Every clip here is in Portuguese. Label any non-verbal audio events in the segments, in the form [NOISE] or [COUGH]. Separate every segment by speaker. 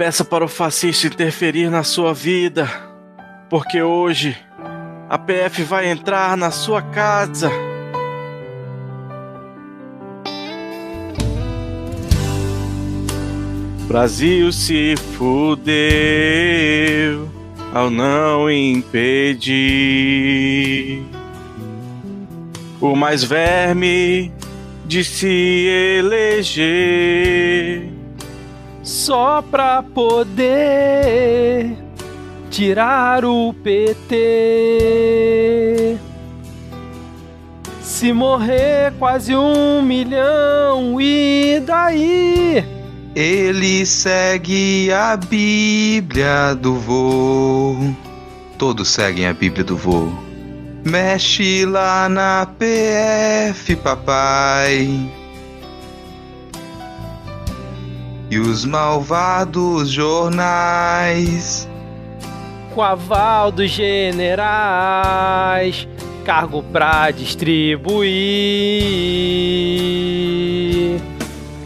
Speaker 1: peça para o fascista interferir na sua vida, porque hoje a PF vai entrar na sua casa. Brasil se fudeu ao não impedir o mais verme de se eleger
Speaker 2: só pra poder tirar o PT. Se morrer quase um milhão, e daí?
Speaker 3: Ele segue a Bíblia do vô. Todos seguem a Bíblia do vô. Mexe lá na PF, papai. E os malvados jornais.
Speaker 2: Com aval dos generais, cargo pra distribuir.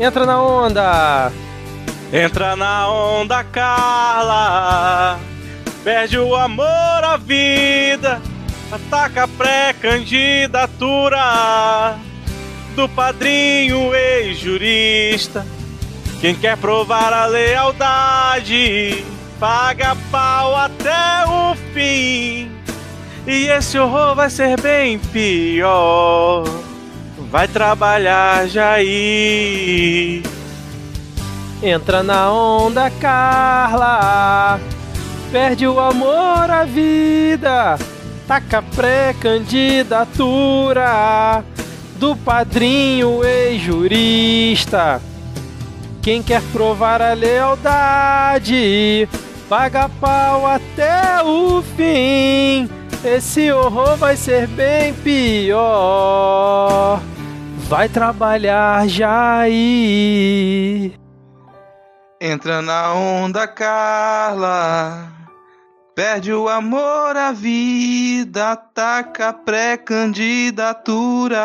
Speaker 2: Entra na onda!
Speaker 1: Entra na onda, Carla. Perde o amor à vida. Ataca a pré-candidatura do padrinho ex-jurista. Quem quer provar a lealdade, paga pau até o fim. E esse horror vai ser bem pior. Vai trabalhar, Jair.
Speaker 2: Entra na onda, Carla. Perde o amor à vida. Taca pré-candidatura do padrinho ex-jurista. Quem quer provar a lealdade, paga pau até o fim. Esse horror vai ser bem pior. Vai trabalhar, Jair.
Speaker 3: Entra na onda, Carla. Perde o amor à vida, ataca a pré-candidatura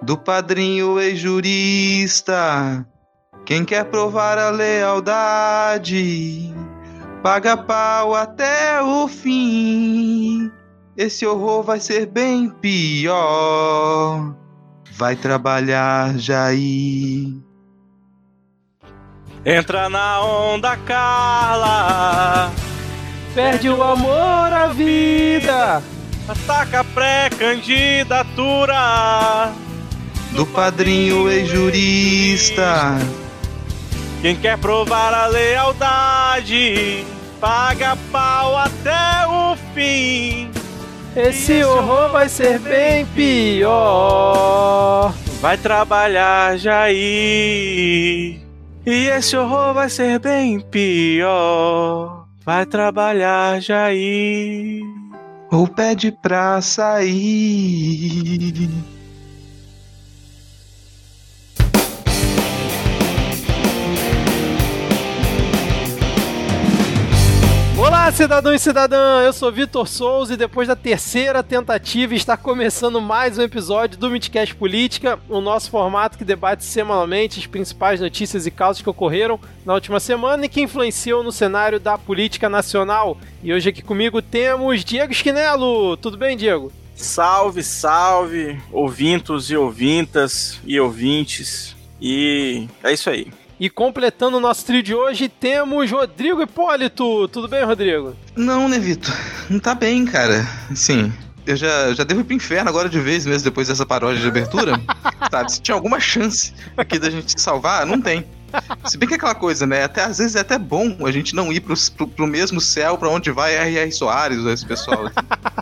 Speaker 3: do padrinho ex-jurista. Quem quer provar a lealdade, paga pau até o fim. Esse horror vai ser bem pior. Vai trabalhar, Jair.
Speaker 1: Entra na onda, Carla.
Speaker 2: Perde o amor à vida.
Speaker 1: Ataca a pré-candidatura
Speaker 3: do padrinho ex-jurista.
Speaker 1: Quem quer provar a lealdade, paga pau até o fim.
Speaker 2: Esse horror vai ser bem pior.
Speaker 1: Vai trabalhar, Jair. E esse horror vai ser bem pior. Vai trabalhar, Jair.
Speaker 3: Ou pede pra sair.
Speaker 2: Olá, cidadão e cidadã! Eu sou Vitor Souza e depois da terceira tentativa está começando mais um episódio do Midcast Política, o nosso formato que debate semanalmente as principais notícias e causas que ocorreram na última semana e que influenciam no cenário da política nacional. E hoje aqui comigo temos Diego Esquinelo. Tudo bem, Diego?
Speaker 1: Salve, salve, ouvintos e ouvintas e ouvintes. E é isso aí.
Speaker 2: E completando o nosso trio de hoje, temos Rodrigo Hipólito. Tudo bem, Rodrigo?
Speaker 3: Não, né, Vitor? Não tá bem, cara. Sim. Eu já, já devo ir pro inferno agora de vez mesmo, depois dessa paródia de abertura. [LAUGHS] sabe? Se tinha alguma chance aqui da gente se salvar, não tem. Se bem que é aquela coisa, né? Até às vezes é até bom a gente não ir pro, pro, pro mesmo céu para onde vai R.R. Soares, esse pessoal. [LAUGHS]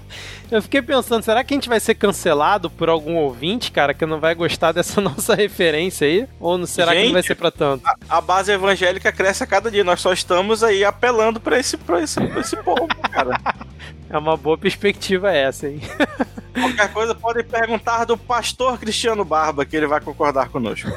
Speaker 2: Eu fiquei pensando, será que a gente vai ser cancelado por algum ouvinte, cara, que não vai gostar dessa [LAUGHS] nossa referência aí? Ou não será gente, que não vai ser pra tanto?
Speaker 1: A, a, base evangélica cresce a cada dia. Nós só estamos aí apelando pra esse, pra esse, pra esse povo, cara. [LAUGHS]
Speaker 2: É uma boa perspectiva essa, hein? [LAUGHS]
Speaker 1: Qualquer coisa pode perguntar do pastor Cristiano Barba, que ele vai concordar conosco.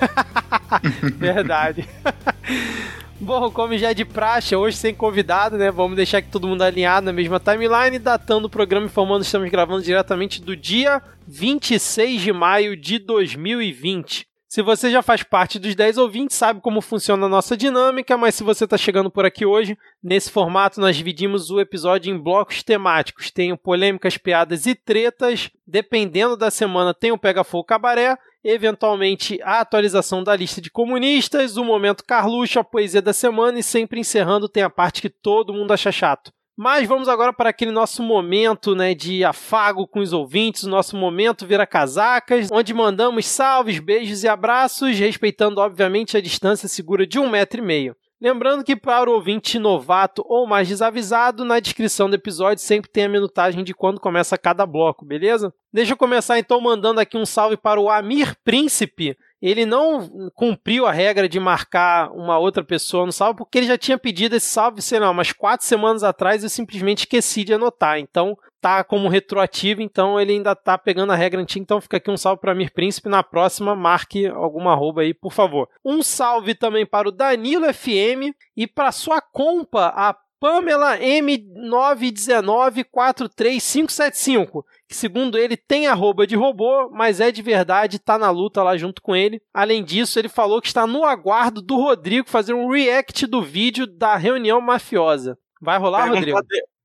Speaker 1: [LAUGHS]
Speaker 2: Verdade. [LAUGHS] Bom, como já é de praxe, hoje sem convidado, né? Vamos deixar que todo mundo alinhado na mesma timeline, datando o programa informando estamos gravando diretamente do dia 26 de maio de 2020. Se você já faz parte dos 10 ouvintes, sabe como funciona a nossa dinâmica, mas se você está chegando por aqui hoje, nesse formato nós dividimos o episódio em blocos temáticos. Tenho polêmicas, piadas e tretas. Dependendo da semana, tem o Pega Fogo Cabaré eventualmente a atualização da lista de comunistas, o momento Carluxo, a poesia da semana e sempre encerrando tem a parte que todo mundo acha chato. Mas vamos agora para aquele nosso momento né, de afago com os ouvintes, nosso momento vira casacas, onde mandamos salves, beijos e abraços, respeitando obviamente a distância segura de um metro e meio. Lembrando que para o ouvinte novato ou mais desavisado, na descrição do episódio sempre tem a minutagem de quando começa cada bloco, beleza? Deixa eu começar então mandando aqui um salve para o Amir Príncipe. Ele não cumpriu a regra de marcar uma outra pessoa no salve, porque ele já tinha pedido esse salve, sei lá, umas quatro semanas atrás eu simplesmente esqueci de anotar. Então, tá como retroativo, então ele ainda tá pegando a regra antiga. Então fica aqui um salve para Mir Príncipe. Na próxima, marque alguma arroba aí, por favor. Um salve também para o Danilo FM e para sua compa, a Pamela M91943575, que segundo ele tem arroba de robô, mas é de verdade, tá na luta lá junto com ele. Além disso, ele falou que está no aguardo do Rodrigo fazer um react do vídeo da reunião mafiosa. Vai rolar, Rodrigo?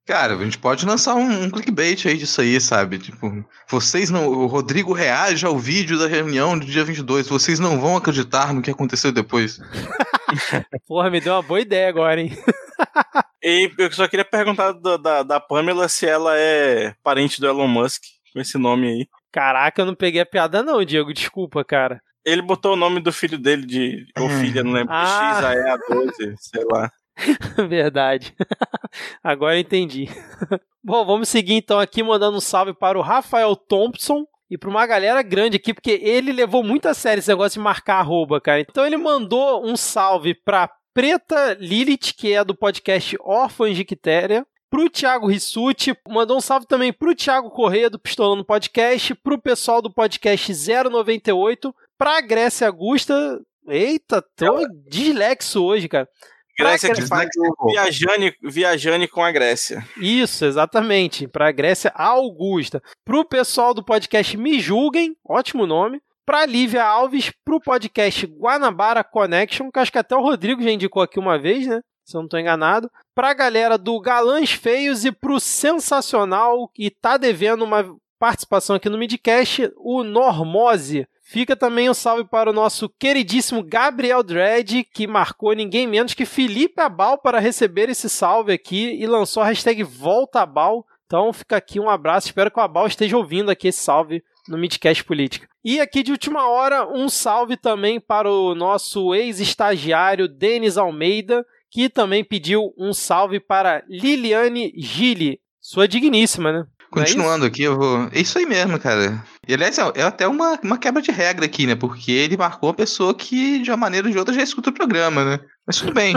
Speaker 3: Cara, a gente pode lançar um, um, clickbait aí disso aí, sabe? Tipo, vocês não. O Rodrigo reage ao vídeo da reunião do dia 22. Vocês não vão acreditar no que aconteceu depois. [LAUGHS]
Speaker 2: Porra, me deu uma boa ideia agora, hein? [LAUGHS]
Speaker 1: e eu só queria perguntar da, da, da Pamela se ela é parente do Elon Musk, com esse nome aí.
Speaker 2: Caraca, eu não peguei a piada, não, Diego. Desculpa, cara.
Speaker 1: Ele botou o nome do filho dele de. Ou filha, não lembro. Ah. X, a 12, sei lá. [LAUGHS]
Speaker 2: Verdade. [LAUGHS] Agora entendi. [LAUGHS] Bom, vamos seguir então aqui mandando um salve para o Rafael Thompson e para uma galera grande aqui, porque ele levou muito a sério esse negócio de marcar arroba, cara. Então ele mandou um salve para Preta Lilith, que é do podcast Órfãos de Quitéria, pro Thiago Rissuti, mandou um salve também pro Thiago Correia do Pistolando Podcast, pro pessoal do podcast 098, pra Grécia Augusta. Eita, tô dislexo hoje, cara.
Speaker 1: Grécia que faz viajane, viajane com a Grécia.
Speaker 2: Isso, exatamente. Para a Grécia Augusta. Para o pessoal do podcast Me Julguem, ótimo nome. Para Lívia Alves, para o podcast Guanabara Connection, que acho que até o Rodrigo já indicou aqui uma vez, né? Se eu não estou enganado. Para a galera do Galãs Feios e para o Sensacional, que está devendo uma participação aqui no Midcast, o Normose. Fica também um salve para o nosso queridíssimo Gabriel Dredd, que marcou ninguém menos que Felipe Abal para receber esse salve aqui e lançou a hashtag Volta Abal. Então fica aqui um abraço, espero que o Abal esteja ouvindo aqui esse salve no Midcast Política. E aqui de última hora, um salve também para o nosso ex-estagiário Denis Almeida, que também pediu um salve para Liliane Gili, sua digníssima, né?
Speaker 3: É Continuando é aqui, eu vou. É isso aí mesmo, cara. E aliás, é, é até uma, uma quebra de regra aqui, né? Porque ele marcou a pessoa que, de uma maneira ou de outra, já escuta o programa, né? Mas tudo bem.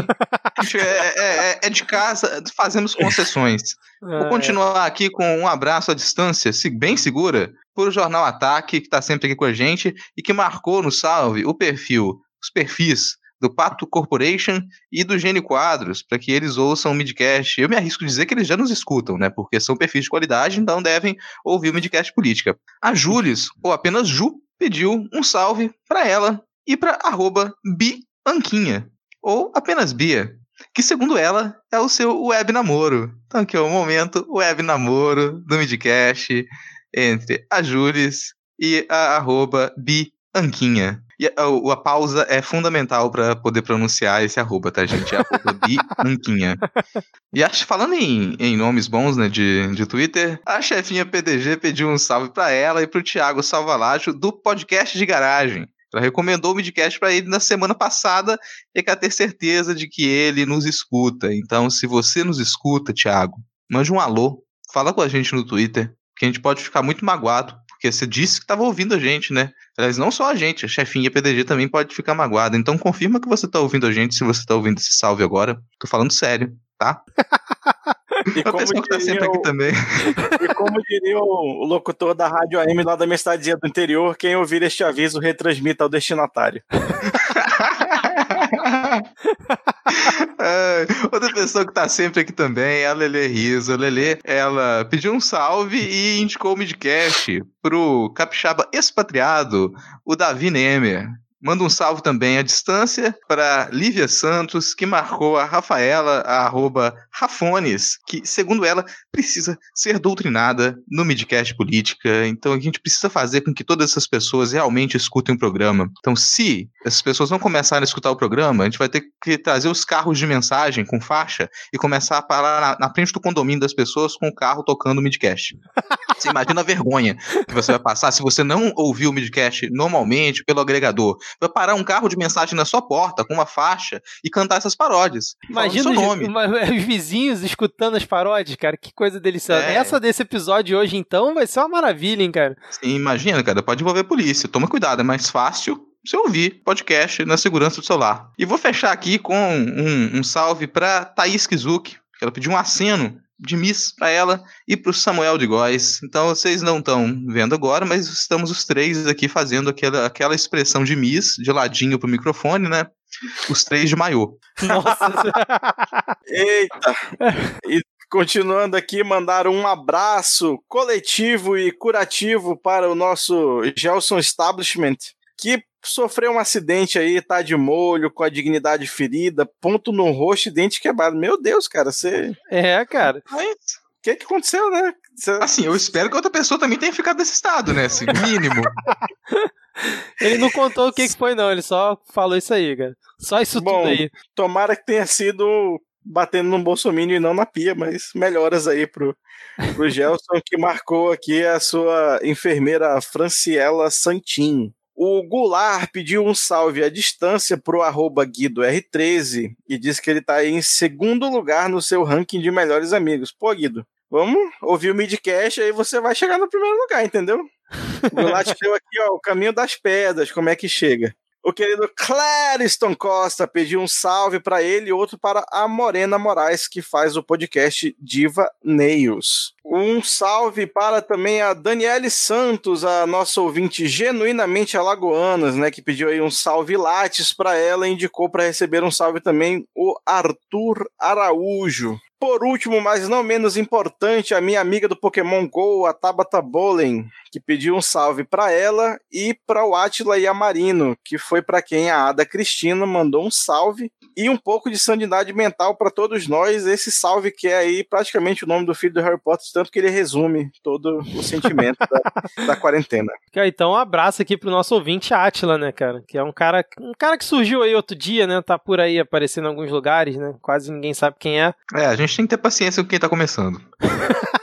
Speaker 3: é, é, é, é, de casa, fazemos concessões. Vou é. continuar aqui com um abraço à distância, bem segura, por o Jornal Ataque, que está sempre aqui com a gente e que marcou no salve o perfil, os perfis do Pato Corporation e do Gênio Quadros, para que eles ouçam o Midcast. Eu me arrisco a dizer que eles já nos escutam, né? Porque são perfis de qualidade, então devem ouvir o Midcast Política. A Jules, ou apenas Ju, pediu um salve para ela e para arroba Bianquinha, ou apenas Bia, que segundo ela é o seu web namoro. Então aqui é o momento web namoro do Midcast entre a Jules e a arroba Bianquinha. E a, a, a pausa é fundamental para poder pronunciar esse arroba, tá, gente? É arroba [LAUGHS] Bianquinha. E acho, falando em, em nomes bons, né, de, de Twitter, a chefinha PDG pediu um salve para ela e pro Thiago Salvalágio do podcast de garagem. Ela recomendou o midcast para ele na semana passada e quer ter certeza de que ele nos escuta. Então, se você nos escuta, Thiago, mande um alô, fala com a gente no Twitter, que a gente pode ficar muito magoado porque você disse que estava ouvindo a gente, né? Aliás, não só a gente, a chefinha PDG também pode ficar magoada. Então confirma que você está ouvindo a gente se você está ouvindo esse salve agora. Tô falando sério, tá? [LAUGHS]
Speaker 1: E [LAUGHS] como, diria, tá sempre aqui também. [LAUGHS] e como diria o, o, locutor da Rádio AM lá da minha estadia do interior, quem ouvir este aviso retransmita ao destinatário. [LAUGHS]
Speaker 3: é, outra pessoa que tá sempre aqui também é a Lele Riso. A Lele, ela pediu um salve e indicou o midcast pro capixaba expatriado, o Davi Nemer. Manda um salve também à distância para Lívia Santos, que marcou a Rafaela, a arroba Rafones, que, segundo ela, precisa ser doutrinada no Midcast Política. Então a gente precisa fazer com que todas essas pessoas realmente escutem o programa. Então, se essas pessoas não começarem a escutar o programa, a gente vai ter que trazer os carros de mensagem com faixa e começar a parar na, na frente do condomínio das pessoas com o carro tocando o Midcast. Você imagina a vergonha que você vai passar se você não ouvir o Midcast normalmente pelo agregador. Vai parar um carro de mensagem na sua porta com uma faixa e cantar essas paródias.
Speaker 2: Imagina os, os, vizinhos escutando as paródias, cara. Que coisa deliciosa. É. Essa desse episódio hoje, então, vai ser uma maravilha, hein, cara.
Speaker 3: Sim, imagina, cara. Pode envolver a polícia. Toma cuidado, é mais fácil você ouvir podcast na segurança do celular. E vou fechar aqui com um, um salve para Thaís Kizuki, que ela pediu um aceno de Miss para ela e para o Samuel de Góes. Então vocês não estão vendo agora, mas estamos os três aqui fazendo aquela, aquela expressão de Miss, de ladinho pro microfone, né? Os três de maiô.
Speaker 1: Nossa! Eita! E continuando aqui, mandar um abraço coletivo e curativo para o nosso Gelson Establishment, que sofreu um acidente aí, tá de molho, com a dignidade ferida, ponto no rosto e dente quebrado. Meu Deus, cara, você.
Speaker 2: É, cara.
Speaker 1: O que, que aconteceu, né? Cê...
Speaker 3: Assim, eu espero que outra pessoa também tenha ficado nesse estado, né? Assim, mínimo. [LAUGHS]
Speaker 2: ele não contou o que, que foi, não, ele só falou isso aí, cara. Só isso Bom, tudo aí.
Speaker 1: Tomara que tenha sido batendo no bolsominion e não na pia, mas melhoras aí pro, pro Gelson, que marcou aqui a sua enfermeira Franciela Santin. O Goulart pediu um salve à distância pro arroba GuidoR13 e disse que ele tá aí em segundo lugar no seu ranking de melhores amigos. Pô, Guido, vamos ouvir o midcast aí você vai chegar no primeiro lugar, entendeu? [LAUGHS] O Goulart deu aqui, ó, o caminho das pedras, como é que chega. O querido Clariston Costa pediu um salve para ele e outro para a Morena Moraes, que faz o podcast Diva Nails. Um salve para também a Daniele Santos, a nossa ouvinte genuinamente alagoanas, né, que pediu aí um salve lattes para ela e indicou para receber um salve também o Arthur Araújo. Por último, mas não menos importante, a minha amiga do Pokémon GO, a Tabata Bowling, que pediu um salve para ela e para o Atila e a Marino, que foi para quem a Ada Cristina mandou um salve e um pouco de sanidade mental para todos nós. Esse salve que é aí praticamente o nome do filho do Harry Potter, tanto que ele resume todo o sentimento da, [LAUGHS] da, quarentena.
Speaker 2: Então, um abraço aqui pro nosso ouvinte Atila, né, cara? Que é um cara, um cara que surgiu aí outro dia, né? Tá por aí aparecendo em alguns lugares, né? Quase ninguém sabe quem é.
Speaker 3: É, a gente tem que ter paciência com quem tá começando. [LAUGHS]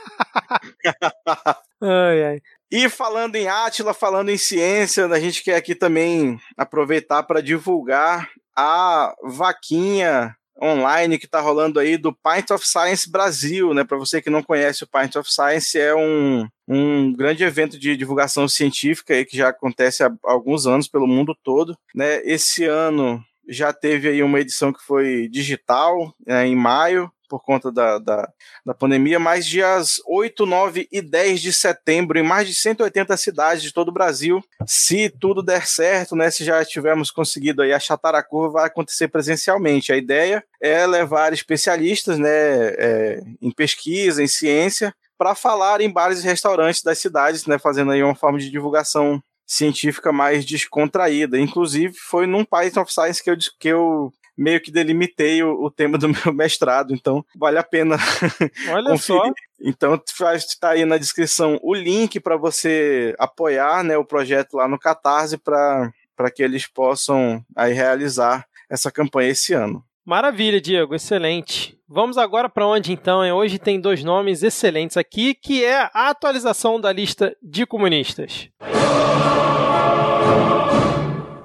Speaker 2: ai, ai.
Speaker 1: E falando em Átila, falando em ciência, a gente quer aqui também aproveitar para divulgar a vaquinha online que está rolando aí do Pint of Science Brasil, né? Para você que não conhece o Pint of Science, é um, um grande evento de divulgação científica aí que já acontece há alguns anos pelo mundo todo, né? Esse ano já teve aí uma edição que foi digital, é, em maio, por conta da, da, da, pandemia, mas dias 8, 9 e 10 de setembro, em mais de 180 cidades de todo o Brasil, se tudo der certo, né, se já tivermos conseguido aí achatar a curva, vai acontecer presencialmente. A ideia é levar especialistas né, é, em pesquisa, em ciência, para falar em bares e restaurantes das cidades, né, fazendo aí uma forma de divulgação científica mais descontraída. Inclusive, foi num Python of Science que eu, que eu meio que delimitei o, o, tema do [LAUGHS] meu mestrado, então vale a pena [LAUGHS]
Speaker 2: Olha conferir. Só.
Speaker 1: Então está aí na descrição o link para você apoiar né, o projeto lá no Catarse para que eles possam aí realizar essa campanha esse ano.
Speaker 2: Maravilha, Diego, excelente. Vamos agora para onde então? Hoje tem dois nomes excelentes aqui, que é a atualização da lista de comunistas.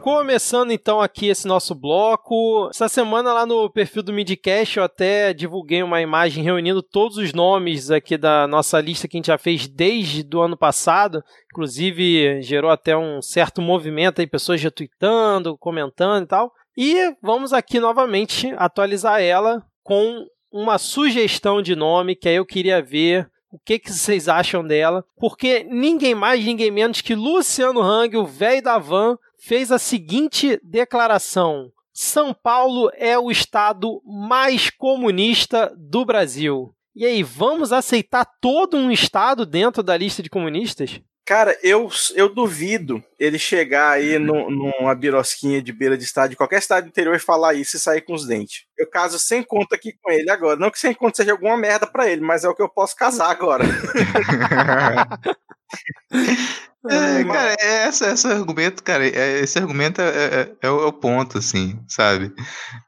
Speaker 2: Começando então aqui esse nosso bloco. Essa semana lá no perfil do Midcast eu até divulguei uma imagem reunindo todos os nomes aqui da nossa lista que a gente já fez desde do ano passado. Inclusive gerou até um certo movimento aí, pessoas retweetando, comentando e tal. E vamos aqui novamente atualizar ela com uma sugestão de nome que aí eu queria ver o que, que vocês acham dela, porque ninguém mais, ninguém menos que Luciano Hang, o velho da van, fez a seguinte declaração: São Paulo é o estado mais comunista do Brasil. E aí, vamos aceitar todo um estado dentro da lista de comunistas?
Speaker 1: Cara, eu, eu duvido ele chegar aí no, numa birosquinha de beira de estádio, qualquer estádio interior, e falar isso e sair com os dentes. Eu caso sem conta aqui com ele agora. Não que sem conta seja alguma merda para ele, mas é o que eu posso casar agora. [LAUGHS] [LAUGHS]
Speaker 3: É, cara, é essa, esse argumento, cara, é, esse argumento é, é, é, o, é, o, ponto, assim, sabe?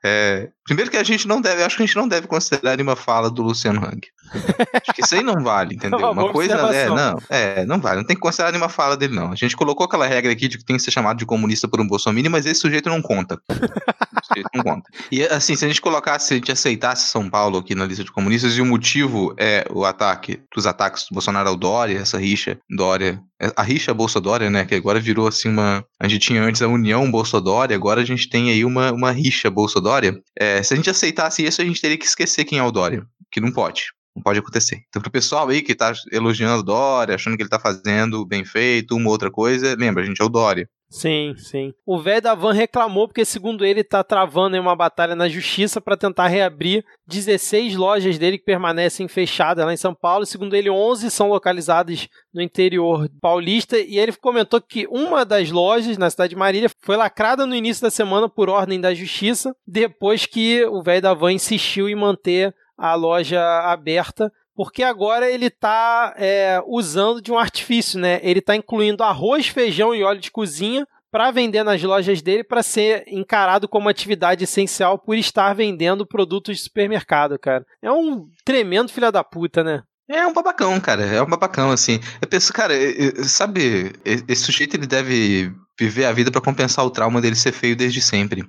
Speaker 3: É, primeiro que a gente não deve, acho que a gente não deve considerar uma fala do Luciano Hang. Acho que isso aí não vale, [LAUGHS] entendeu? Uma, uma coisa é, não, é, não vale, não tem que considerar nenhuma fala dele, não. A gente colocou aquela regra aqui de que tem que ser chamado de comunista por um Bolsonaro, mas esse sujeito não conta. [LAUGHS] Esse sujeito não conta. E assim, se a gente colocasse, se a gente aceitasse São Paulo aqui na lista de comunistas, e o motivo é o ataque, dos ataques do Bolsonaro ao Dória, essa rixa, Dória, a rixa Bolsonaro, né, que agora virou assim uma, a gente tinha antes a União Bolsonaro, agora a gente tem aí uma, uma rixa Bolsonaro. É, se a gente aceitasse isso, a gente teria que esquecer quem é o Dória, que não pode. Não pode acontecer. Então, pro pessoal aí que tá elogiando o Dória, achando que ele tá fazendo bem feito, uma outra coisa, lembra, a gente é o Dória.
Speaker 2: Sim, sim. O velho da van reclamou porque, segundo ele, está travando uma batalha na justiça para tentar reabrir 16 lojas dele que permanecem fechadas lá em São Paulo. Segundo ele, 11 são localizadas no interior paulista. E ele comentou que uma das lojas na cidade de Marília foi lacrada no início da semana por ordem da justiça, depois que o velho da van insistiu em manter a loja aberta porque agora ele está é, usando de um artifício, né? Ele está incluindo arroz, feijão e óleo de cozinha para vender nas lojas dele para ser encarado como atividade essencial por estar vendendo produtos de supermercado, cara. É um tremendo filho da puta, né?
Speaker 3: É um babacão, cara. É um babacão, assim. Eu penso, cara, sabe, esse sujeito ele deve viver a vida para compensar o trauma dele ser feio desde sempre.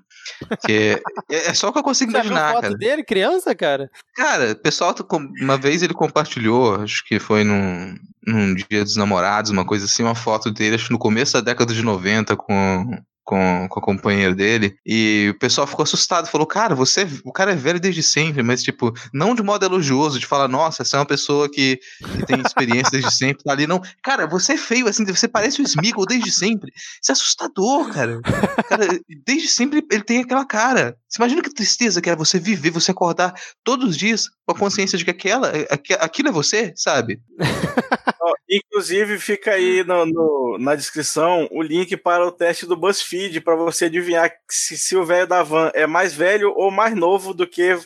Speaker 3: Que é, é só o que eu consigo Você imaginar, foto cara.
Speaker 2: dele, criança, cara?
Speaker 3: Cara, pessoal, uma vez ele compartilhou, acho que foi num, num dia dos namorados, uma coisa assim, uma foto dele, acho que no começo da década de 90, com com, com a companheira dele. E o pessoal ficou assustado, falou: Cara, você, o cara é velho desde sempre, mas, tipo, não de modo elogioso, de falar, nossa, você é uma pessoa que, que tem experiência desde sempre, tá ali. Não, cara, você é feio, assim, você parece o Smiggle desde sempre. Isso é assustador, cara. cara. Desde sempre ele tem aquela cara. Você imagina que tristeza que é você viver, você acordar todos os dias com a consciência de que aquela, aquilo é você, sabe? [LAUGHS]
Speaker 1: Inclusive, fica aí no, no, na descrição o link para o teste do BuzzFeed para você adivinhar se, se o velho da van é mais velho ou mais novo do que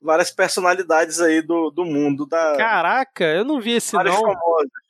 Speaker 1: várias personalidades aí do, do mundo. Da,
Speaker 2: Caraca, eu não vi esse não. Famosas.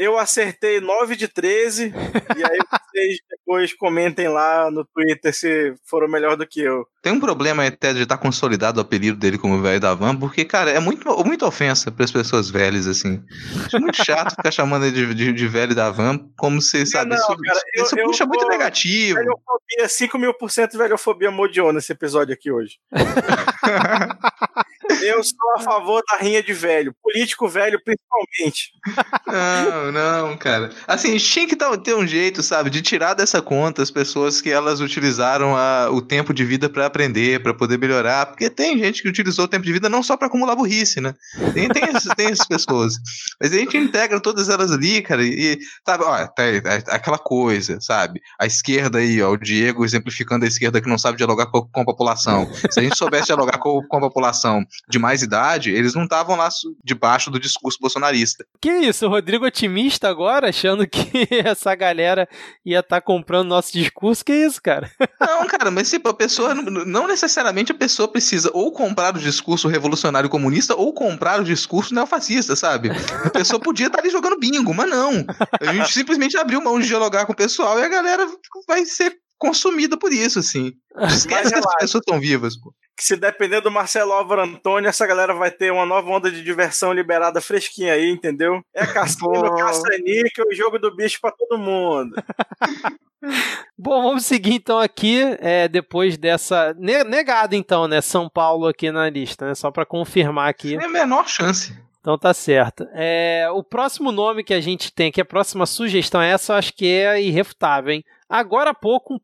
Speaker 1: Eu acertei 9 de 13. e aí vocês [LAUGHS] depois comentem lá no Twitter se foram melhor do que eu.
Speaker 3: Tem um problema até de estar tá consolidado o apelido dele como velho da van, porque, cara, é muito, muita ofensa para as pessoas velhas, assim. Acho muito chato ficar chamando ele de, de, de, velho da van, como se, sabe, não, isso, cara, isso eu, puxa eu muito negativo.
Speaker 1: Velhofobia, 5 mil por cento de velhofobia modiou nesse episódio aqui hoje. [LAUGHS] Eu sou a favor da rinha de velho, político velho principalmente.
Speaker 3: Não, não, cara. Assim, tinha que ter um jeito, sabe, de tirar dessa conta as pessoas que elas utilizaram a, o tempo de vida para aprender, para poder melhorar, porque tem gente que utilizou o tempo de vida não só para acumular burrice, né? Tem, tem, essas, tem essas pessoas. Mas a gente integra todas elas ali, cara, e, sabe, ó, tá, tá, aquela coisa, sabe? A esquerda aí, ó, o Diego exemplificando a esquerda que não sabe dialogar com, com a população. Se a gente soubesse dialogar com, com a população de mais idade, eles não estavam lá debaixo do discurso bolsonarista.
Speaker 2: Que isso, o Rodrigo otimista agora, achando que [LAUGHS] essa galera ia estar tá comprando nosso discurso? Que isso, cara? [LAUGHS]
Speaker 3: Não, cara, mas tipo, a pessoa, não necessariamente a pessoa precisa ou comprar o discurso revolucionário comunista ou comprar o discurso neofascista, sabe? A pessoa podia estar tá ali jogando bingo, mas não. A gente simplesmente abriu mão de dialogar com o pessoal e a galera vai ser consumida por isso, assim. Esquece que as pessoas estão vivas, pô
Speaker 1: que se depender do Marcelo Álvaro Antônio, essa galera vai ter uma nova onda de diversão liberada fresquinha aí, entendeu? É cassino, caça-níquel e jogo do bicho para todo mundo. [LAUGHS]
Speaker 2: Bom, vamos seguir então aqui, é, depois dessa. Negado então, né? São Paulo aqui na lista, né? Só para confirmar aqui.
Speaker 3: Sem a menor chance.
Speaker 2: Então tá certo. É, o próximo nome que a gente tem aqui, a próxima sugestão, essa eu acho que é irrefutável, hein? Agora há pouco, um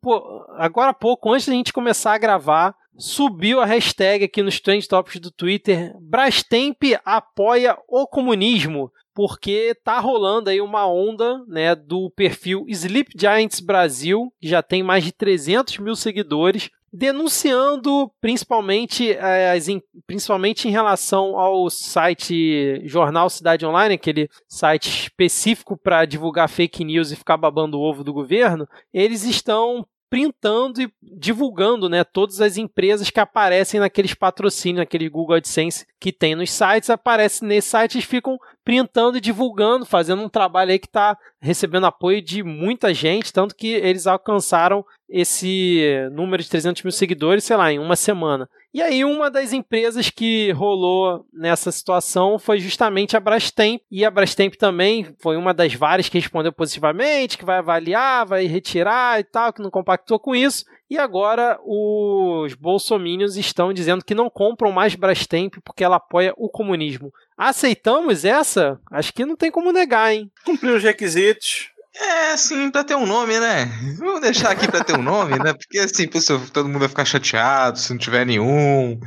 Speaker 2: agora há pouco, antes da gente começar a gravar, subiu a hashtag aqui nos Trend Topics do Twitter, Brastemp apoia o comunismo, porque tá rolando aí uma onda, né, do perfil Sleep Giants Brasil, que já tem mais de 300 mil seguidores, denunciando principalmente, é, as, principalmente em relação ao site Jornal Cidade Online, aquele site específico para divulgar fake news e ficar babando o ovo do governo, eles estão printando e divulgando, né, todas as empresas que aparecem naqueles patrocínios, naquele Google AdSense que tem nos sites, aparecem nesses sites, ficam printando e divulgando, fazendo um trabalho aí que está recebendo apoio de muita gente, tanto que eles alcançaram esse número de 300 mil seguidores, sei lá, em uma semana. E aí, uma das empresas que rolou nessa situação foi justamente a Brastemp. E a Brastemp também foi uma das várias que respondeu positivamente, que vai avaliar, vai retirar e tal, que não compactou com isso. E agora os bolsomínios estão dizendo que não compram mais Brastemp porque ela apoia o comunismo. Aceitamos essa? Acho que não tem como negar, hein?
Speaker 1: Cumpriu os requisitos.
Speaker 3: É, sim, pra ter um nome, né? Vamos deixar aqui pra ter um nome, né? Porque assim, pessoal, todo mundo vai ficar chateado se não tiver nenhum.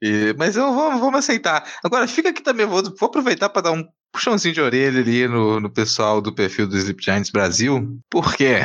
Speaker 3: E, mas eu vou, vamos aceitar. Agora, fica aqui também, vou, vou aproveitar para dar um puxãozinho de orelha ali no, no pessoal do perfil do Sleep Giants Brasil. Por quê?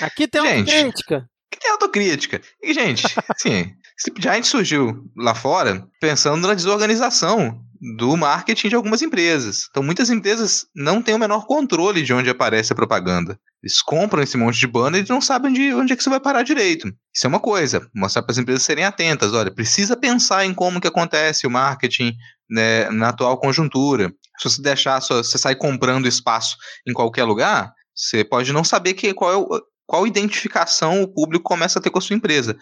Speaker 2: Aqui tem uma crítica.
Speaker 3: Aqui tem autocrítica. E, gente, [LAUGHS] assim, Sleep Giants surgiu lá fora pensando na desorganização do marketing de algumas empresas. Então, muitas empresas não têm o menor controle de onde aparece a propaganda. Eles compram esse monte de banner e não sabem de onde é que isso vai parar direito. Isso é uma coisa, mostrar para as empresas serem atentas. Olha, precisa pensar em como que acontece o marketing né, na atual conjuntura. Se você deixar, se você sair comprando espaço em qualquer lugar, você pode não saber que, qual, é o, qual identificação o público começa a ter com a sua empresa.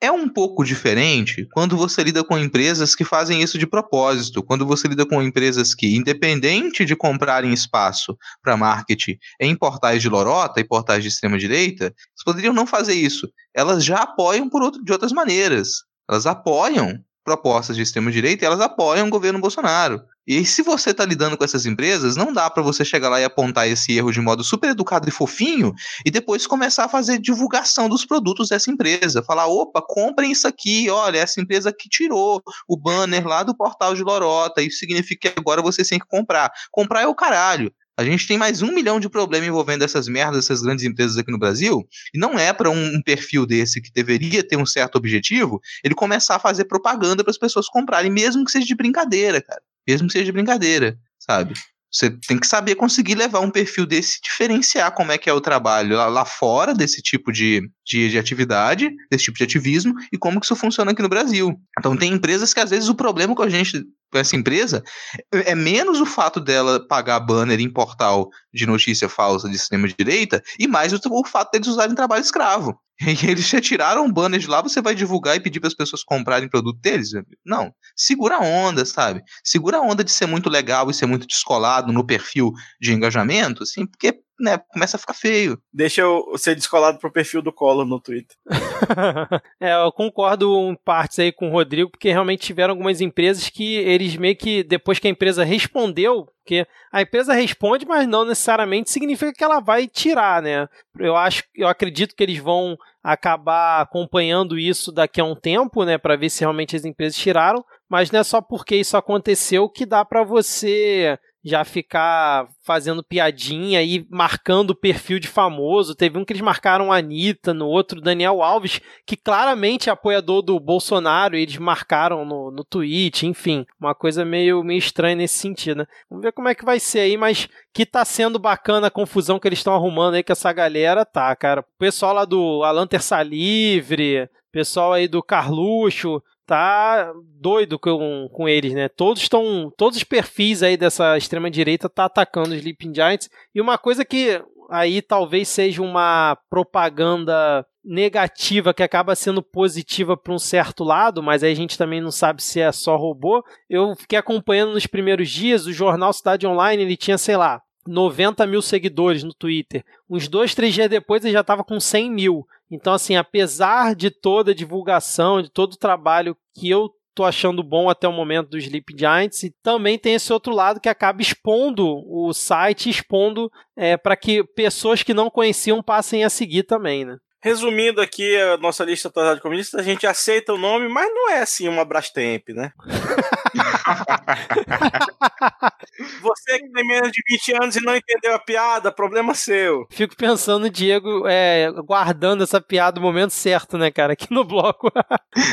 Speaker 3: É um pouco diferente quando você lida com empresas que fazem isso de propósito, quando você lida com empresas que, independente de comprarem espaço para marketing em portais de lorota e portais de extrema-direita, eles poderiam não fazer isso. Elas já apoiam por outro, de outras maneiras. Elas apoiam propostas de extrema-direita e elas apoiam o governo Bolsonaro. E se você está lidando com essas empresas, não dá para você chegar lá e apontar esse erro de modo super educado e fofinho e depois começar a fazer divulgação dos produtos dessa empresa. Falar, opa, comprem isso aqui, olha, essa empresa que tirou o banner lá do portal de Lorota, isso significa que agora você tem que comprar. Comprar é o caralho. A gente tem mais um milhão de problemas envolvendo essas merdas, essas grandes empresas aqui no Brasil, e não é para um, um, perfil desse que deveria ter um certo objetivo, ele começar a fazer propaganda para as pessoas comprarem, mesmo que seja de brincadeira, cara mesmo que seja de brincadeira, sabe? Você tem que saber conseguir levar um perfil desse, diferenciar como é que é o trabalho lá, lá fora desse tipo de, de, de, atividade, desse tipo de ativismo, e como que isso funciona aqui no Brasil. Então tem empresas que às vezes o problema com a gente, com essa empresa, é menos o fato dela pagar banner em portal de notícia falsa de extrema direita, e mais o, o fato deles usarem trabalho escravo. [LAUGHS] E eles retiraram o banner de lá, você vai divulgar e pedir para as pessoas comprarem produto deles? Não. Segura a onda, sabe? Segura a onda de ser muito legal e ser muito descolado no perfil de engajamento, assim, porque né, começa a ficar feio.
Speaker 1: Deixa eu ser descolado pro perfil do Collor no Twitter. [LAUGHS]
Speaker 2: é, eu concordo em partes aí com o Rodrigo, porque realmente tiveram algumas empresas que eles meio que, depois que a empresa respondeu, porque a empresa responde, mas não necessariamente significa que ela vai tirar, né? Eu acho, eu acredito que eles vão acabar acompanhando isso daqui a um tempo, né, para ver se realmente as empresas tiraram, mas não é só porque isso aconteceu que dá para você já ficar fazendo piadinha e marcando o perfil de famoso. Teve um que eles marcaram a Anitta, no outro Daniel Alves, que claramente é apoiador do Bolsonaro, e eles marcaram no, no tweet, enfim, uma coisa meio, meio estranha nesse sentido, né? Vamos ver como é que vai ser aí, mas que tá sendo bacana a confusão que eles estão arrumando aí com essa galera, tá, cara. O pessoal lá do Alan Terça Livre, pessoal aí do Carluxo, tá doido com, com eles, né? Todos estão, todos os perfis aí dessa extrema direita tá atacando os Sleeping Giants. E uma coisa que aí talvez seja uma propaganda negativa que acaba sendo positiva para um certo lado, mas aí a gente também não sabe se é só robô. Eu fiquei acompanhando nos primeiros dias o jornal Cidade Online, ele tinha, sei lá, 90 mil seguidores no Twitter. Uns dois, três dias depois ele já estava com 100 mil. Então, assim, apesar de toda a divulgação, de todo o trabalho que eu tô achando bom até o momento do Sleep Giants, e também tem esse outro lado que acaba expondo o site, expondo é, para que pessoas que não conheciam passem a seguir também, né?
Speaker 1: Resumindo aqui a nossa lista de comunistas, a gente aceita o nome, mas não é assim uma Brastemp, né? [LAUGHS] [LAUGHS] Você que tem menos de 20 anos e não entendeu a piada, problema seu.
Speaker 2: Fico pensando Diego é, guardando essa piada no momento certo, né, cara? Aqui no bloco.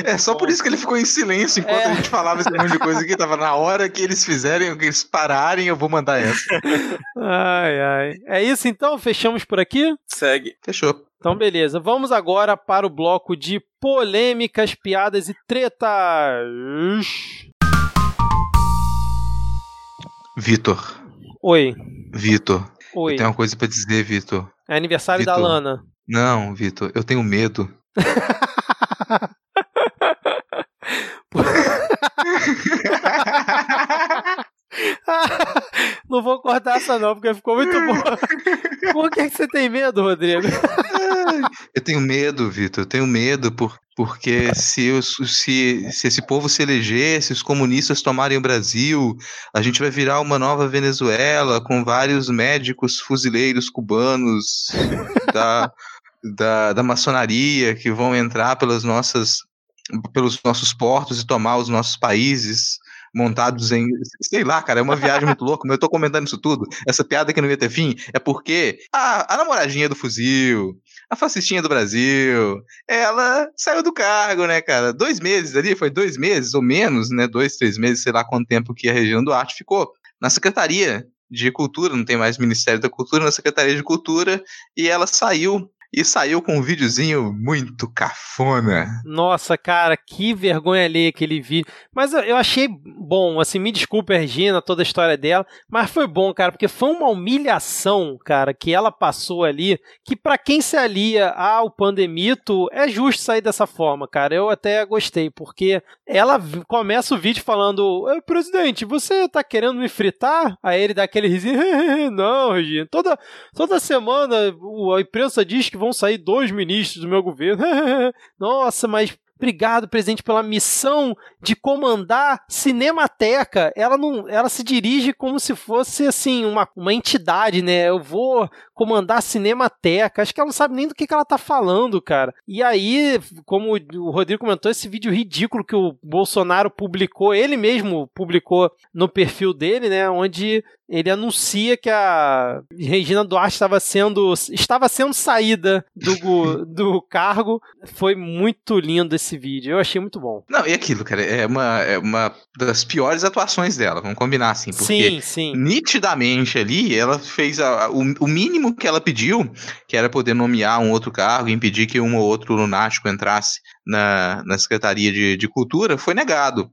Speaker 3: É só por isso que ele ficou em silêncio enquanto
Speaker 2: É.
Speaker 3: a gente falava esse monte de coisa aqui. Tava na hora que eles fizerem, que eles pararem, eu vou mandar essa.
Speaker 2: Ai, ai. É isso então? Fechamos por aqui?
Speaker 1: Segue.
Speaker 3: Fechou.
Speaker 2: Então, beleza. Vamos agora para o bloco de polêmicas, piadas e tretas.
Speaker 3: Vitor.
Speaker 2: Oi.
Speaker 3: Vitor.
Speaker 2: Oi.
Speaker 3: Eu tenho uma coisa pra dizer, Vitor.
Speaker 2: É aniversário da
Speaker 3: Vitor.
Speaker 2: Lana.
Speaker 3: Não, Vitor, eu tenho medo. [LAUGHS]
Speaker 2: não vou cortar essa não, porque ficou muito bom. [LAUGHS] Por que, que você tem medo, Rodrigo? [LAUGHS]
Speaker 3: Eu tenho medo, Vitor. Eu tenho medo por, porque se, os- se, se esse povo se eleger, se os comunistas tomarem o Brasil, a gente vai virar uma nova Venezuela com vários médicos fuzileiros cubanos da, da, da maçonaria que vão entrar pelas nossas, pelos nossos portos e tomar os nossos países. Montados em. Sei lá, cara, é uma viagem muito louca, mas eu tô comentando isso tudo. Essa piada que não ia ter fim é porque a, a namoradinha do fuzil, a fascistinha do Brasil, ela saiu do cargo, né, cara? Dois meses ali, foi dois meses ou menos, né? Dois, três meses, sei lá quanto tempo que a região do Arte ficou na Secretaria de Cultura, não tem mais Ministério da Cultura, na Secretaria de Cultura, e ela saiu. E saiu com um videozinho muito cafona.
Speaker 2: Nossa, cara, que vergonha ler aquele vídeo. Mas eu, achei bom, assim, me desculpe a Regina, toda a história dela, mas foi bom, cara, porque foi uma humilhação, cara, que ela passou ali, que pra quem se alia ao pandemito, é justo sair dessa forma, cara. Eu até gostei, porque ela começa o vídeo falando, "Ô, presidente, você tá querendo me fritar? Aí ele dá aquele risinho, [LAUGHS] não, Regina, toda, toda semana a imprensa diz que vão sair dois ministros do meu governo. [LAUGHS] Nossa, mas obrigado, presidente, pela missão de comandar Cinemateca. Ela não, ela se dirige como se fosse assim uma, uma entidade, né? Eu vou comandar Cinemateca. Acho que ela não sabe nem do que, que ela tá falando, cara. E aí, como o Rodrigo comentou, esse vídeo ridículo que o Bolsonaro publicou, ele mesmo publicou no perfil dele, né? Onde ele anuncia que a Regina Duarte estava sendo, estava sendo saída do, [LAUGHS] do cargo. Foi muito lindo esse vídeo. Eu achei muito bom.
Speaker 3: Não, e aquilo, cara, é uma, é uma das piores atuações dela, vamos combinar assim, porque
Speaker 2: Sim, sim.
Speaker 3: nitidamente ali, ela fez a- a- o, o mínimo que ela pediu, que era poder nomear um outro cargo e impedir que um ou outro lunático entrasse na, na Secretaria de, de Cultura, foi negado.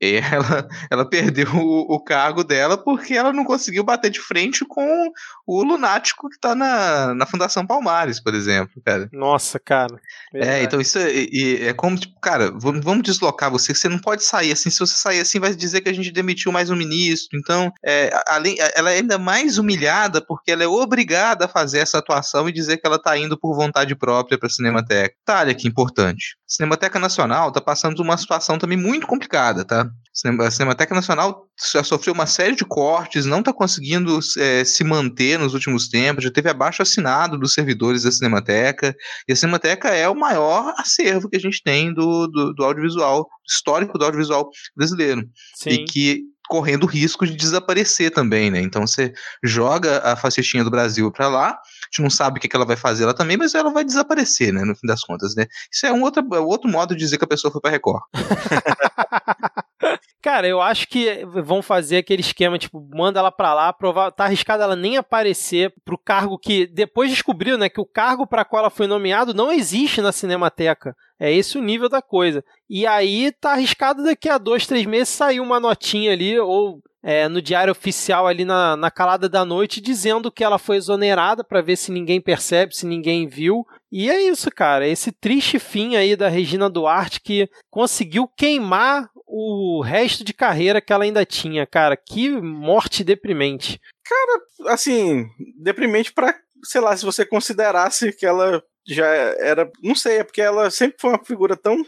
Speaker 3: E ela, [LAUGHS] ela perdeu o, o cargo dela porque ela não conseguiu bater de frente com o lunático que tá na, na Fundação Palmares, por exemplo, cara.
Speaker 2: Nossa, cara.
Speaker 3: É,
Speaker 2: Verdade.
Speaker 3: então isso é, é como, tipo, cara, vamos, vamos deslocar você, que você não pode sair assim. Se você sair assim, vai dizer que a gente demitiu mais um ministro. Então, é, a- além, a- ela é ainda mais humilhada porque ela é obrigada a fazer essa atuação e dizer que ela tá indo por vontade própria pra Cinemateca. Detalhe aqui importante: Cinemateca Nacional tá passando por uma situação também muito complicada, tá? A Cinemateca Nacional já sofreu uma série de cortes, não tá conseguindo é, se manter nos últimos tempos, já teve abaixo assinado dos servidores da Cinemateca. E a Cinemateca é o maior acervo que a gente tem do, do, do audiovisual, histórico do audiovisual brasileiro.
Speaker 2: Sim.
Speaker 3: E que correndo risco de desaparecer também, né? Então você joga a fascistinha do Brasil pra lá, a gente não sabe o que, que ela vai fazer lá também, mas ela vai desaparecer, né? No fim das contas, né? Isso é um outro, é outro modo de dizer que a pessoa foi pra Record. [LAUGHS]
Speaker 2: Cara, eu acho que vão fazer aquele esquema, tipo, manda ela pra lá, provar, tá arriscado ela nem aparecer pro cargo que depois descobriu, né, que o cargo para qual ela foi nomeado não existe na Cinemateca. É esse o nível da coisa. E aí tá arriscado daqui a dois, três meses sair uma notinha ali, ou é, no diário oficial ali na, na calada da noite, dizendo que ela foi exonerada pra ver se ninguém percebe, se ninguém viu. E é isso, cara. Esse triste fim aí da Regina Duarte que conseguiu queimar o resto de carreira que ela ainda tinha, cara. Que morte deprimente.
Speaker 1: Assim, deprimente pra, sei lá, se você considerasse que ela já era. Não sei, é porque ela sempre foi uma figura tão.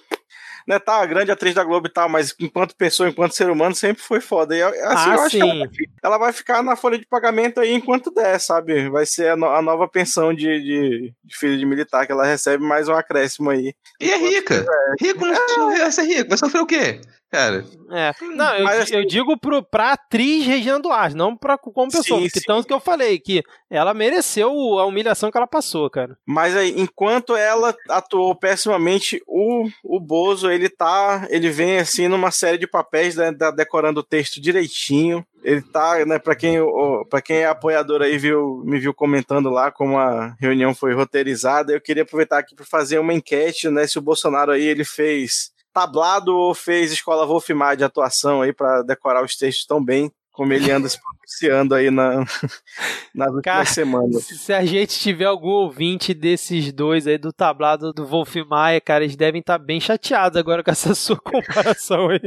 Speaker 1: Né, tá, a grande atriz da Globo e tal, mas enquanto pessoa, enquanto ser humano, sempre foi foda. E assim,
Speaker 2: Ah,
Speaker 1: eu acho que ela
Speaker 2: sim.
Speaker 1: vai, ela vai ficar na folha de pagamento aí enquanto der, sabe? Vai ser a, no- a nova pensão de, de, de filho de militar que ela recebe mais um acréscimo aí.
Speaker 3: E é rica. Rico não vai ser rico, vai sofrer o quê? Cara.
Speaker 2: É. Não, eu, Mas, assim, eu digo pro, pra atriz Regina Duarte, não pra, como pessoa. Sim, porque sim. tanto que eu falei que ela mereceu a humilhação que ela passou, cara.
Speaker 1: Mas aí, enquanto ela atuou pessimamente, o, o Bozo, ele tá. Ele vem assim numa série de papéis, né, decorando o texto direitinho. Ele tá, né, pra quem, pra quem é apoiador aí, viu, me viu comentando lá como a reunião foi roteirizada. Eu queria aproveitar aqui para fazer uma enquete, né? Se o Bolsonaro aí ele fez tablado ou fez escola Wolfmar de atuação aí para decorar os textos tão bem como ele anda se pronunciando aí na, [LAUGHS] nas últimas Cara, semanas.
Speaker 2: Se a gente tiver algum ouvinte desses dois aí do tablado do Wolf Maia, cara, eles devem estar tá bem chateados agora com essa [LAUGHS] sua comparação aí.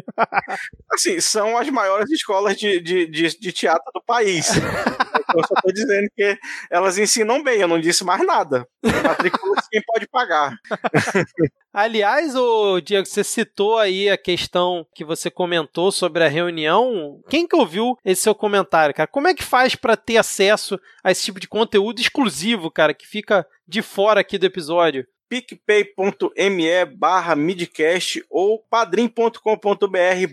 Speaker 1: Assim, são as maiores escolas de, de, de, de teatro do país. [LAUGHS] eu só tô dizendo que elas ensinam bem, eu não disse mais nada. Matrícula [LAUGHS] quem pode pagar.
Speaker 2: Aliás, o Diego, você citou aí a questão que você comentou sobre a reunião. Quem que ouviu esse seu comentário, cara? Como é que faz para ter acesso a esse tipo de conteúdo exclusivo, cara, que fica de fora aqui do episódio?
Speaker 1: picpay.me barra midcast ou padrim.com.br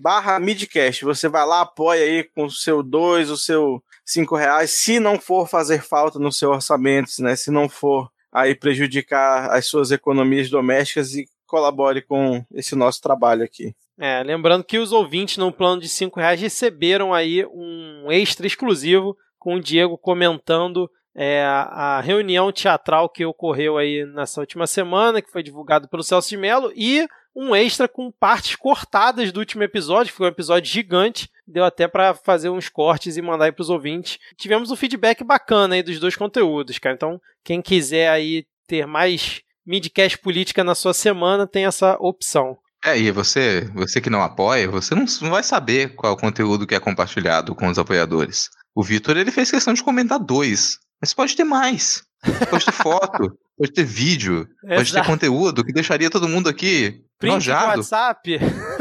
Speaker 1: barra midcast. Você vai lá, apoia aí com o seu dois, o seu cinco reais, se não for fazer falta no seu orçamento, né? Se não for aí prejudicar as suas economias domésticas e colabore com esse nosso trabalho aqui.
Speaker 2: É, lembrando que os ouvintes no plano de cinco reais receberam aí um extra exclusivo com o Diego comentando é, a reunião teatral que ocorreu aí nessa última semana, que foi divulgado pelo Celso de Mello, e um extra com partes cortadas do último episódio, que foi um episódio gigante, deu até para fazer uns cortes e mandar aí pros ouvintes. Tivemos um feedback bacana aí dos dois conteúdos, cara. Então, quem quiser aí ter mais midcast política na sua semana, tem essa opção.
Speaker 3: É, e você, você que não apoia, você não, não vai saber qual é o conteúdo que é compartilhado com os apoiadores. O Vitor, ele fez questão de comentar dois, mas pode ter mais. Pode ter foto, pode ter vídeo, pode ter conteúdo que deixaria todo mundo aqui Print enojado.
Speaker 2: WhatsApp. [LAUGHS]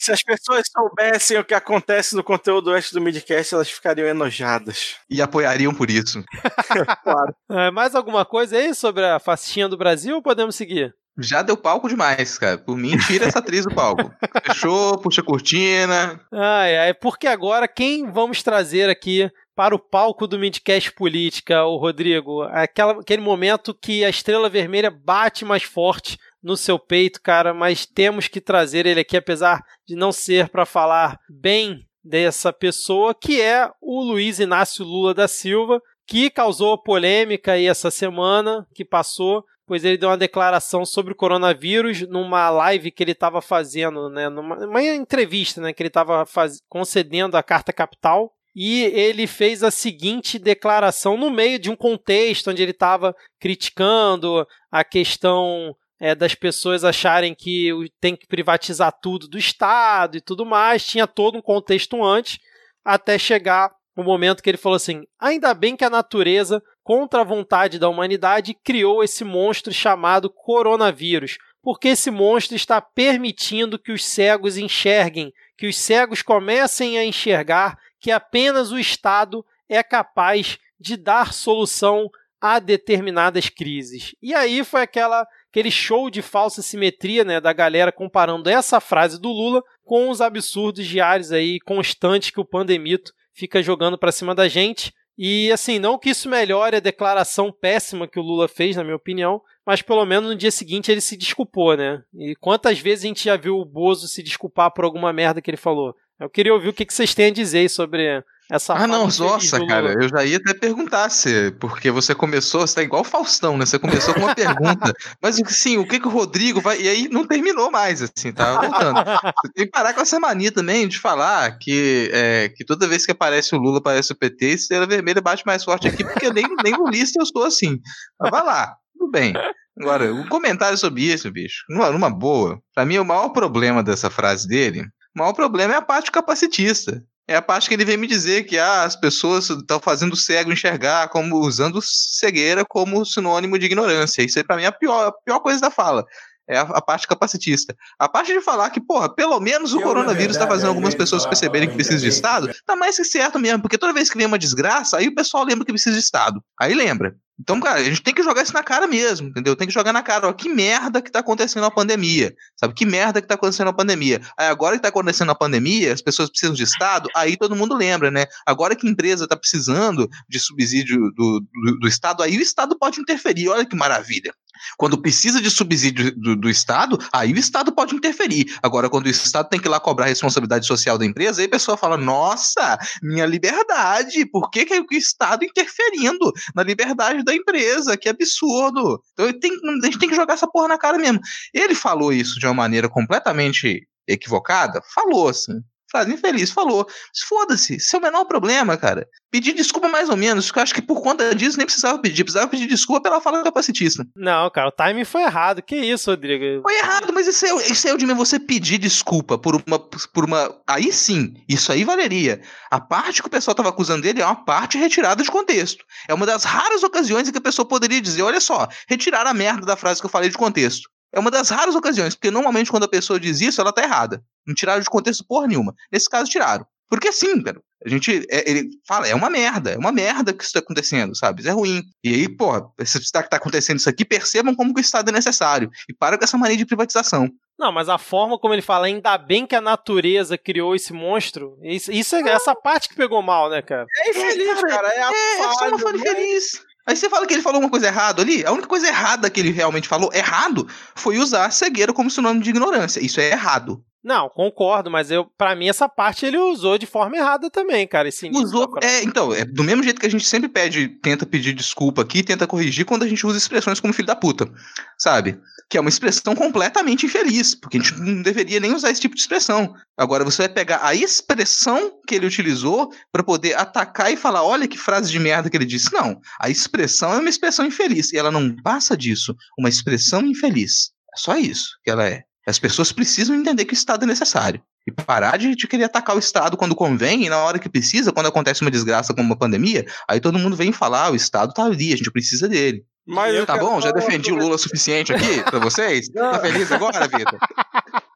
Speaker 1: Se as pessoas soubessem o que acontece no conteúdo antes do midcast, elas ficariam enojadas.
Speaker 3: E apoiariam por isso. [LAUGHS]
Speaker 2: claro. É, mais alguma coisa aí sobre a faixinha do Brasil ou podemos seguir?
Speaker 3: Já deu palco demais, cara. Por mim, tira essa atriz do palco. Fechou, puxa a cortina.
Speaker 2: Ai, ai, porque agora quem vamos trazer aqui para o palco do Midcast Política, o Rodrigo? Aquela, aquele momento que a estrela vermelha bate mais forte no seu peito, cara, mas temos que trazer ele aqui, apesar de não ser para falar bem dessa pessoa, que é o Luiz Inácio Lula da Silva, que causou polêmica aí essa semana que passou, pois ele deu uma declaração sobre o coronavírus numa live que ele estava fazendo, né, numa entrevista, né, que ele estava concedendo a Carta Capital, e ele fez a seguinte declaração no meio de um contexto onde ele estava criticando a questão é, das pessoas acharem que tem que privatizar tudo do Estado e tudo mais. Tinha todo um contexto antes, até chegar o momento que ele falou assim: ainda bem que a natureza, contra a vontade da humanidade, criou esse monstro chamado coronavírus, porque esse monstro está permitindo que os cegos enxerguem, que os cegos comecem a enxergar que apenas o Estado é capaz de dar solução a determinadas crises. E aí foi aquela aquele show de falsa simetria, né, da galera comparando essa frase do Lula com os absurdos diários aí constantes que o pandemito fica jogando para cima da gente. E assim, não que isso melhore a declaração péssima que o Lula fez, na minha opinião, mas pelo menos no dia seguinte ele se desculpou, né? E quantas vezes a gente já viu o Bozo se desculpar por alguma merda que ele falou? Eu queria ouvir o que vocês têm a dizer sobre essa
Speaker 3: ah, não, nossa, cara, eu já ia até perguntar se, porque você começou, você tá igual o Faustão, né? Você começou com uma pergunta, [LAUGHS] mas sim, o que que o Rodrigo vai. E aí não terminou mais, assim, tá voltando. Você [LAUGHS] tem que parar com essa mania também de falar que, é, que toda vez que aparece o Lula, aparece o PT, estrela vermelha bate mais forte aqui, porque nem, nem lulista eu sou assim. Mas vai lá, tudo bem. Agora, um comentário sobre isso, bicho, numa, numa boa, pra mim o maior problema dessa frase dele, o maior problema é a parte capacitista é a parte que ele vem me dizer que ah, as pessoas estão fazendo o cego enxergar, como usando cegueira como sinônimo de ignorância. Isso aí, pra mim, é a pior, a pior coisa da fala. É a, a, parte capacitista. A parte de falar que, porra, pelo menos o eu, coronavírus está fazendo algumas pessoas perceberem que precisa de Estado, tá mais que certo mesmo, porque toda vez que vem uma desgraça, aí o pessoal lembra que precisa de Estado. Aí lembra. Então, cara, a gente tem que jogar isso na cara mesmo, entendeu? Tem que jogar na cara, ó, que merda que tá acontecendo na pandemia, sabe? Que merda que tá acontecendo na pandemia. Aí agora que tá acontecendo a pandemia, as pessoas precisam de Estado, aí todo mundo lembra, né? Agora que a empresa tá precisando de subsídio do, do, do Estado, aí o Estado pode interferir, olha que maravilha. Quando precisa de subsídio do, do, Estado, aí o Estado pode interferir. Agora, quando o Estado tem que ir lá cobrar a responsabilidade social da empresa, aí a pessoa fala: nossa, minha liberdade, por que, que é o Estado interferindo na liberdade da empresa? Que absurdo. Então tem, a gente tem que jogar essa porra na cara mesmo. Ele falou isso de uma maneira completamente equivocada? Falou, assim frase infeliz, falou. Foda-se, isso é o menor problema, cara. Pedir desculpa mais ou menos, porque eu acho que por conta disso nem precisava pedir, precisava pedir desculpa pela fala capacitista.
Speaker 2: Não, cara, o timing foi errado. Que isso, Rodrigo?
Speaker 3: Foi errado, mas isso é, isso é o de você pedir desculpa por uma, por uma. Aí sim, isso aí valeria. A parte que o pessoal tava acusando dele é uma parte retirada de contexto. É uma das raras ocasiões em que a pessoa poderia dizer: olha só, retirar a merda da frase que eu falei de contexto. É uma das raras ocasiões, porque normalmente quando a pessoa diz isso, ela tá errada. Não tiraram de contexto porra nenhuma. Nesse caso, tiraram. Porque assim, cara, a gente, é, ele fala, é uma merda, é uma merda que isso tá acontecendo, sabe? Isso é ruim. E aí, porra, se está tá acontecendo isso aqui, percebam como que o Estado é necessário. E para com essa mania de privatização.
Speaker 2: Não, mas a forma como ele fala, ainda bem que a natureza criou esse monstro, isso, isso é essa parte que pegou mal, né, cara?
Speaker 1: É infeliz, cara, é a
Speaker 3: é, falha, é só uma falha infeliz. Aí você fala que ele falou uma coisa errada ali. A única coisa errada que ele realmente falou, errado, foi usar cegueira como sinônimo de ignorância. Isso é errado.
Speaker 2: Não, concordo, mas eu, para mim essa parte ele usou de forma errada também, cara. Esse
Speaker 3: usou, é, então, é do mesmo jeito que a gente sempre pede, tenta pedir desculpa aqui, tenta corrigir quando a gente usa expressões como filho da puta, sabe? Que é uma expressão completamente infeliz, porque a gente não deveria nem usar esse tipo de expressão. Agora você vai pegar a expressão que ele utilizou para poder atacar e falar, olha que frase de merda que ele disse. Não, a expressão é uma expressão infeliz e ela não passa disso, uma expressão infeliz. É só isso que ela é. As pessoas precisam entender que o Estado é necessário. E parar de, de, querer atacar o Estado quando convém e na hora que precisa, quando acontece uma desgraça como uma pandemia, aí todo mundo vem falar, ah, o Estado tá ali, a gente precisa dele. Mas tá bom? Já defendi o Lula suficiente aqui pra vocês? [LAUGHS] Não. Tá feliz agora, Vitor? [LAUGHS]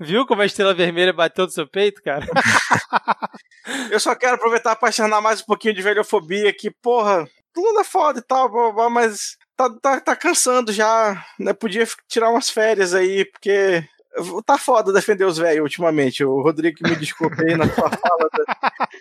Speaker 2: Viu como a estrela vermelha bateu no seu peito, cara? [LAUGHS]
Speaker 1: Eu só quero aproveitar para acionar mais um pouquinho de velhofobia que, porra, Lula é foda e tal, mas tá, tá, tá cansando já, né? Podia tirar umas férias aí, porque tá foda defender os velhos ultimamente. O Rodrigo me desculpe aí na sua [LAUGHS] fala.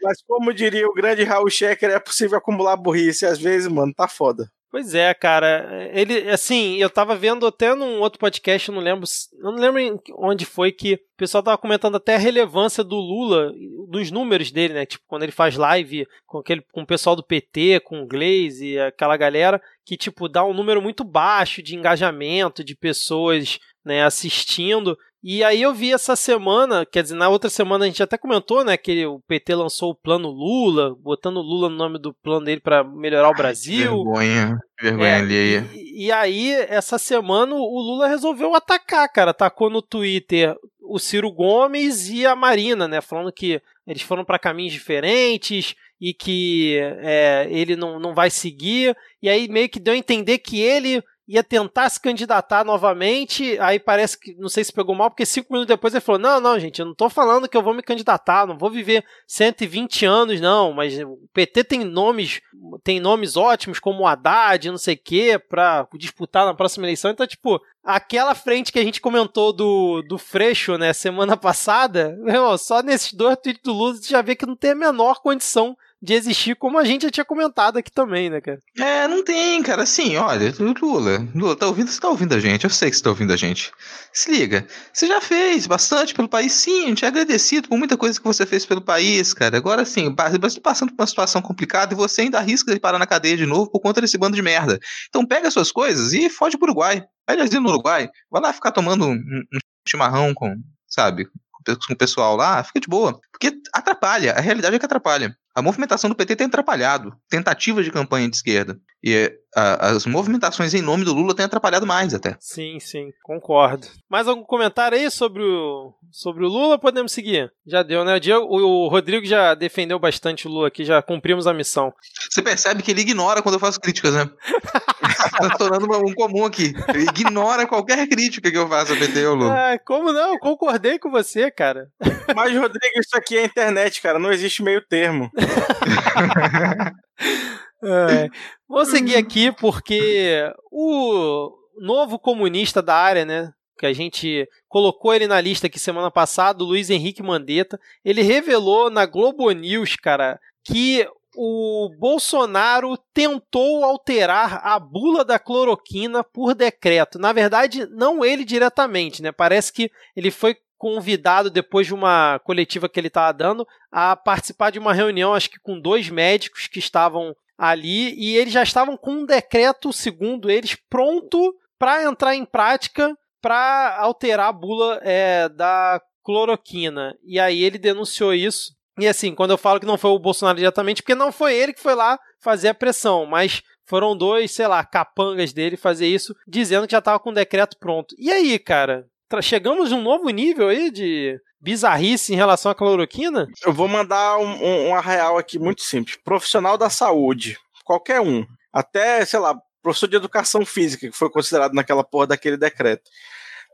Speaker 1: Mas como diria o grande Raul Schecker, é possível acumular burrice às vezes, mano, tá foda.
Speaker 2: Pois é, cara. Ele, assim, eu tava vendo até num outro podcast, eu não lembro, não lembro onde foi que o pessoal tava comentando até a relevância do Lula, dos números dele, né? Tipo, quando ele faz live com aquele com o pessoal do PT, com o Glaze, aquela galera que tipo dá um número muito baixo de engajamento de pessoas, né, assistindo. E aí eu vi essa semana, quer dizer, na outra semana a gente até comentou, né, que o PT lançou o plano Lula, botando Lula no nome do plano dele para melhorar o Brasil.
Speaker 3: vergonha, vergonha é, alheia.
Speaker 2: E, e aí, essa semana, o Lula resolveu atacar, cara. Atacou no Twitter o Ciro Gomes e a Marina, né, falando que eles foram para caminhos diferentes e que é, ele não, não vai seguir. E aí meio que deu a entender que ele ia tentar se candidatar novamente, aí parece que, não sei se pegou mal, porque cinco minutos depois ele falou, não, não, gente, eu não tô falando que eu vou me candidatar, não vou viver 120 anos, não, mas o PT tem nomes, tem nomes ótimos, como Haddad, não sei o quê, pra disputar na próxima eleição, então, tipo, aquela frente que a gente comentou do, do Freixo, né, semana passada, [LAUGHS] só nesses dois tweets do Lula você já vê que não tem a menor condição de existir, como a gente já tinha comentado aqui também, né, cara?
Speaker 3: É, não tem, cara. Assim, olha, Lula, Lula, tá ouvindo? Você tá ouvindo a gente? Eu sei que você tá ouvindo a gente. Se liga, você já fez bastante pelo país, sim, a gente é agradecido por muita coisa que você fez pelo país, cara. Agora, sim, o Brasil passando por uma situação complicada e você ainda arrisca de parar na cadeia de novo por conta desse bando de merda. Então pega suas coisas e foge pro Uruguai. Vai de no Uruguai, vai lá ficar tomando um chimarrão com, sabe, com o pessoal lá, fica de boa. Porque atrapalha, a realidade é que atrapalha. A movimentação do PT tem atrapalhado tentativas de campanha de esquerda. E a, as movimentações em nome do Lula têm atrapalhado mais até.
Speaker 2: Sim, sim, concordo. Mais algum comentário aí sobre o, sobre o Lula? Podemos seguir? Já deu, né? O, Diego, o Rodrigo já defendeu bastante o Lula aqui, já cumprimos a missão.
Speaker 3: Você percebe que ele ignora quando eu faço críticas, né? [LAUGHS] tá tornando um comum aqui. Ele ignora qualquer crítica que eu faça a PT ou Lula.
Speaker 2: Ah, como não? Eu concordei com você, cara.
Speaker 1: Mas, Rodrigo, isso aqui é internet, cara. Não existe meio termo. [LAUGHS]
Speaker 2: É. Vou seguir aqui porque o novo comunista da área, né? Que a gente colocou ele na lista aqui semana passada, o Luiz Henrique Mandetta, ele revelou na Globo News, cara, que o Bolsonaro tentou alterar a bula da cloroquina por decreto. Na verdade, não ele diretamente, né? Parece que ele foi convidado depois de uma coletiva que ele estava dando a participar de uma reunião, acho que com dois médicos que estavam ali e eles já estavam com um decreto, segundo eles, pronto para entrar em prática para alterar a bula é, da cloroquina. E aí ele denunciou isso e assim, quando eu falo que não foi o Bolsonaro diretamente, porque não foi ele que foi lá fazer a pressão, mas foram dois, sei lá, capangas dele fazer isso, dizendo que já estava com o decreto pronto. E aí, cara? Chegamos num novo nível aí de bizarrice em relação à cloroquina?
Speaker 1: Eu vou mandar um, um, uma real aqui muito simples. Profissional da saúde, qualquer um, até, sei lá, professor de educação física, que foi considerado naquela porra daquele decreto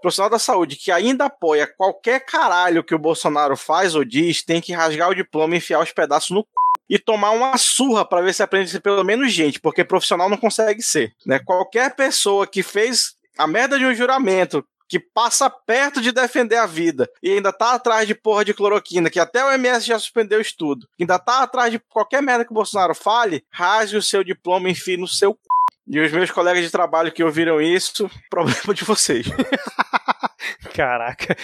Speaker 1: profissional da saúde que ainda apoia qualquer caralho que o Bolsonaro faz ou diz, tem que rasgar o diploma e enfiar os pedaços no c... e tomar uma surra para ver se aprende a ser pelo menos gente, porque profissional não consegue ser, né? Qualquer pessoa que fez a merda de um juramento que passa perto de defender a vida e ainda tá atrás de porra de cloroquina, que até o MS já suspendeu o estudo, ainda tá atrás de qualquer merda que o Bolsonaro fale, rasgue o seu diploma e enfie no seu c... E os meus colegas de trabalho que ouviram isso, [LAUGHS] problema de vocês. [LAUGHS]
Speaker 2: Caraca.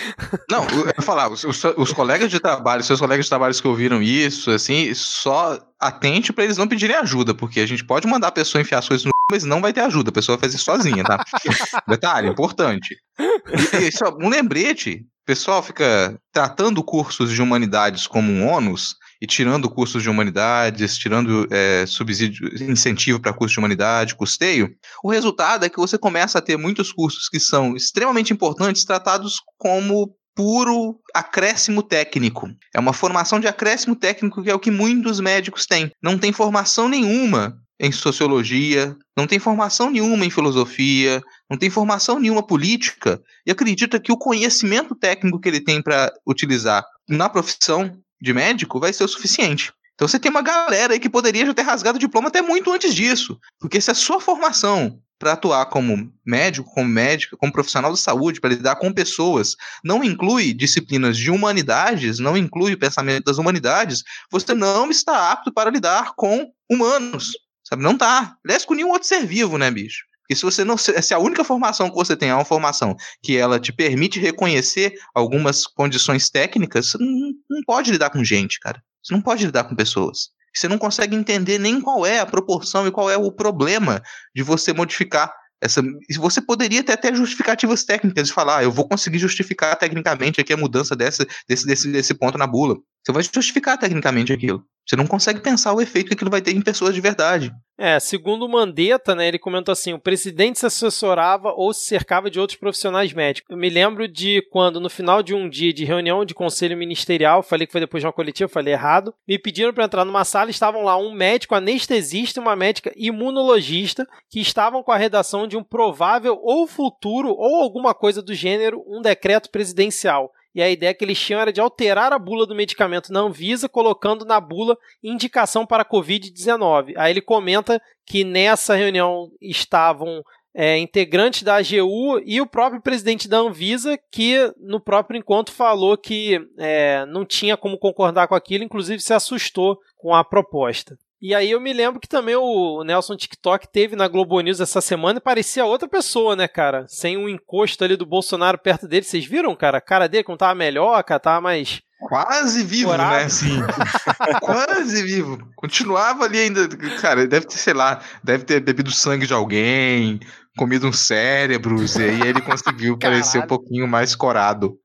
Speaker 3: Não, eu ia falar, os, os, os, colegas de trabalho, seus colegas de trabalho que ouviram isso, assim, só atente para eles não pedirem ajuda, porque a gente pode mandar a pessoa enfiar as coisas no mas não vai ter ajuda, a pessoa vai fazer sozinha, tá? [LAUGHS] Detalhe, importante. E, e, só um lembrete, o pessoal fica tratando cursos de humanidades como um ônus, e tirando cursos de humanidades, tirando é, subsídio, incentivo para cursos de humanidade, custeio, o resultado é que você começa a ter muitos cursos que são extremamente importantes tratados como puro acréscimo técnico. É uma formação de acréscimo técnico que é o que muitos médicos têm. Não tem formação nenhuma em sociologia, não tem formação nenhuma em filosofia, não tem formação nenhuma política, e acredita que o conhecimento técnico que ele tem para utilizar na profissão de médico vai ser o suficiente. Então você tem uma galera aí que poderia já ter rasgado o diploma até muito antes disso. Porque se a sua formação para atuar como médico, como médica, como profissional de saúde, para lidar com pessoas, não inclui disciplinas de humanidades, não inclui o pensamento das humanidades, você não está apto para lidar com humanos. Sabe? Não tá. Aliás, com nenhum outro ser vivo, né, bicho? E se você não se a única formação que você tem é uma formação que ela te permite reconhecer algumas condições técnicas, você não, não pode lidar com gente, cara. Você não pode lidar com pessoas. Você não consegue entender nem qual é a proporção e qual é o problema de você modificar essa, você poderia ter até justificativas técnicas de falar, ah, eu vou conseguir justificar tecnicamente aqui a mudança dessa, desse, desse, desse ponto na bula. Você vai justificar tecnicamente aquilo. Você não consegue pensar o efeito que aquilo vai ter em pessoas de verdade.
Speaker 2: É, segundo Mandetta, né, ele comentou assim: o presidente se assessorava ou se cercava de outros profissionais médicos. Eu me lembro de quando, no final de um dia de reunião de conselho ministerial, falei que foi depois de uma coletiva, falei errado, me pediram para entrar numa sala, estavam lá um médico anestesista e uma médica imunologista que estavam com a redação de um provável ou futuro ou alguma coisa do gênero, um decreto presidencial e a ideia que eles tinham era de alterar a bula do medicamento na Anvisa, colocando na bula indicação para Covid-19. Aí ele comenta que nessa reunião estavam é, integrantes da AGU e o próprio presidente da Anvisa, que no próprio encontro falou que é, não tinha como concordar com aquilo, inclusive se assustou com a proposta. E aí eu me lembro que também o Nelson TikTok teve na Globo News essa semana e parecia outra pessoa, né, cara? Sem um encosto ali do Bolsonaro perto dele. Vocês viram, cara? A cara dele como tava melhor, cara, tava mais...
Speaker 3: Quase vivo, Corado. né? Sim. [LAUGHS] Quase vivo. Continuava ali ainda. Cara, deve ter, sei lá, deve ter bebido sangue de alguém, comido uns cérebros, e aí ele conseguiu [LAUGHS] parecer um pouquinho mais corado.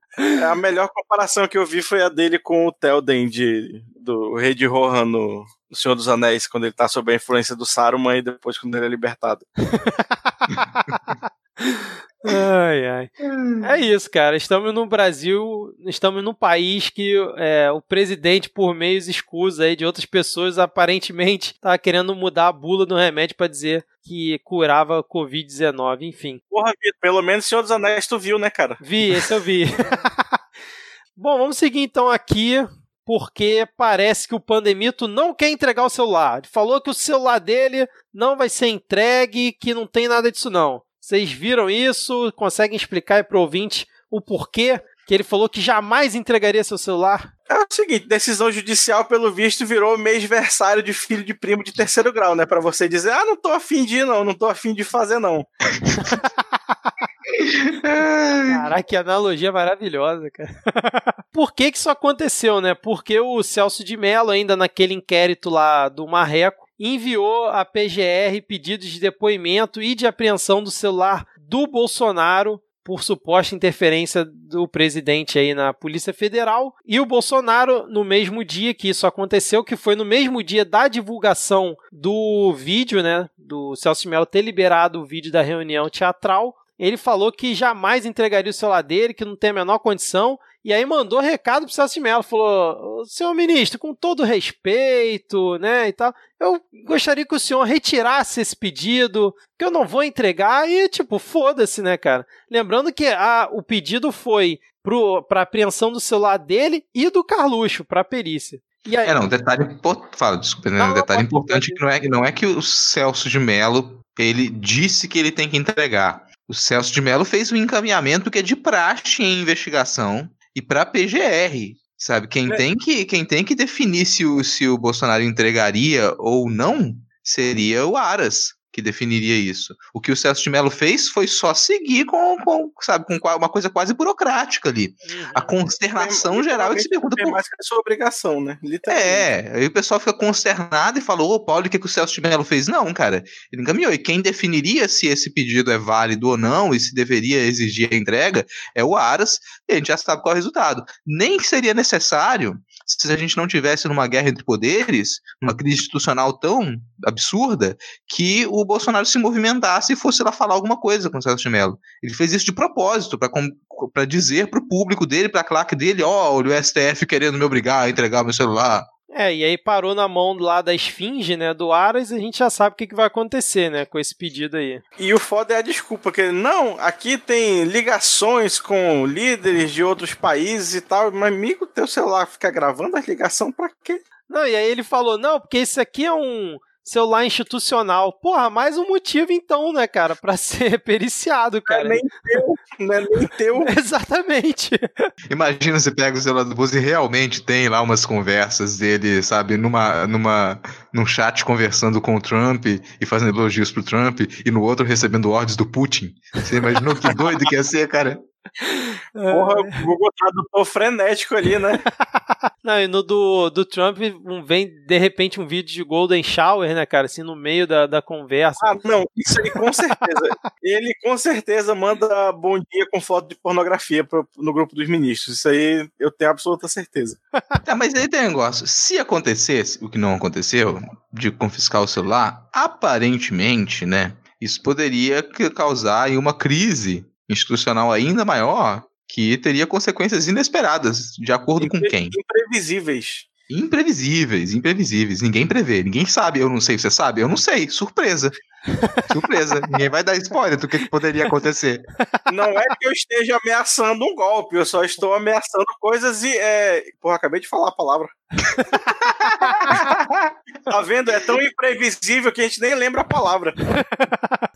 Speaker 1: A melhor comparação que eu vi foi a dele com o Telden de, do Rei de Rohan no, do Senhor dos Anéis, quando ele tá sob a influência do Saruman e depois quando ele é libertado. [LAUGHS]
Speaker 2: ai, ai. É isso, cara. Estamos no Brasil, estamos num país que é, o presidente, por meios escusos aí de outras pessoas, aparentemente tá querendo mudar a bula do remédio para dizer que curava Covid-19, enfim.
Speaker 1: Porra, Vitor, pelo menos o Senhor dos Anéis tu viu, né, cara?
Speaker 2: Vi, esse eu vi. [LAUGHS] Bom, vamos seguir então aqui porque parece que o Pandemito não quer entregar o celular. Ele falou que o celular dele não vai ser entregue, que não tem nada disso não. Vocês viram isso? Conseguem explicar para o ouvinte o porquê que ele falou que jamais entregaria seu celular?
Speaker 1: É o seguinte, decisão judicial, pelo visto, virou mês-versário de filho de primo de terceiro grau, né? Pra você dizer, ah, não tô afim de ir, não, não tô afim de fazer, não. [LAUGHS]
Speaker 2: Caraca, que analogia maravilhosa, cara. [LAUGHS] Por que que isso aconteceu, né? Porque o Celso de Mello, ainda naquele inquérito lá do Marreco, enviou à PGR pedidos de depoimento e de apreensão do celular do Bolsonaro por suposta interferência do presidente aí na Polícia Federal. E o Bolsonaro, no mesmo dia que isso aconteceu, que foi no mesmo dia da divulgação do vídeo, né, do Celso Mello ter liberado o vídeo da reunião teatral, ele falou que jamais entregaria o celular dele, que não tem a menor condição, e aí mandou recado pro Celso Mello, falou, senhor ministro, com todo respeito, né, e tal, eu gostaria que o senhor retirasse esse pedido, que eu não vou entregar, e tipo, foda-se, né, cara. Lembrando que a, o pedido foi para apreensão do celular dele e do Carluxo, para perícia.
Speaker 3: E aí... É, não, detalhe, fala, desculpa, né, não, detalhe importante que não é, não é que o Celso de Mello, ele disse que ele tem que entregar. O Celso de Mello fez um encaminhamento que é de praxe em investigação e para PGR, sabe? Quem, é. tem que, quem tem que definir se o, se o Bolsonaro entregaria ou não seria o Aras que definiria isso. O que o Celso de Mello fez foi só seguir com, com sabe, com uma coisa quase burocrática ali. Uhum. A consternação geral é que se pergunta
Speaker 1: por... mais que a sua obrigação, né?
Speaker 3: É, aí o pessoal fica consternado e falou, ô Paulo, o que, que o Celso de Mello fez? Não, cara, ele encaminhou. E quem definiria se esse pedido é válido ou não e se deveria exigir a entrega é o Aras, e a gente já sabe qual é o resultado. Nem seria necessário se a gente não tivesse numa guerra entre poderes, uma crise institucional tão absurda, que o Bolsonaro se movimentasse e fosse lá falar alguma coisa com o Celso de Mello. Ele fez isso de propósito, para dizer para o público dele, para a claque dele, ó, oh, o STF querendo me obrigar a entregar meu celular.
Speaker 2: É, e aí parou na mão lá da esfinge, né, do Aras, e a gente já sabe o que, que vai acontecer, né, com esse pedido aí.
Speaker 1: E o foda é a desculpa, que não, aqui tem ligações com líderes de outros países e tal, mas amigo, teu celular fica gravando as ligações pra quê?
Speaker 2: Não, e aí ele falou, não, porque isso aqui é um celular institucional. Porra, mais um motivo então, né, cara, para [LAUGHS] ser periciado, cara.
Speaker 1: Não é nem teu, não é nem teu. [LAUGHS]
Speaker 2: Exatamente.
Speaker 3: Imagina você pega o celular do Bozo e realmente tem lá umas conversas dele, sabe, numa, numa, num chat conversando com o Trump e fazendo elogios pro Trump e no outro recebendo ordens do Putin. Você imaginou que doido que ia ser, cara?
Speaker 1: Porra, o Google Tradutor frenético ali, né? [LAUGHS]
Speaker 2: Não, e no do, do Trump vem de repente um vídeo de Golden Shower, né, cara? Assim, no meio da, da conversa.
Speaker 1: Ah, não, isso aí com certeza. [LAUGHS] Ele com certeza manda bom dia com foto de pornografia pro, no grupo dos ministros. Isso aí eu tenho absoluta certeza. [LAUGHS]
Speaker 3: É, mas aí tem um negócio. Se acontecesse o que não aconteceu, de confiscar o celular, aparentemente, né? Isso poderia causar uma crise institucional ainda maior que teria consequências inesperadas, de acordo Impre com quem?
Speaker 1: Imprevisíveis.
Speaker 3: Imprevisíveis, imprevisíveis. Ninguém prevê, ninguém sabe. Eu não sei, você sabe? Eu não sei. Surpresa. [LAUGHS] Surpresa. Ninguém vai dar spoiler do que, que, poderia acontecer.
Speaker 1: Não é que eu esteja ameaçando um golpe, eu só estou ameaçando coisas e. É... Porra, acabei de falar a palavra. [LAUGHS] tá vendo? É tão imprevisível que a gente nem lembra a palavra.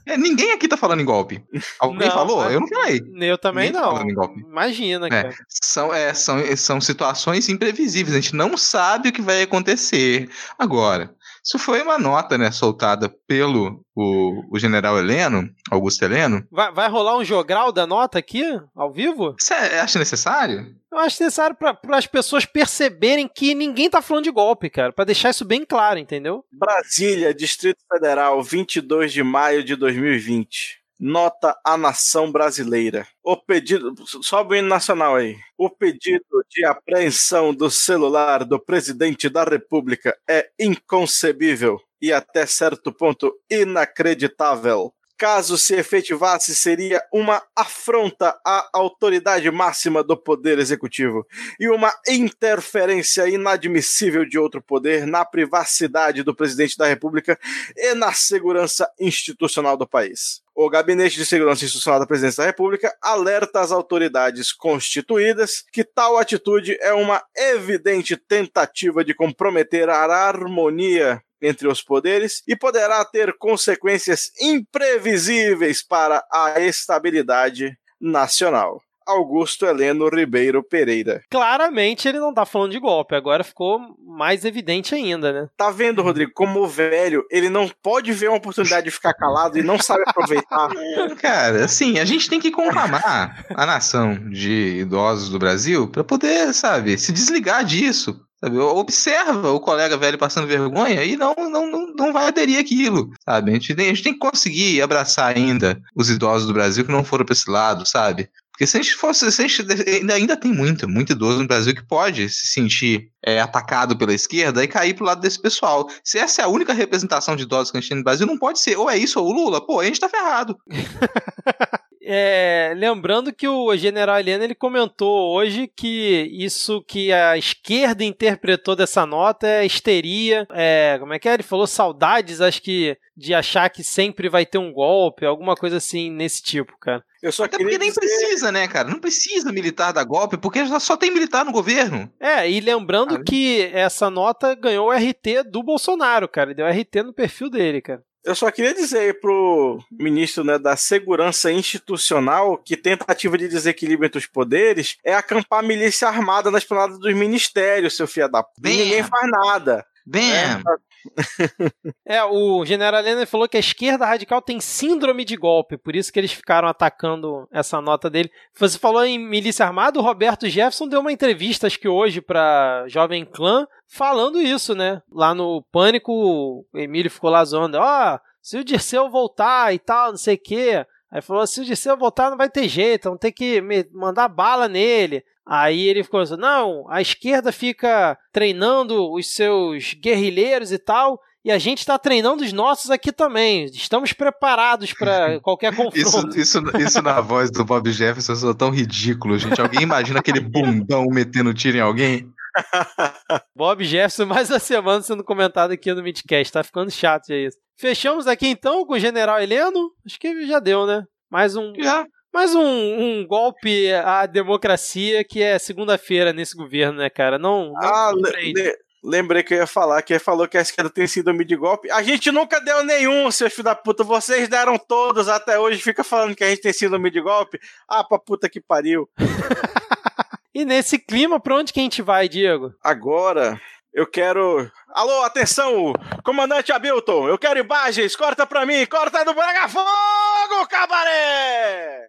Speaker 3: É, ninguém aqui tá falando em golpe. Alguém não, falou? Eu não falei.
Speaker 2: Eu também ninguém tá não. Imagina, é, cara.
Speaker 3: São, é, são, são situações imprevisíveis. A gente não sabe o que vai acontecer. Agora, isso foi uma nota, né, soltada pelo o, o general Heleno, Augusto Heleno.
Speaker 2: Vai, vai rolar um jogral da nota aqui, ao vivo?
Speaker 3: Você acha necessário?
Speaker 2: Eu acho necessário para as pessoas perceberem que ninguém tá falando de golpe, cara, para deixar isso bem claro, entendeu?
Speaker 1: Brasília, Distrito Federal, 22 de maio de 2020 nota à nação brasileira. O pedido, sobe o hino nacional aí. O pedido de apreensão do celular do presidente da República é inconcebível e até certo ponto inacreditável. Caso se efetivasse, seria uma afronta à autoridade máxima do Poder Executivo e uma interferência inadmissível de outro poder na privacidade do presidente da República e na segurança institucional do país. O Gabinete de Segurança Institucional da Presidência da República alerta as autoridades constituídas que tal atitude é uma evidente tentativa de comprometer a harmonia entre os poderes e poderá ter consequências imprevisíveis para a estabilidade nacional. Augusto Heleno Ribeiro Pereira.
Speaker 2: Claramente ele não tá falando de golpe, agora ficou mais evidente ainda, né?
Speaker 1: Tá vendo, Rodrigo, como o velho, ele não pode ver uma oportunidade de ficar calado e não sabe aproveitar. [LAUGHS]
Speaker 3: Cara, assim, a gente tem que conclamar a nação de idosos do Brasil para poder, sabe, se desligar disso. Sabe? Observa o colega velho passando vergonha e não, não, não, não vai aderir aquilo, sabe? A gente, tem, a gente tem que conseguir abraçar ainda os idosos do Brasil que não foram para esse lado, sabe? Porque se a gente fosse, se a gente, ainda, ainda tem muito, muito idoso no Brasil que pode se sentir é, atacado pela esquerda e cair pro lado desse pessoal. Se essa é a única representação de idosos que a gente tem no Brasil, não pode ser. Ou é isso ou o Lula, pô, a gente tá ferrado. [LAUGHS]
Speaker 2: É, lembrando que o general Helena ele comentou hoje que isso que a esquerda interpretou dessa nota é histeria, é, como é que é? Ele falou saudades, acho que de achar que sempre vai ter um golpe, alguma coisa assim nesse tipo, cara.
Speaker 3: Eu só Até porque nem dizer... precisa, né, cara? Não precisa militar dar golpe, porque já só tem militar no governo.
Speaker 2: É, e lembrando ah, que essa nota ganhou o RT do Bolsonaro, cara. Ele deu RT no perfil dele, cara.
Speaker 1: Eu só queria dizer aí pro ministro né, da Segurança Institucional que tentativa de desequilíbrio entre os poderes é acampar milícia armada nas planadas dos ministérios, seu filho da puta. Ninguém faz nada.
Speaker 3: Bem. É, [LAUGHS]
Speaker 2: é, o general Helena falou que a esquerda radical tem síndrome de golpe, por isso que eles ficaram atacando essa nota dele. Você falou em milícia armada, o Roberto Jefferson deu uma entrevista, acho que hoje, para Jovem Clã, falando isso, né? Lá no Pânico, o Emílio ficou lá zoando, ó, oh, se o Dirceu voltar e tal, não sei o quê. Aí falou: se o Dirceu voltar, não vai ter jeito, vamos ter que mandar bala nele. Aí ele ficou assim: não, a esquerda fica treinando os seus guerrilheiros e tal, e a gente está treinando os nossos aqui também. Estamos preparados para [LAUGHS] qualquer confronto.
Speaker 3: Isso, isso, isso na voz do Bob Jefferson é tão ridículo, gente. Alguém imagina aquele bundão metendo tiro em alguém? [LAUGHS]
Speaker 2: Bob Jefferson, mais uma semana sendo comentado aqui no Midcast. Tá ficando chato já isso. Fechamos aqui então com o General Heleno. Acho que já deu, né? Mais um.
Speaker 3: Já.
Speaker 2: Mais um, um, golpe à democracia que é segunda-feira nesse governo, né, cara? Não. não
Speaker 1: ah, le, le, lembrei que eu ia falar, que ele falou que a esquerda tem sido de golpe. A gente nunca deu nenhum, seus filhos da puta. Vocês deram todos até hoje, fica falando que a gente tem sido de golpe. Ah, pra puta que pariu. [LAUGHS]
Speaker 2: e nesse clima, pra onde que a gente vai, Diego?
Speaker 1: Agora, eu quero. Alô, atenção! Comandante Abilton, eu quero imagens! Corta pra mim! Corta do Braga Fogo, cabaré!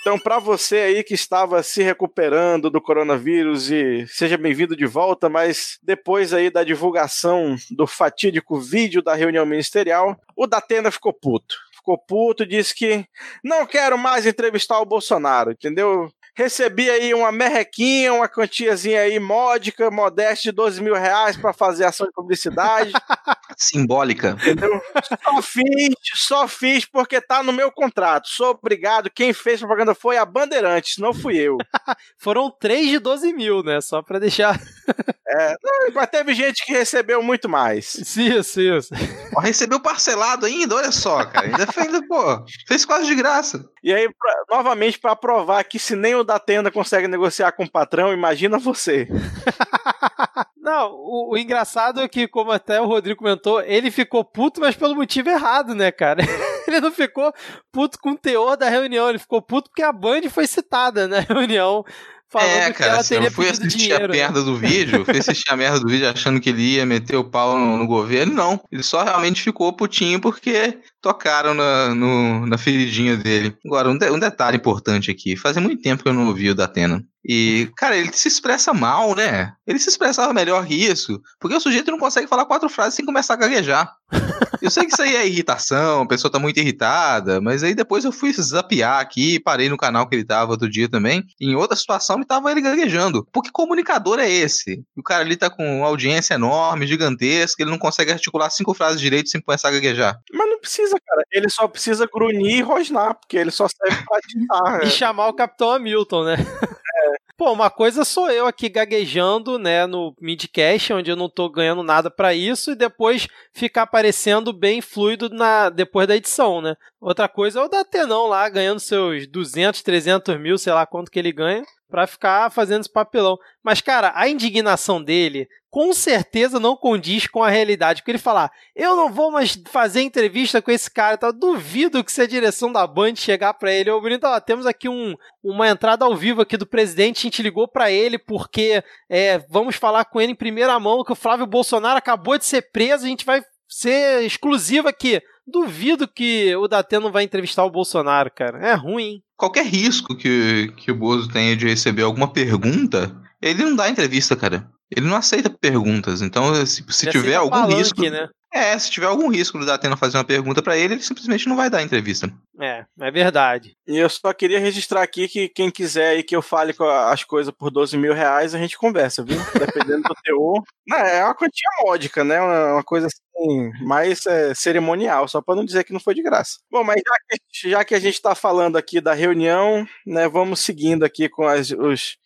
Speaker 1: Então, para você aí que estava se recuperando do coronavírus e seja bem-vindo de volta, mas depois aí da divulgação do fatídico vídeo da reunião ministerial, o Datena ficou puto ficou puto, disse que não quero mais entrevistar o Bolsonaro, entendeu? Recebi aí uma merrequinha, uma quantiazinha aí módica, modesta de 12 mil reais para fazer ação de publicidade. [LAUGHS]
Speaker 3: Simbólica.
Speaker 1: Entendeu? Só fiz, só fiz porque tá no meu contrato. Sou obrigado. Quem fez propaganda foi a Bandeirantes, não fui eu. [LAUGHS]
Speaker 2: Foram três de 12 mil, né? Só pra deixar. [LAUGHS]
Speaker 1: é, não, mas teve gente que recebeu muito mais.
Speaker 2: Isso, isso.
Speaker 3: recebeu parcelado ainda, olha só, cara. Ainda fez, pô, fez quase de graça.
Speaker 1: E aí, pra, novamente, para provar que se nem o da tenda consegue negociar com o patrão, imagina você. [LAUGHS]
Speaker 2: Não, o, o, engraçado é que, como até o Rodrigo comentou, ele ficou puto, mas pelo motivo errado, né, cara? [LAUGHS] ele não ficou puto com o teor da reunião, ele ficou puto porque a Band foi citada na reunião
Speaker 3: falando é, cara, que ela assim, teria eu fui assistir dinheiro, a né? merda do vídeo, fui assistir a merda do vídeo achando que ele ia meter o pau no, no governo, não. Ele só realmente ficou putinho porque tocaram na, no, na feridinha dele. Agora, um, de, um detalhe importante aqui, fazia muito tempo que eu não ouvi o Datena. E, cara, ele se expressa mal, né? Ele se expressava melhor que isso, porque o sujeito não consegue falar quatro frases sem começar a gaguejar. [LAUGHS] Eu sei que isso aí é irritação, a pessoa tá muito irritada, mas aí depois eu fui zapear aqui, parei no canal que ele tava outro dia também. Em outra situação, me tava ele gaguejando. Porque comunicador é esse? O cara ali tá com uma audiência enorme, gigantesca, ele não consegue articular cinco frases direito sem começar a gaguejar.
Speaker 1: Mas não precisa, cara. Ele só precisa grunhir e rosnar, porque ele só serve pra [LAUGHS] ditar.
Speaker 2: e chamar o Capitão Hamilton, né? Pô, uma coisa sou eu aqui gaguejando, né, no midcast, onde eu não tô ganhando nada para isso, e depois ficar aparecendo bem fluido na, depois da edição, né? Outra coisa é o Datenão lá, ganhando seus 200, 300 mil, sei lá quanto que ele ganha, pra ficar fazendo esse papelão. Mas, cara, a indignação dele com certeza não condiz com a realidade. Porque ele falar, eu não vou mais fazer entrevista com esse cara, tá? duvido que se a direção da Band chegar para ele, ô Bonito, ó, temos aqui um, uma entrada ao vivo aqui do presidente, a gente ligou para ele porque é, vamos falar com ele em primeira mão que o Flávio Bolsonaro acabou de ser preso, a gente vai ser exclusivo aqui. Duvido que o Datena não vai entrevistar o Bolsonaro, cara. É ruim.
Speaker 3: Qualquer risco que, que o Bozo tenha de receber alguma pergunta, ele não dá entrevista, cara. Ele não aceita perguntas. Então, se, se tiver algum palanque, risco. Né? É, se tiver algum risco do Datena fazer uma pergunta para ele, ele simplesmente não vai dar entrevista.
Speaker 2: É, é verdade.
Speaker 1: E eu só queria registrar aqui que quem quiser aí que eu fale as coisas por 12 mil reais, a gente conversa, viu? Dependendo do [LAUGHS] teor. é uma quantia módica, né? Uma, uma coisa assim, mais é, cerimonial, só para não dizer que não foi de graça. Bom, mas já que, já que a gente está falando aqui da reunião, né? Vamos seguindo aqui com as, os,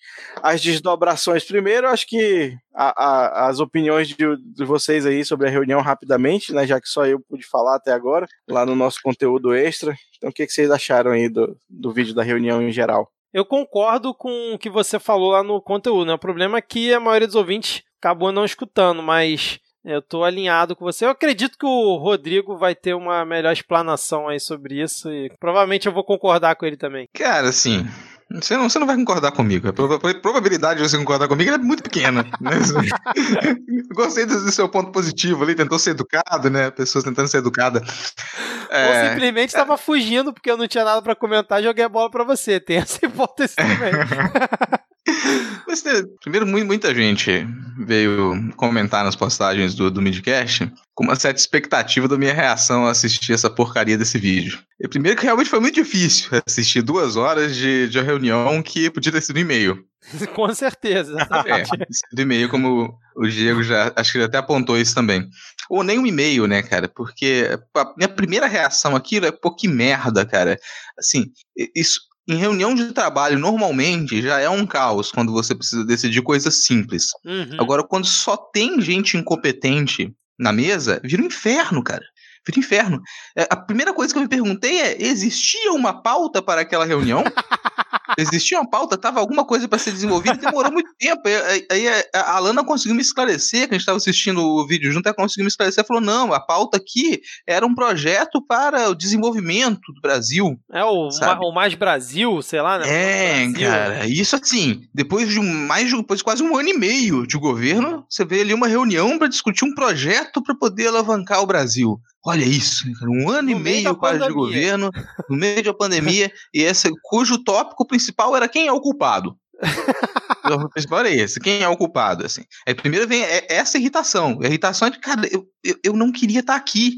Speaker 1: as desdobrações. Primeiro, acho que a, a, as opiniões de, de, vocês aí sobre a reunião rapidamente, né? Já que só eu pude falar até agora, lá no nosso conteúdo extra. Então, o que, que vocês acharam aí do, do vídeo da reunião em geral?
Speaker 2: Eu concordo com o que você falou lá no conteúdo, né? O problema é que a maioria dos ouvintes acabou não escutando, mas eu tô alinhado com você. Eu acredito que o Rodrigo vai ter uma melhor explanação aí sobre isso e provavelmente eu vou concordar com ele também.
Speaker 3: Cara, assim, você não, você não vai concordar comigo. A probabilidade de você concordar comigo é muito pequena. [LAUGHS] Né? Gostei do seu ponto positivo ali, tentou ser educado, né? Pessoas tentando ser educada.
Speaker 2: É... Ou simplesmente estava é... fugindo porque eu não tinha nada para comentar e joguei a bola para você. Tem essa [LAUGHS] hipótese também. [LAUGHS]
Speaker 3: Mas, né, primeiro, muita gente veio comentar nas postagens do, do Midcast com uma certa expectativa da minha reação a assistir essa porcaria desse vídeo. E primeiro que realmente foi muito difícil [LAUGHS] assistir duas horas de, de reunião que podia ter sido e-mail. [LAUGHS]
Speaker 2: Com certeza.
Speaker 3: É, do e-mail, como o Diego já, acho que ele até apontou isso também. Ou nem um e-mail, né, cara? Porque a minha primeira reação aquilo é, pô, que merda, cara. Assim, isso, em reunião de trabalho, normalmente, já é um caos quando você precisa decidir coisas simples. Uhum. Agora, quando só tem gente incompetente na mesa, vira um inferno, cara. Vira inferno. É, a primeira coisa que eu me perguntei é: existia uma pauta para aquela reunião? existia uma pauta, tava alguma coisa para ser desenvolvida, demorou muito tempo. Aí, aí a Alana conseguiu me esclarecer, que a gente estava assistindo o vídeo junto, ela conseguiu me esclarecer, falou: não, a pauta aqui era um projeto para o desenvolvimento do Brasil.
Speaker 2: É o, o Mais Brasil, sei lá, né?
Speaker 3: É, cara, isso assim, depois de um, mais de depois de quase um ano e meio de governo, você vê ali uma reunião para discutir um projeto para poder alavancar o Brasil. Olha isso, um ano no e meio quase de governo, no meio da pandemia, [LAUGHS] e essa, cujo tópico principal era quem é o culpado. [LAUGHS] o principal era esse, quem é o culpado, assim. Aí primeiro vem essa irritação, a irritação é de, cara, eu, eu, não queria estar aqui,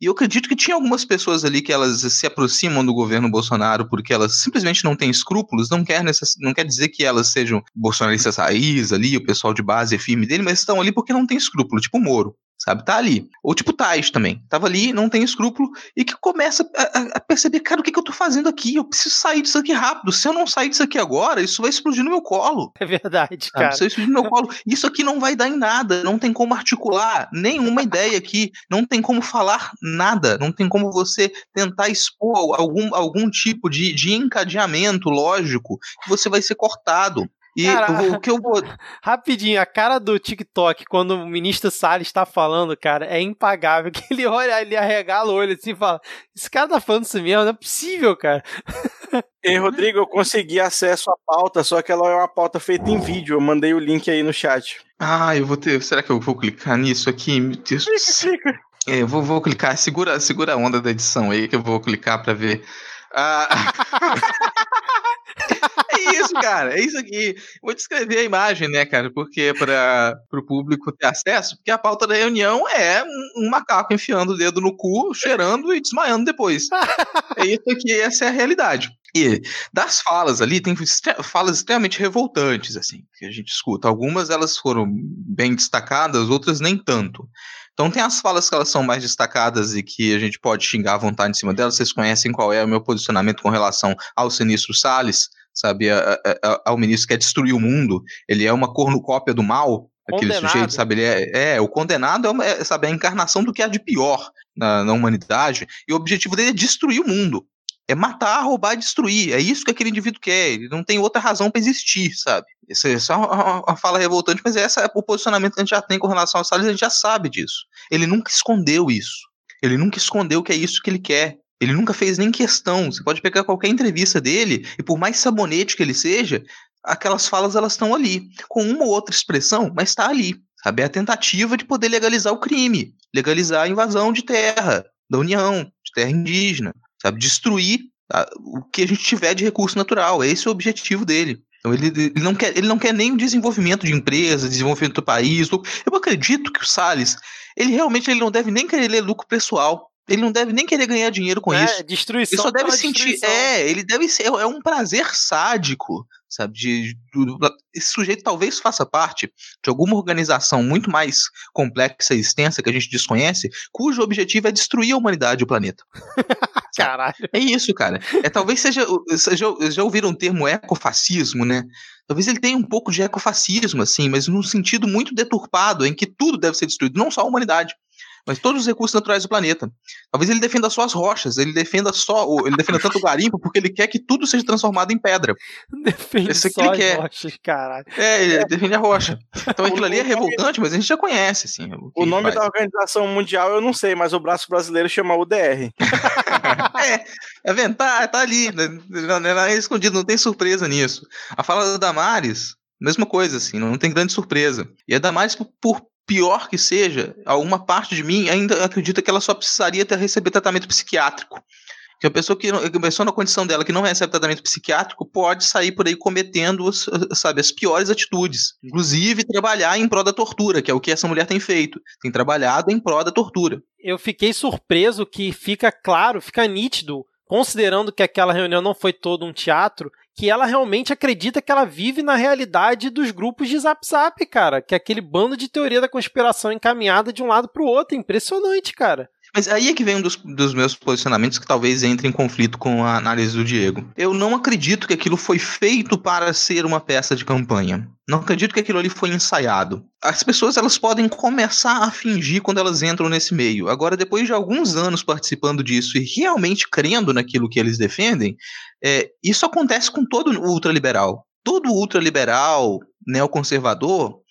Speaker 3: e eu acredito que tinha algumas pessoas ali que elas se aproximam do governo Bolsonaro porque elas simplesmente não têm escrúpulos, não quer, necess... não quer dizer que elas sejam bolsonaristas raiz ali, o pessoal de base firme dele, mas estão ali porque não tem escrúpulo, tipo o Moro sabe? Tá ali. Ou tipo Tais também. Tava ali, não tem escrúpulo, e que começa a, a, perceber, cara, o que, que eu tô fazendo aqui? Eu preciso sair disso aqui rápido. Se eu não sair disso aqui agora, isso vai explodir no meu colo.
Speaker 2: É verdade, sabe? cara.
Speaker 3: Isso vai explodir no meu colo. Isso aqui não vai dar em nada. Não tem como articular nenhuma ideia aqui. Não tem como falar nada. Não tem como você tentar expor algum, algum tipo de, de encadeamento lógico que você vai ser cortado. E cara, o que eu vou. [LAUGHS]
Speaker 2: Rapidinho, a cara do TikTok, quando o ministro Salles está falando, cara, é impagável. Que ele olha, ele arregala o olho assim e fala: Esse cara tá falando isso mesmo, não é possível, cara. [LAUGHS]
Speaker 1: E Rodrigo, eu consegui acesso à pauta, só que ela é uma pauta feita em vídeo. Eu mandei o link aí no chat.
Speaker 3: Ah, eu vou ter. Será que eu vou clicar nisso aqui? Meu Deus clica, clica. É, eu vou, vou clicar. Segura, segura a onda da edição aí que eu vou clicar para ver. Ah. [LAUGHS] isso, cara. É isso aqui. Vou descrever a imagem, né, cara? Porque para o público ter acesso, porque a pauta da reunião é um, macaco enfiando o dedo no cu, cheirando e desmaiando depois. é isso aqui, essa é a realidade. E das falas ali, tem falas extremamente revoltantes, assim, que a gente escuta. Algumas elas foram bem destacadas, outras nem tanto. Então tem as falas que elas são mais destacadas e que a gente pode xingar à vontade em cima delas. Vocês conhecem qual é o meu posicionamento com relação ao sinistro Salles, sabe? A, a, ao ministro que quer destruir o mundo. Ele é uma cornucópia do mal. Aquele condenado. sujeito, sabe? Ele é, é o condenado é, uma, é, sabe, a encarnação do que há de pior na, na humanidade. E o objetivo dele é destruir o mundo é matar, roubar, destruir. É isso que aquele indivíduo quer. Ele não tem outra razão para existir, sabe? Isso é só uma, uma fala revoltante, mas essa é o posicionamento que a gente já tem com relação ao Salles, a gente já sabe disso. Ele nunca escondeu isso. Ele nunca escondeu que é isso que ele quer. Ele nunca fez nem questão. Você pode pegar qualquer entrevista dele, e por mais sabonete que ele seja, aquelas falas elas estão ali, com uma ou outra expressão, mas está ali. Sabe? É a tentativa de poder legalizar o crime, legalizar a invasão de terra, da União, de terra indígena, sabe? Destruir a, o que a gente tiver de recurso natural. Esse é o objetivo dele. Então ele, ele, não quer, ele não quer nem o desenvolvimento de empresas, desenvolvimento do país. Eu acredito que o Salles, ele realmente ele não deve nem querer ler lucro pessoal. Ele não deve nem querer ganhar dinheiro com é, isso.
Speaker 2: Destruição.
Speaker 3: Ele só deve sentir. É, ele deve ser. É um prazer sádico, sabe? De, de, esse sujeito talvez faça parte de alguma organização muito mais complexa e extensa que a gente desconhece, cujo objetivo é destruir a humanidade e o planeta. [LAUGHS]
Speaker 2: Caralho.
Speaker 3: É isso, cara. É, talvez seja. seja já ouviram o termo ecofascismo, né? Talvez ele tenha um pouco de ecofascismo, assim, mas num sentido muito deturpado, em que tudo deve ser destruído, não só a humanidade mas todos os recursos naturais do planeta. Talvez ele defenda só as rochas, ele defenda só, ele defenda tanto o garimpo porque ele quer que tudo seja transformado em pedra. [LAUGHS]
Speaker 2: Defende Esse só que ele quer. rochas, caralho.
Speaker 3: É, ele é. defende a rocha. Então aquilo ali é revoltante, mas a gente já conhece, assim.
Speaker 1: O, o nome da Organização Mundial eu não sei, mas o braço brasileiro chama UDR. [LAUGHS]
Speaker 3: é, é vendo? Tá, tá ali, né? não é escondido, não tem surpresa nisso. A fala da Damares, mesma coisa, assim, não tem grande surpresa. E a Damares, por, por pior que seja, alguma parte de mim ainda acredita que ela só precisaria ter receber tratamento psiquiátrico. Que a pessoa que a na condição dela que não recebe tratamento psiquiátrico pode sair por aí cometendo, sabe, as piores atitudes, inclusive trabalhar em prol da tortura, que é o que essa mulher tem feito, tem trabalhado em prol da tortura.
Speaker 2: Eu fiquei surpreso que fica claro, fica nítido, considerando que aquela reunião não foi todo um teatro, que ela realmente acredita que ela vive na realidade dos grupos de Zap Zap, cara. Que é aquele bando de teoria da conspiração encaminhada de um lado pro outro. Impressionante, cara.
Speaker 3: Mas aí é que vem um dos, dos, meus posicionamentos que talvez entre em conflito com a análise do Diego. Eu não acredito que aquilo foi feito para ser uma peça de campanha. Não acredito que aquilo ali foi ensaiado. As pessoas elas podem começar a fingir quando elas entram nesse meio. Agora, depois de alguns anos participando disso e realmente crendo naquilo que eles defendem, é, isso acontece com todo ultraliberal. Todo ultraliberal, neoconservador,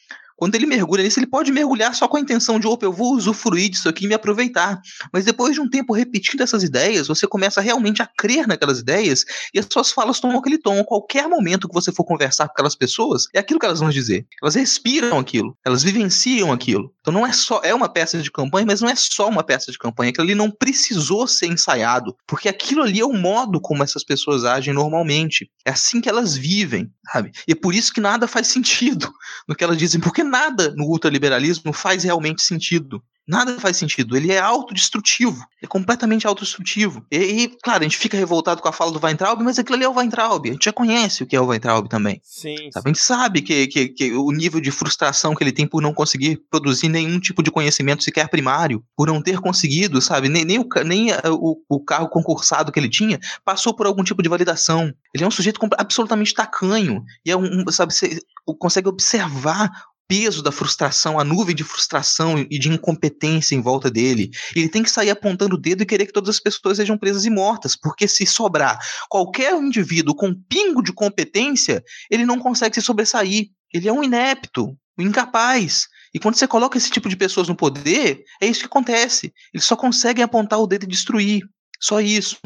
Speaker 3: quando ele mergulha nisso, ele pode mergulhar só com a intenção de, opa, eu vou usufruir disso aqui e me aproveitar. Mas depois de um tempo repetindo essas ideias, você começa realmente a crer naquelas ideias e as suas falas tomam aquele tom. Qualquer momento que você for conversar com aquelas pessoas, é aquilo que elas vão dizer. Elas respiram aquilo, elas vivenciam aquilo. Então não é só, é uma peça de campanha, mas não é só uma peça de campanha. Aquilo ali não precisou ser ensaiado, porque aquilo ali é o modo como essas pessoas agem normalmente. É assim que elas vivem, sabe? E é por isso que nada faz sentido no que elas dizem, porque nada no ultraliberalismo faz realmente sentido. Nada faz sentido. Ele é autodestrutivo. É completamente autodestrutivo. E, e, claro, a gente fica revoltado com a fala do Weintraub, mas aquilo ali é o Weintraub. A gente já conhece o que é o Weintraub também.
Speaker 2: Sim.
Speaker 3: Sabe? A gente sabe que, que, que, o nível de frustração que ele tem por não conseguir produzir nenhum tipo de conhecimento sequer primário, por não ter conseguido, sabe? Nem, nem, o, nem o, o carro concursado que ele tinha passou por algum tipo de validação. Ele é um sujeito absolutamente tacanho. E é um, sabe, você consegue observar peso da frustração, a nuvem de frustração e de incompetência em volta dele. Ele tem que sair apontando o dedo e querer que todas as pessoas sejam presas e mortas, porque se sobrar qualquer indivíduo com um pingo de competência, ele não consegue se sobressair. Ele é um inepto, um incapaz. E quando você coloca esse tipo de pessoas no poder, é isso que acontece. Eles só conseguem apontar o dedo e destruir. Só isso.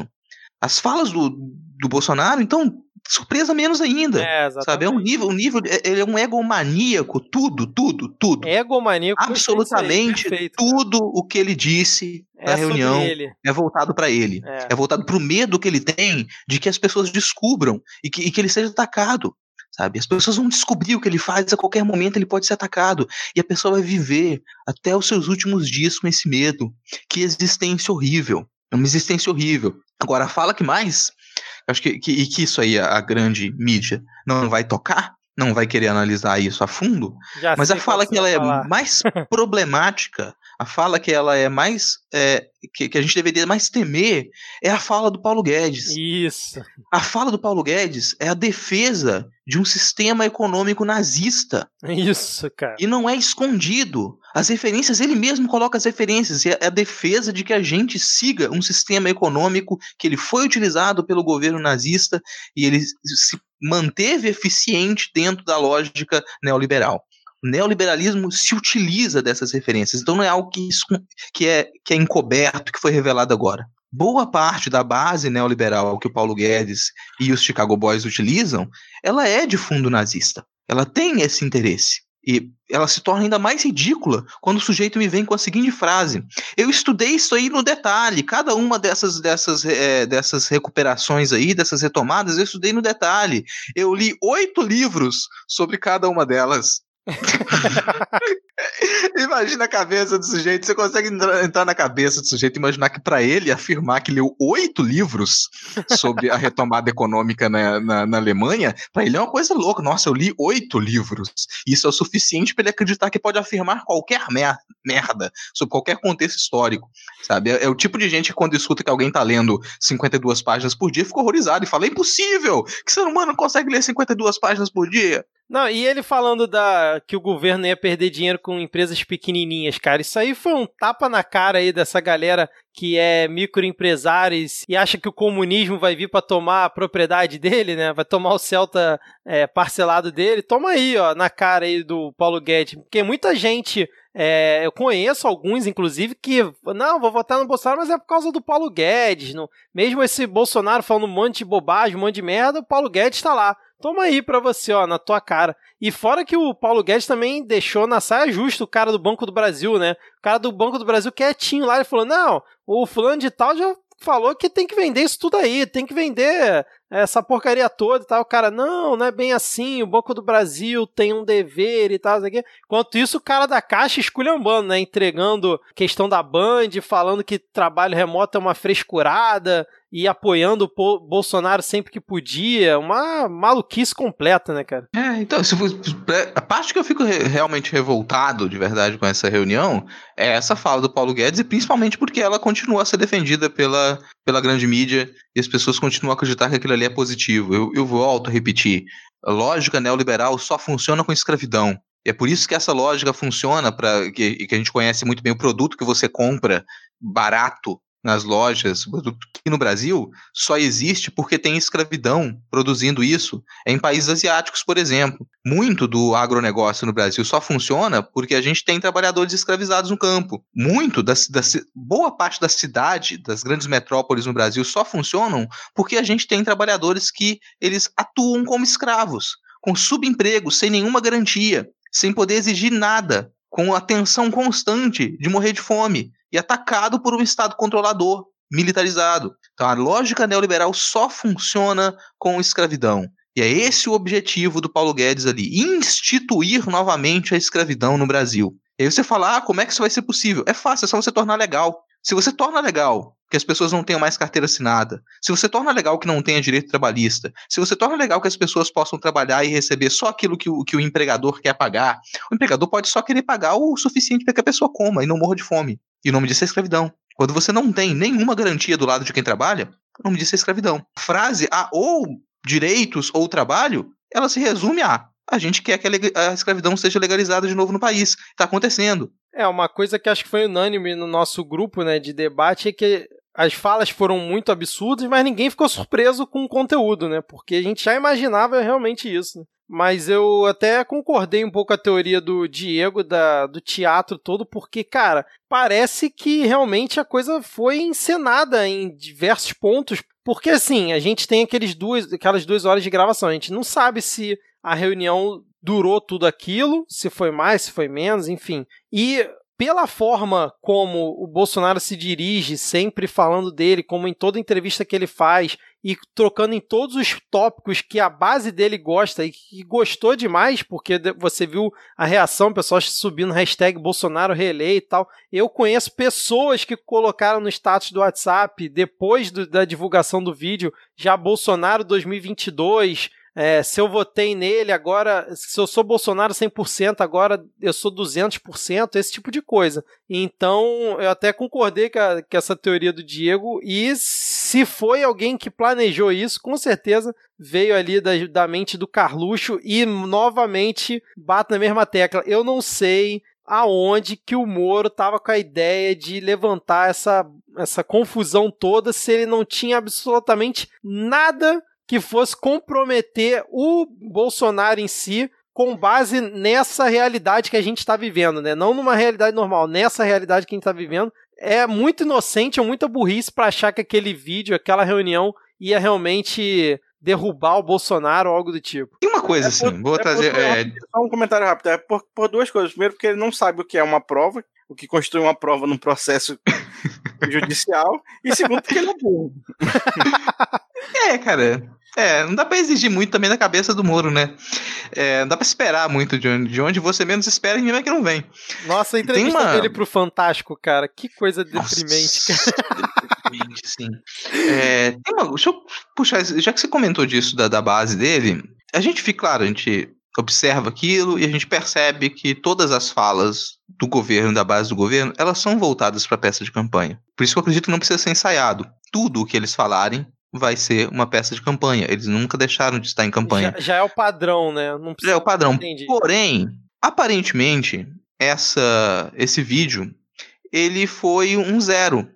Speaker 3: As falas do, do Bolsonaro, então, surpresa menos ainda. É, sabe? É um nível, um nível, ele é um egomaníaco, tudo, tudo, tudo.
Speaker 2: Egomaníaco.
Speaker 3: Absolutamente aí, tudo o que ele disse é na reunião é voltado para ele. É. é voltado para o medo que ele tem de que as pessoas descubram e que, e que ele seja atacado sabe? As pessoas vão descobrir o que ele faz, a qualquer momento ele pode ser atacado. E a pessoa vai viver até os seus últimos dias com esse medo. Que existência horrível. É uma existência horrível. Agora, fala que mais Acho que, que, e que isso aí a, a grande mídia não vai tocar, não vai querer analisar isso a fundo, Já mas a fala que ela é falar. mais [LAUGHS] problemática, a fala que ela é mais é, que, que, a gente deveria mais temer é a fala do Paulo Guedes.
Speaker 2: Isso.
Speaker 3: A fala do Paulo Guedes é a defesa de um sistema econômico nazista.
Speaker 2: Isso, cara.
Speaker 3: E não é escondido. As referências, ele mesmo coloca as referências, é a defesa de que a gente siga um sistema econômico que ele foi utilizado pelo governo nazista e ele se manteve eficiente dentro da lógica neoliberal. O neoliberalismo se utiliza dessas referências, então não é algo que, que, é, que é encoberto, que foi revelado agora. Boa parte da base neoliberal que o Paulo Guedes e os Chicago Boys utilizam, ela é de fundo nazista. Ela tem esse interesse. E ela se torna ainda mais ridícula quando o sujeito me vem com a seguinte frase: Eu estudei isso aí no detalhe, cada uma dessas, dessas, é, dessas recuperações aí, dessas retomadas, eu estudei no detalhe. Eu li oito livros sobre cada uma delas. [LAUGHS] Imagina a cabeça do sujeito. Você consegue entrar na cabeça do sujeito e imaginar que, para ele, afirmar que leu oito livros sobre a retomada econômica na, na, na Alemanha, para ele é uma coisa louca. Nossa, eu li oito livros. Isso é o suficiente para ele acreditar que pode afirmar qualquer mer merda sobre qualquer contexto histórico. Sabe? É, é, o tipo de gente que, quando escuta que alguém tá lendo 52 páginas por dia, fica horrorizado e fala: é impossível! Que ser humano consegue ler 52 páginas por dia?
Speaker 2: Não, e ele falando da que o governo ia perder dinheiro com empresas pequenininhas, cara. Isso aí foi um tapa na cara aí dessa galera que é microempresários e acha que o comunismo vai vir para tomar a propriedade dele, né? Vai tomar o Celta é, parcelado dele. Toma aí, ó, na cara aí do Paulo Guedes. Porque muita gente é, eu conheço alguns, inclusive, que não, vou votar no Bolsonaro, mas é por causa do Paulo Guedes. Não, mesmo esse Bolsonaro falando um monte de bobagem, um monte de merda, o Paulo Guedes está lá. Toma aí pra você, ó, na tua cara. E fora que o Paulo Guedes também deixou na saia justa o cara do Banco do Brasil, né? O cara do Banco do Brasil quietinho lá, ele falou: não, o fulano de tal já falou que tem que vender isso tudo aí, tem que vender essa porcaria toda e tal. O cara, não, não é bem assim, o Banco do Brasil tem um dever e tal, aqui. Enquanto isso, o cara da Caixa esculhambando, né? Entregando questão da Band, falando que trabalho remoto é uma frescurada e apoiando o Bolsonaro sempre que podia. Uma maluquice completa, né, cara?
Speaker 3: É, então, se, a parte que eu fico re realmente revoltado, de verdade, com essa reunião, é essa fala do Paulo Guedes, e principalmente porque ela continua a ser defendida pela, pela grande mídia e as pessoas continuam a acreditar que aquilo ali é positivo. Eu, eu volto a repetir. A lógica neoliberal só funciona com escravidão. E é por isso que essa lógica funciona para que, que a gente conhece muito bem o produto que você compra barato nas lojas, aqui no Brasil, só existe porque tem escravidão produzindo isso em países asiáticos, por exemplo. Muito do agronegócio no Brasil só funciona porque a gente tem trabalhadores escravizados no campo. Muito, da, da, boa parte da cidade, das grandes metrópoles no Brasil só funcionam porque a gente tem trabalhadores que eles atuam como escravos, com subemprego, sem nenhuma garantia, sem poder exigir nada, com a tensão constante de morrer de fome atacado por um Estado controlador, militarizado. Então a lógica neoliberal só funciona com escravidão. E é esse o objetivo do Paulo Guedes ali: instituir novamente a escravidão no Brasil. E aí você fala, ah, como é que isso vai ser possível? É fácil, é só você tornar legal. Se você torna legal que as pessoas não tenham mais carteira assinada, se você torna legal que não tenha direito trabalhista, se você torna legal que as pessoas possam trabalhar e receber só aquilo que o, que o empregador quer pagar, o empregador pode só querer pagar o suficiente para que a pessoa coma e não morra de fome. E o nome disso é escravidão. Quando você não tem nenhuma garantia do lado de quem trabalha, o nome disso é escravidão. A frase a ou direitos ou trabalho, ela se resume a a gente quer que a, escravidão seja legalizada de novo no país. Está acontecendo.
Speaker 2: É, uma coisa que acho que foi unânime no nosso grupo né, de debate é que as falas foram muito absurdas, mas ninguém ficou surpreso com o conteúdo, né? Porque a gente já imaginava realmente isso. Né? Mas eu até concordei um pouco com a teoria do Diego, da, do teatro todo, porque, cara, parece que realmente a coisa foi encenada em diversos pontos. Porque, assim, a gente tem aqueles duas, aquelas duas horas de gravação. A gente não sabe se a reunião durou tudo aquilo, se foi mais, se foi menos, enfim. E pela forma como o Bolsonaro se dirige, sempre falando dele, como em toda entrevista que ele faz, e trocando em todos os tópicos que a base dele gosta e que gostou demais, porque você viu a reação, pessoal subindo hashtag Bolsonaro reeleito e tal. Eu conheço pessoas que colocaram no status do WhatsApp, depois do, da divulgação do vídeo, já Bolsonaro 2022, é, se eu votei nele agora, se eu sou Bolsonaro 100%, agora eu sou 200%, esse tipo de coisa. Então, eu até concordei com, a, com essa teoria do Diego, e se foi alguém que planejou isso, com certeza veio ali da, da mente do Carluxo e novamente bate na mesma tecla. Eu não sei aonde que o Moro estava com a ideia de levantar essa, essa confusão toda se ele não tinha absolutamente nada que fosse comprometer o Bolsonaro em si com base nessa realidade que a gente está vivendo, né? Não numa realidade normal, nessa realidade que a gente está vivendo. É muito inocente, é muita burrice para achar que aquele vídeo, aquela reunião ia realmente derrubar o Bolsonaro ou algo do tipo.
Speaker 3: E uma coisa é assim, por, vou é trazer. Por,
Speaker 1: é... Só um comentário rápido. É por, por duas coisas. Primeiro, porque ele não sabe o que é uma prova, o que constitui uma prova num processo [LAUGHS] judicial. E segundo, porque ele é burro. [LAUGHS]
Speaker 3: é, cara. É, não dá pra exigir muito também da cabeça do Moro, né? É, não dá pra esperar muito de onde, de onde você menos espera e mesmo é que não vem.
Speaker 2: Nossa, a entrevista uma... dele pro Fantástico, cara, que coisa deprimente, Nossa, [LAUGHS] cara. Deprimente,
Speaker 3: sim. É, tem uma, deixa eu puxar, já que você comentou disso da, da base dele, a gente fica, claro, a gente observa aquilo e a gente percebe que todas as falas do governo, da base do governo, elas são voltadas para peça de campanha. Por isso que eu acredito que não precisa ser ensaiado. Tudo o que eles falarem vai ser uma peça de campanha. Eles nunca deixaram de estar em campanha.
Speaker 2: Já, já é o padrão, né?
Speaker 3: Não já é o padrão. Entendi. Porém, aparentemente, essa, esse vídeo ele foi um zero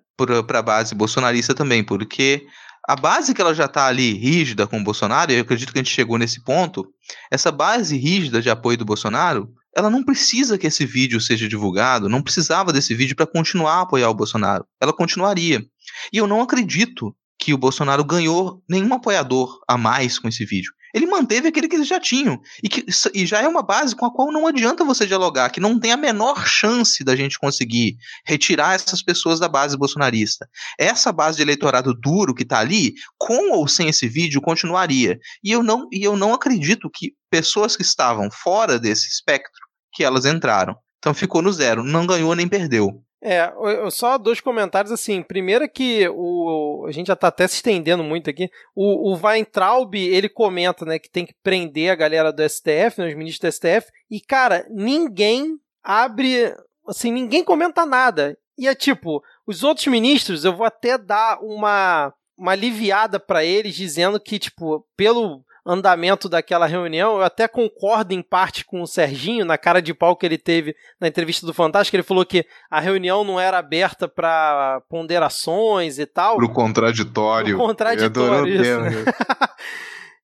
Speaker 3: para a base bolsonarista também, porque a base que ela já está ali rígida com o Bolsonaro, e eu acredito que a gente chegou nesse ponto, essa base rígida de apoio do Bolsonaro, ela não precisa que esse vídeo seja divulgado, não precisava desse vídeo para continuar a apoiar o Bolsonaro. Ela continuaria. E eu não acredito que o Bolsonaro ganhou nenhum apoiador a mais com esse vídeo. Ele manteve aquele que eles já tinham. E, que, e já é uma base com a qual não adianta você dialogar, que não tem a menor chance da gente conseguir retirar essas pessoas da base bolsonarista. Essa base de eleitorado duro que está ali, com ou sem esse vídeo, continuaria. E eu não, e eu não acredito que pessoas que estavam fora desse espectro, que elas entraram. Então ficou no zero, não ganhou nem perdeu.
Speaker 2: É, só dois comentários assim. Primeiro que o, a gente já tá até se estendendo muito aqui. O, o Weintraub, ele comenta, né, que tem que prender a galera do STF, né, os ministros do STF, e cara, ninguém abre, assim, ninguém comenta nada. E é tipo, os outros ministros, eu vou até dar uma uma aliviada para eles dizendo que tipo, pelo andamento daquela reunião. Eu até concordo em parte com o Serginho, na cara de pau que ele teve na entrevista do Fantástico. Ele falou que a reunião não era aberta para ponderações e tal.
Speaker 3: Pro contraditório.
Speaker 2: Pro contraditório, isso. [LAUGHS]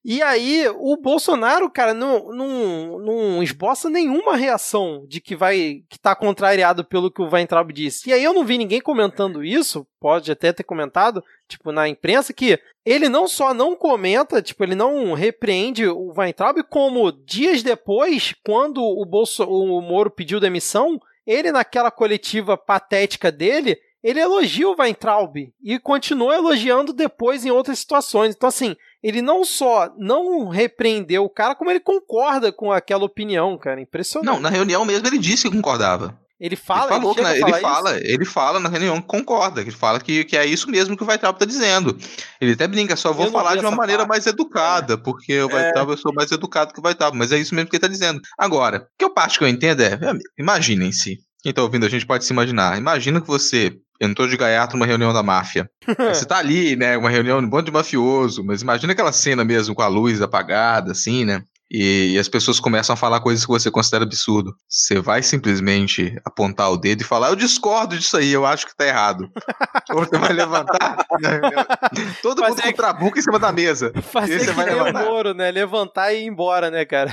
Speaker 2: E aí, o Bolsonaro, cara, não, não, não esboça nenhuma reação de que vai que tá contrariado pelo que o Weintraub disse. E aí eu não vi ninguém comentando isso, pode até ter comentado, tipo, na imprensa, que ele não só não comenta, tipo, ele não repreende o Weintraub, como dias depois, quando o, Bolso, o Moro pediu demissão, ele, naquela coletiva patética dele, ele elogia o Weintraub e continua elogiando depois em outras situações. Então, assim, ele não só não repreendeu o cara, como ele concorda com aquela opinião, cara. Impressionante.
Speaker 3: Não, na reunião mesmo ele disse que concordava.
Speaker 2: Ele fala,
Speaker 3: ele, falou ele, que, ele fala, ele fala na reunião que concorda, que ele fala que, que é isso mesmo que o Weitraub tá dizendo. Ele até brinca, só vou falar de uma maneira parte. mais educada, é. porque o Weitraub é. eu sou mais educado que o Weitraub, mas é isso mesmo que ele tá dizendo. Agora, o que eu parte que eu entendo é, imaginem-se, quem tá ouvindo a gente pode se imaginar. Imagina que você entrou de gaiato numa reunião da máfia. [LAUGHS] você tá ali, né? Uma reunião, um bando de mafioso, mas imagina aquela cena mesmo com a luz apagada, assim, né? e, e, as pessoas começam a falar coisas que você considera absurdo. Você vai simplesmente apontar o dedo e falar: Eu discordo disso aí, eu acho que tá errado. [LAUGHS] Ou você vai levantar. [LAUGHS] Todo Fazer mundo com o trabuco em cima da mesa.
Speaker 2: Fazer e você vai levantar. o Moro, né? Levantar e ir embora, né, cara?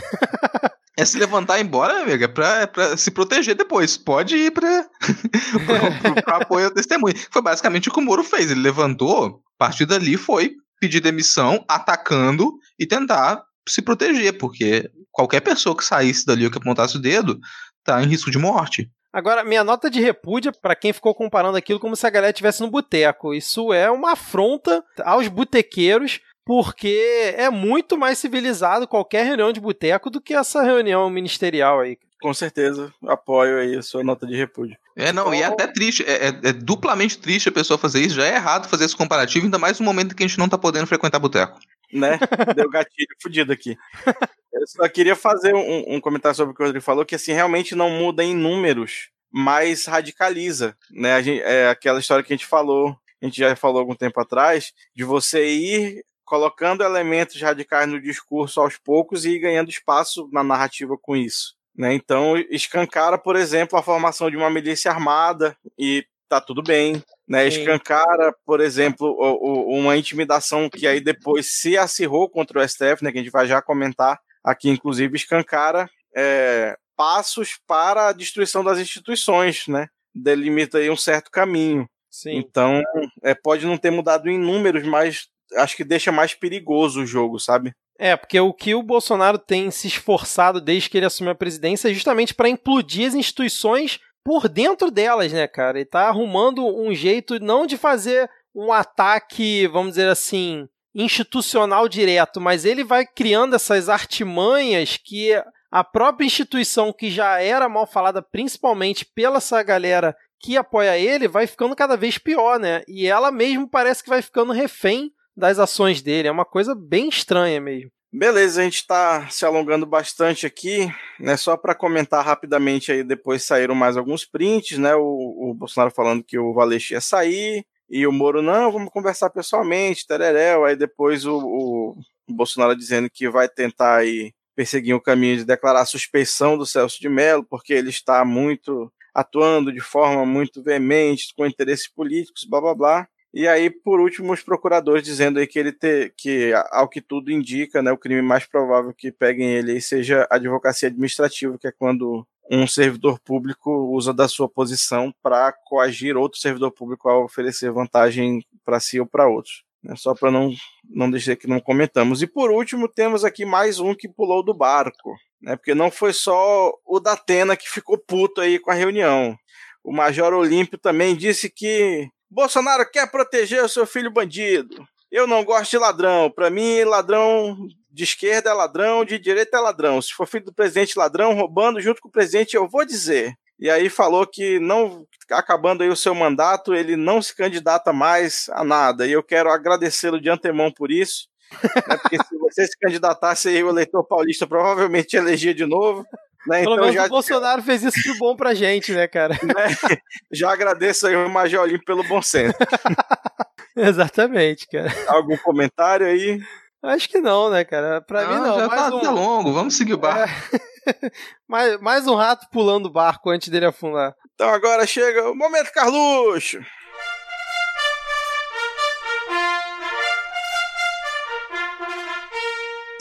Speaker 3: É se levantar e ir embora, amiga, é pra, é pra se proteger depois. Pode ir pra, [LAUGHS] pra, apoio ao testemunho. Foi basicamente o que o Moro fez. Ele levantou, a partir dali foi pedir demissão, atacando e tentar se proteger, porque qualquer pessoa que saísse dali ou que apontasse o dedo tá em risco de morte.
Speaker 2: Agora, minha nota de repúdio para quem ficou comparando aquilo como se a galera estivesse no boteco. Isso é uma afronta aos botequeiros, porque é muito mais civilizado qualquer reunião de boteco do que essa reunião ministerial aí.
Speaker 1: Com certeza, apoio aí a sua nota de repúdio.
Speaker 3: É, não, e é até triste, é, é, é, duplamente triste a pessoa fazer isso, já é errado fazer esse comparativo, ainda mais no momento que a gente não tá podendo frequentar boteco
Speaker 1: né? [LAUGHS] Deu gatilho fudido aqui. Eu só queria fazer um, um, comentário sobre o que o Rodrigo falou, que assim, realmente não muda em números, mas radicaliza, né? A gente, é aquela história que a gente falou, a gente já falou algum tempo atrás, de você ir colocando elementos radicais no discurso aos poucos e ganhando espaço na narrativa com isso. Né? Então, escancara, por exemplo, a formação de uma milícia armada e tá tudo bem né? Escancara, por exemplo, o, o, uma intimidação que aí depois se acirrou contra o STF, né? Que a gente vai já comentar aqui, inclusive, escancara é, passos para a destruição das instituições, né? Delimita aí um certo caminho. Sim. Então, é, pode não ter mudado em números, mas acho que deixa mais perigoso o jogo, sabe?
Speaker 2: É, porque o que o Bolsonaro tem se esforçado desde que ele assumiu a presidência é justamente para implodir as instituições por dentro delas, né, cara? Ele tá arrumando um jeito não de fazer um ataque, vamos dizer assim, institucional direto, mas ele vai criando essas artimanhas que a própria instituição que já era mal falada principalmente pela essa galera que apoia ele, vai ficando cada vez pior, né? E ela mesmo parece que vai ficando refém das ações dele. É uma coisa bem estranha mesmo.
Speaker 1: Beleza, a gente está se alongando bastante aqui, né? Só para comentar rapidamente aí, depois saíram mais alguns prints, né? O, o Bolsonaro falando que o Valeixo ia sair, e o Moro, não, vamos conversar pessoalmente, tereréu. Aí depois o, o, Bolsonaro dizendo que vai tentar aí perseguir o caminho de declarar a suspeição do Celso de Mello, porque ele está muito atuando de forma muito veemente, com interesses políticos, blá blá blá. E aí, por último, os procuradores dizendo aí que ele ter, que, ao que tudo indica, né, o crime mais provável que peguem ele seja advocacia administrativa, que é quando um servidor público usa da sua posição para coagir outro servidor público a oferecer vantagem para si ou para outros. Né, só para não, não deixar que não comentamos. E por último, temos aqui mais um que pulou do barco, né, porque não foi só o da Atena que ficou puto aí com a reunião. O Major Olímpio também disse que Bolsonaro quer proteger o seu filho bandido. Eu não gosto de ladrão. Para mim, ladrão de esquerda é ladrão, de direita é ladrão. Se for filho do presidente ladrão, roubando junto com o presidente, eu vou dizer. E aí falou que não acabando aí o seu mandato, ele não se candidata mais a nada. E eu quero agradecê-lo de antemão por isso. Né, porque se você se candidatasse aí, o eleitor paulista provavelmente elegia de novo.
Speaker 2: Né? Pelo então, menos já... o Bolsonaro fez isso de bom pra gente, né, cara? [LAUGHS]
Speaker 1: Né? Já agradeço aí o Major Olímpio pelo bom senso. [LAUGHS]
Speaker 2: Exatamente, cara.
Speaker 1: Algum comentário aí?
Speaker 2: Acho que não, né, cara? Pra não, mim não.
Speaker 3: Já mais tá, um... tá longo, vamos seguir o barco.
Speaker 2: É... [LAUGHS] mais, mais um rato pulando o barco antes dele afundar.
Speaker 1: Então agora chega o momento Carluxo.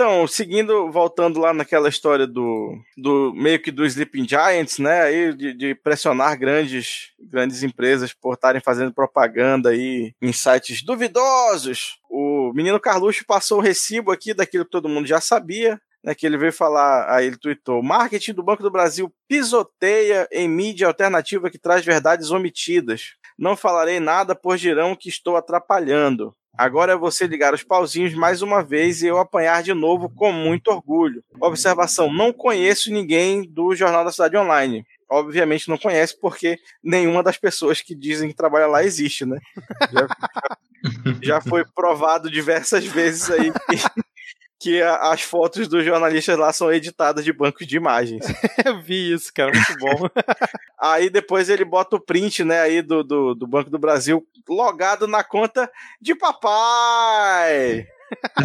Speaker 1: Então, seguindo, voltando lá naquela história do, do meio que do Sleeping Giants, né? Aí de, de pressionar grandes, grandes empresas por estarem fazendo propaganda aí em sites duvidosos. O menino Carluxo passou o recibo aqui daquilo que todo mundo já sabia, né, que ele veio falar, aí ele tweetou: marketing do Banco do Brasil pisoteia em mídia alternativa que traz verdades omitidas. Não falarei nada, pois dirão que estou atrapalhando. Agora é você ligar os pauzinhos mais uma vez e eu apanhar de novo com muito orgulho. Observação: não conheço ninguém do Jornal da Cidade Online. Obviamente não conhece, porque nenhuma das pessoas que dizem que trabalha lá existe, né? Já, já, foi provado diversas vezes aí que, que as fotos dos jornalistas lá são editadas de bancos de imagens. [LAUGHS]
Speaker 2: Eu vi isso, cara, muito bom. [LAUGHS]
Speaker 1: aí depois ele bota o print, né, aí do, do, do Banco do Brasil logado na conta de papai.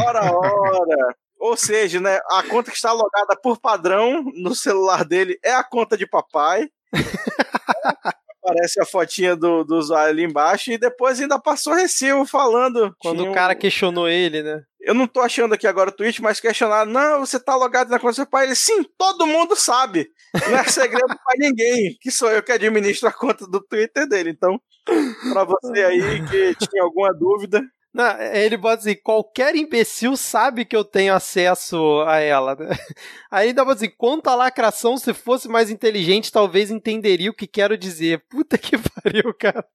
Speaker 1: Ora, ora. Ou seja, né, a conta que está logada por padrão no celular dele é a conta de papai. [LAUGHS] Aparece a fotinha do, do usuário ali embaixo e depois ainda passou recibo falando.
Speaker 2: Quando
Speaker 1: Tinha
Speaker 2: o cara
Speaker 1: um-
Speaker 2: questionou ele, né?
Speaker 1: Eu não tô achando aqui agora o tweet, mas questionaram. Não, você tá logado na conta do seu pai. Ele, sim, todo mundo sabe. Não é segredo pra ninguém. Que sou eu que administro a conta do Twitter dele. Então, pra você aí que tinha alguma dúvida,
Speaker 2: Não, ele bota assim, qualquer imbecil sabe que eu tenho acesso a ela. né? [LAUGHS] Aí ainda bota assim, quanto à lacração, se fosse mais inteligente, talvez entenderia o que quero dizer. Puta que [LAUGHS] pariu, cara.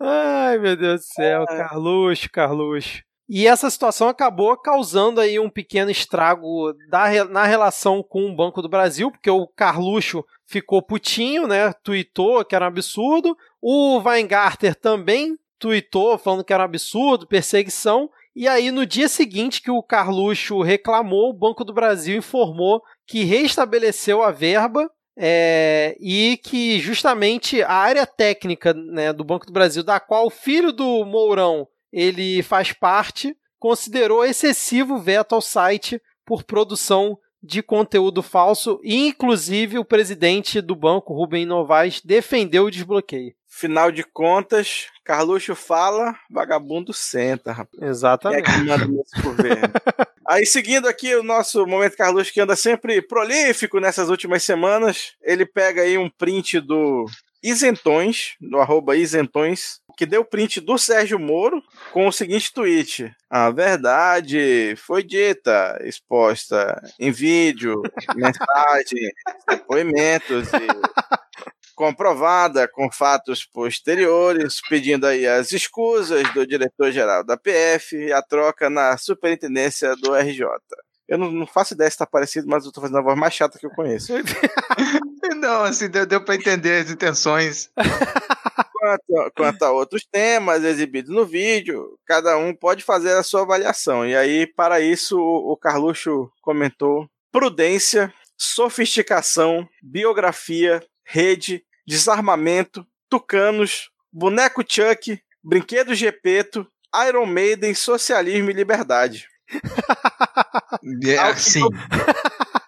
Speaker 2: Ai, meu Deus do céu, Carluxo, Carluxo. E essa situação acabou causando aí um pequeno estrago da, na relação com o Banco do Brasil, porque o Carluxo ficou putinho, né? Tweetou que era um absurdo. O Weingarter também tweetou falando que era um absurdo, perseguição. E aí, no dia seguinte que o Carluxo reclamou, o Banco do Brasil informou que restabeleceu a verba é, e que justamente a área técnica né, do Banco do Brasil, da qual o filho do Mourão ele faz parte, considerou excessivo o veto ao site por produção de conteúdo falso e inclusive o presidente do banco, Rubem Novaes, defendeu o desbloqueio.
Speaker 1: final de contas, Carluxo fala, vagabundo senta, rapaz. Quem é
Speaker 2: Exatamente.
Speaker 1: que manda nesse governo? [LAUGHS] Aí, seguindo aqui o nosso momento Carluxo, que anda sempre prolífico nessas últimas semanas, ele pega aí um print do Isentões, do arroba Isentões, que deu print do Sérgio Moro com o seguinte tweet: A verdade foi dita, exposta em vídeo, [LAUGHS] mensagem, depoimentos e comprovada com fatos posteriores, pedindo aí as escusas do diretor-geral da PF e a troca na superintendência do RJ. Eu não, não faço ideia se tá parecido, mas eu tô fazendo a voz mais chata que eu conheço. [LAUGHS]
Speaker 3: Não, assim, deu, deu pra entender as intenções. [LAUGHS]
Speaker 1: Quanto, quanto a outros temas exibidos no vídeo, cada um pode fazer a sua avaliação. E aí, para isso, o, Carluxo comentou prudência, sofisticação, biografia, rede, desarmamento, tucanos, boneco Chuck, brinquedo Gepeto, Iron Maiden, socialismo e liberdade. [LAUGHS]
Speaker 3: É,
Speaker 1: Ao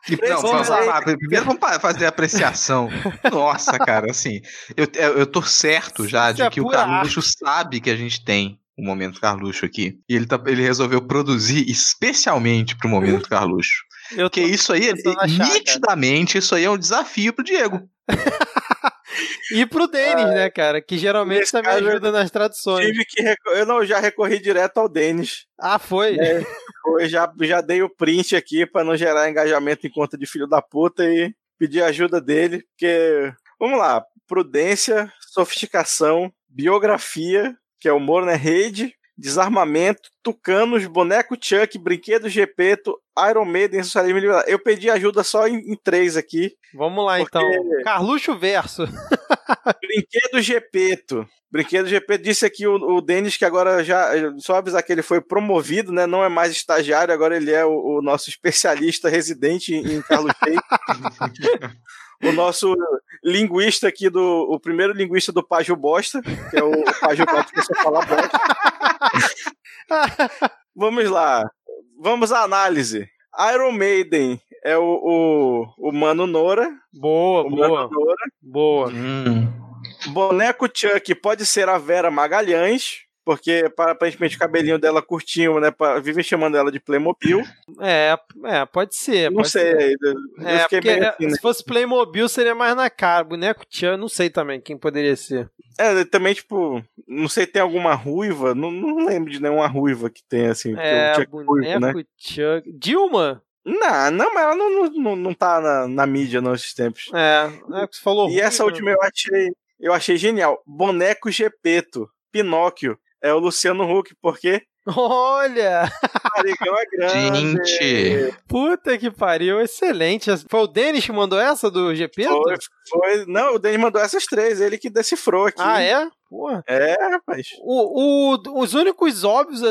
Speaker 1: eu-
Speaker 3: Não, vamos lá, primeiro vamos fazer a apreciação. [LAUGHS] Nossa, cara, assim, eu, eu eu tô certo já de
Speaker 2: é
Speaker 3: que o Carluxo sabe que a gente tem o Momento Carluxo aqui. E ele, tá, ele resolveu produzir especialmente pro Momento Carluxo.
Speaker 2: Eu
Speaker 3: Porque isso aí,
Speaker 2: tentando achar, cara.
Speaker 3: nitidamente, isso aí é um desafio pro Diego. [LAUGHS]
Speaker 2: E pro Denis, né, cara? Que geralmente também ajuda nas traduções.
Speaker 1: Tive que reco- eu não já recorri direto ao Denis.
Speaker 2: Ah, foi?
Speaker 1: Eu já, já dei o print aqui para não gerar engajamento em conta de filho da puta e pedir ajuda dele, porque vamos lá, prudência, sofisticação, biografia, que é humor, né, rede, desarmamento, tucanos, boneco Chuck, brinquedo Gepeto, Iron Maiden, socialismo e liberdade. Eu pedi ajuda só em, em três aqui.
Speaker 2: Vamos lá,
Speaker 1: Porque-
Speaker 2: então. Carluxo Verso. [LAUGHS]
Speaker 1: Brinquedo Gepeto. Brinquedo Gepeto disse aqui o, o Denis que agora já. Só avisar que ele foi promovido, né? Não é mais estagiário, agora ele é o, o nosso especialista residente em Carlos [LAUGHS] Reis. o nosso linguista aqui do. O primeiro linguista do Págio Bosta, que é o Págio Bosta que só fala bosta. [LAUGHS] Vamos lá. Vamos à análise. Iron Maiden é o, o, o Mano Nora.
Speaker 2: boa,
Speaker 1: O
Speaker 2: boa,
Speaker 1: Mano Nora.
Speaker 2: boa.
Speaker 3: Hum.
Speaker 1: Boneco Chuck pode ser a Vera Magalhães, porque aparentemente o cabelinho dela curtinho, né? pra- Vivem chamando ela de Playmobil.
Speaker 2: É, é, pode ser.
Speaker 1: não
Speaker 2: pode
Speaker 1: sei,
Speaker 2: ser.
Speaker 1: eu
Speaker 2: É, porque
Speaker 1: meio assim, né?
Speaker 2: se fosse Playmobil seria mais na cara. Boneco Tchan, não sei também quem poderia ser.
Speaker 1: É, também, tipo, não sei, tem alguma ruiva, não, não lembro de nenhuma ruiva que tem, assim,
Speaker 2: É,
Speaker 1: o Chuck é ruivo, né?
Speaker 2: boneco Tchan. Dilma?
Speaker 1: Não, não, mas ela não, não, não, tá na, na mídia nesses tempos.
Speaker 2: É, é que você falou.
Speaker 1: E essa última eu achei, eu achei genial. Boneco Gepeto, Pinóquio, é o Luciano Huck, porque
Speaker 2: Olha!
Speaker 1: Barrigão é grande.
Speaker 3: Gente.
Speaker 2: Puta que pariu, excelente. Foi o Denis que mandou essa do GP?
Speaker 1: Foi, foi. Não, o Denis mandou essas três, ele que decifrou aqui.
Speaker 2: Ah, é? Porra.
Speaker 1: É, rapaz.
Speaker 2: O, o- os únicos óbvios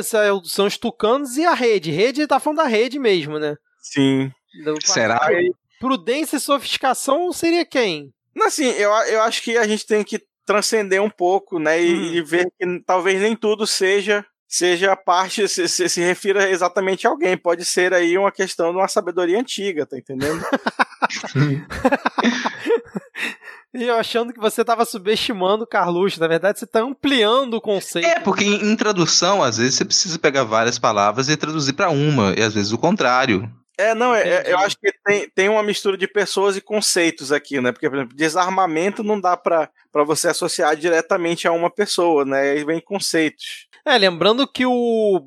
Speaker 2: são os tucanos e a rede. Rede, ele tá falando da rede mesmo, né?
Speaker 1: Sim.
Speaker 2: Do-
Speaker 3: Será?
Speaker 1: Aí,
Speaker 2: Prudência e sofisticação seria quem?
Speaker 1: não, assim, eu, eu acho que a gente tem que transcender um pouco, né? E,
Speaker 2: Hum.
Speaker 1: e ver que talvez nem tudo seja seja parte, [LAUGHS] se, se, se refira exatamente a alguém. Pode ser aí uma questão de uma sabedoria antiga, tá entendendo? [LAUGHS] [LAUGHS]
Speaker 2: E eu achando que você estava subestimando o Carluxo. Na verdade, você está ampliando o conceito.
Speaker 3: É, porque em, em, tradução, às vezes você precisa pegar várias palavras e traduzir para uma, e às vezes o contrário.
Speaker 1: É, não, é, é eu acho que tem, tem uma mistura de pessoas e conceitos aqui, né? Porque, por exemplo, desarmamento não dá para você associar diretamente a uma pessoa, né? Aí vem conceitos.
Speaker 2: É, lembrando que o,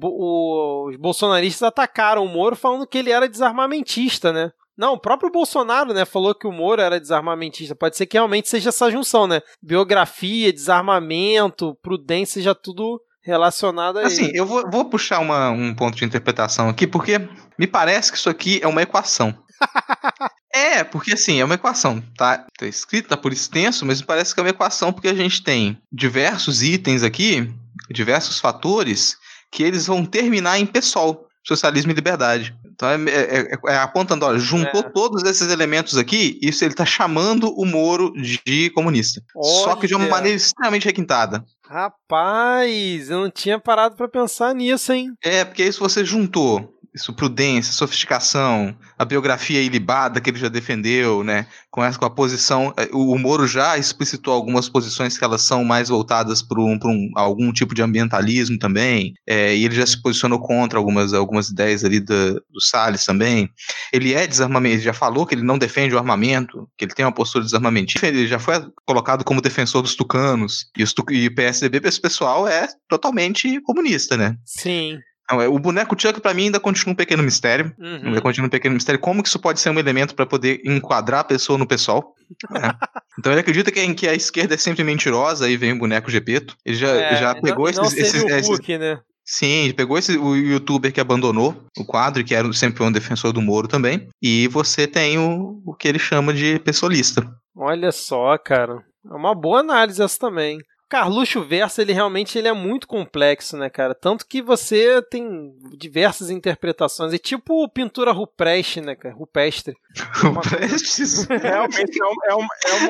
Speaker 2: o, os bolsonaristas atacaram o Moro falando que ele era desarmamentista, né? Não, o próprio Bolsonaro, né, falou que o Moro era desarmamentista. Pode ser que realmente seja essa junção, né? Biografia, desarmamento, prudência, seja tudo relacionado a
Speaker 3: assim,
Speaker 2: ele.
Speaker 3: eu vou, vou puxar uma, um ponto de interpretação aqui, porque me parece que isso aqui é uma equação. [LAUGHS] é, porque assim, é uma equação, tá? Tá escrita por extenso, mas me parece que é uma equação porque a gente tem diversos itens aqui, diversos fatores, que eles vão terminar em PSOL, socialismo e liberdade. Então é, é, é, é apontando, olha, juntou é. todos esses elementos aqui, isso ele tá chamando o Moro de comunista. Olha. Só que de uma maneira extremamente requintada.
Speaker 2: Rapaz, eu não tinha parado para pensar nisso, hein?
Speaker 3: É, porque isso você juntou isso, prudência, sofisticação, a biografia ilibada que ele já defendeu, né? Com essa com a posição, é, o, Moro já explicitou algumas posições que elas são mais voltadas para um, um, algum tipo de ambientalismo também, é, e ele já se posicionou contra algumas, algumas ideias ali do, Salles também. Ele é desarmamento, ele já falou que ele não defende o armamento, que ele tem uma postura de desarmamento. Ele já foi colocado como defensor dos tucanos, e, os, e o PSDB, esse pessoal, é totalmente comunista, né?
Speaker 2: Sim.
Speaker 3: É, o boneco Chuck, para mim, ainda continua um pequeno mistério. Uhum. Ainda continua um pequeno mistério. Como que isso pode ser um elemento para poder enquadrar a pessoa no pessoal? É. [LAUGHS] Então ele acredita que, que, a esquerda é sempre mentirosa e vem o boneco Gepeto. Ele já, é, já pegou não, esses.
Speaker 2: Não
Speaker 3: esses,
Speaker 2: esses Hulk, né?
Speaker 3: Sim, pegou esse, o youtuber que abandonou o quadro, que era sempre um defensor do Moro também. E você tem o, o que ele chama de pessoalista.
Speaker 2: Olha só, cara. É uma boa análise essa também. Carluxo Verso, ele realmente ele é muito complexo, né, cara? Tanto que você tem diversas interpretações. É tipo pintura rupestre, né, cara? Rupestre. [LAUGHS]
Speaker 1: Rupestre? [LAUGHS] realmente é, um, é, um,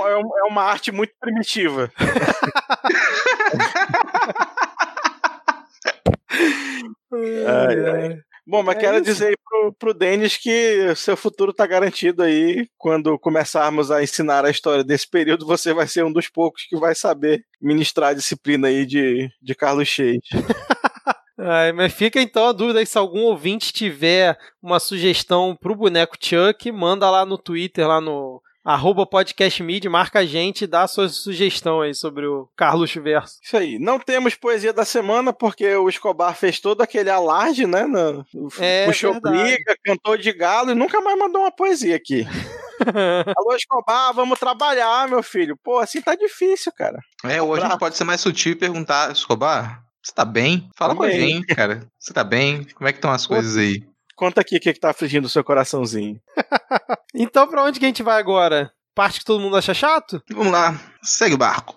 Speaker 1: é, um, é uma arte muito primitiva. [LAUGHS] ai, ai. Bom, mas é quero isso. dizer aí pro, pro Denis que seu futuro tá garantido aí. Quando começarmos a ensinar a história desse período, você vai ser um dos poucos que vai saber ministrar a disciplina aí de, de Carlos Cheis. [LAUGHS]
Speaker 2: Ai, mas fica então a dúvida aí, se algum ouvinte tiver uma sugestão pro boneco Chuck, manda lá no Twitter, lá no Arroba podcastmid, marca a gente e dá a sua sugestão aí sobre o Carlos Verso.
Speaker 1: Isso aí. Não temos poesia da semana porque o Escobar fez todo aquele alarde, né? No, é, puxou verdade. briga, cantou de galo e nunca mais mandou uma poesia aqui. [LAUGHS] Alô, Escobar, vamos trabalhar, meu filho. Pô, assim tá difícil, cara.
Speaker 3: É, hoje pra... a gente pode ser mais sutil e perguntar, Escobar, você tá bem? Fala Também. com a gente, cara. Você tá bem? Como é que estão as Pô, coisas aí?
Speaker 1: Conta aqui o que, que tá afligindo o seu coraçãozinho. [LAUGHS]
Speaker 2: então, pra onde que a gente vai agora? Parte que todo mundo acha chato?
Speaker 3: Vamos lá, segue o barco.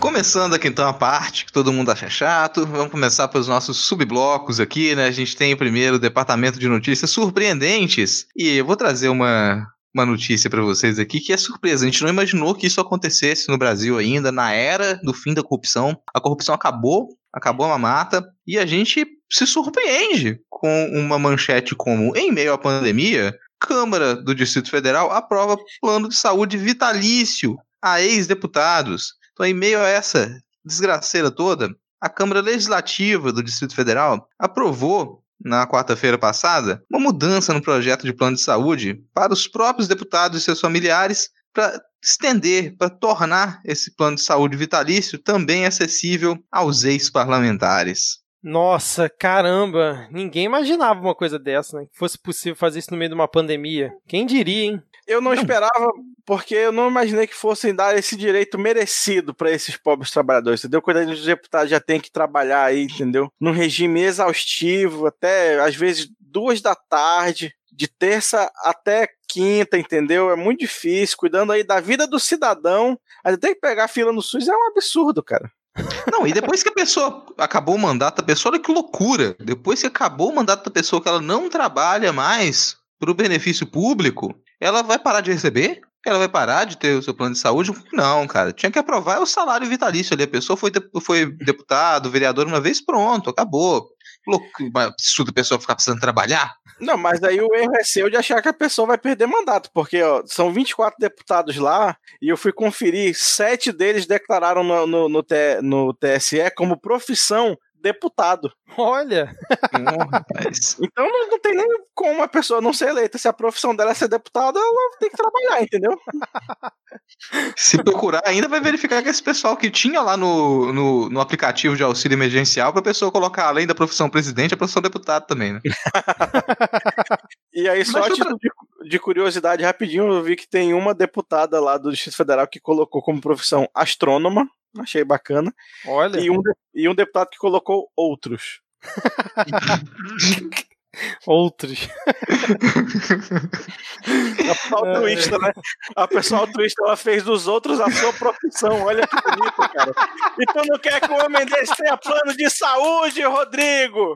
Speaker 3: Começando aqui então a parte que todo mundo acha chato, vamos começar pelos nossos subblocos aqui, né? A gente tem primeiro o departamento de notícias surpreendentes e eu vou trazer uma, uma notícia para vocês aqui que é surpresa. A gente não imaginou que isso acontecesse no Brasil ainda, na era do fim da corrupção. A corrupção acabou, acabou a mamata, e a gente se surpreende com uma manchete como, em meio à pandemia, Câmara do Distrito Federal aprova plano de saúde vitalício a ex-deputados. Então, em meio a essa desgraceira toda, a Câmara Legislativa do Distrito Federal aprovou na quarta-feira passada, uma mudança no projeto de plano de saúde para os próprios deputados e seus familiares para estender, para tornar esse plano de saúde vitalício também acessível aos ex-parlamentares.
Speaker 2: Nossa, caramba, ninguém imaginava uma coisa dessa, né? Que fosse possível fazer isso no meio de uma pandemia. Quem diria, hein?
Speaker 1: Eu não, não. esperava, porque eu não imaginei que fossem dar esse direito merecido para esses pobres trabalhadores, entendeu? Quando os deputados já têm que trabalhar aí, entendeu? Num regime exaustivo, até às vezes duas da tarde, de terça até quinta, entendeu? É muito difícil, cuidando aí da vida do cidadão. Ainda tem que pegar fila no SUS, é um absurdo, cara.
Speaker 3: Não, e depois que a pessoa acabou o mandato da pessoa, olha que loucura. Depois que acabou o mandato da pessoa, que ela não trabalha mais para o benefício público, ela vai parar de receber? Ela vai parar de ter o seu plano de saúde? Não, cara. Tinha que aprovar o salário vitalício ali. A pessoa foi, foi deputado, vereador uma vez, pronto, acabou. Absurdo a pessoa ficar precisando trabalhar.
Speaker 1: Não, mas aí o erro é seu de achar que a pessoa vai perder mandato, porque ó, são 24 deputados lá e eu fui conferir, sete deles declararam no, no, no, no TSE como profissão deputado.
Speaker 2: Olha! [LAUGHS]
Speaker 1: então não, não, tem nem como uma pessoa não ser eleita. Se a profissão dela é ser deputada, ela tem que trabalhar, entendeu? [LAUGHS]
Speaker 3: Se procurar, ainda vai verificar que esse pessoal que tinha lá no, no, no aplicativo de auxílio emergencial, para a pessoa colocar além da profissão presidente, a profissão deputado também, né? [LAUGHS]
Speaker 1: e aí, só de, de curiosidade rapidinho, eu vi que tem uma deputada lá do Distrito Federal que colocou como profissão astrônoma. Achei bacana.
Speaker 2: Olha.
Speaker 1: E um, e um deputado que colocou outros. [LAUGHS]
Speaker 2: Outros.
Speaker 1: a pessoa altruísta, né? A pessoa altruísta, ela fez dos outros a sua profissão. Olha que bonito, cara. E tu não quer que o homem desse tenha plano de saúde, Rodrigo?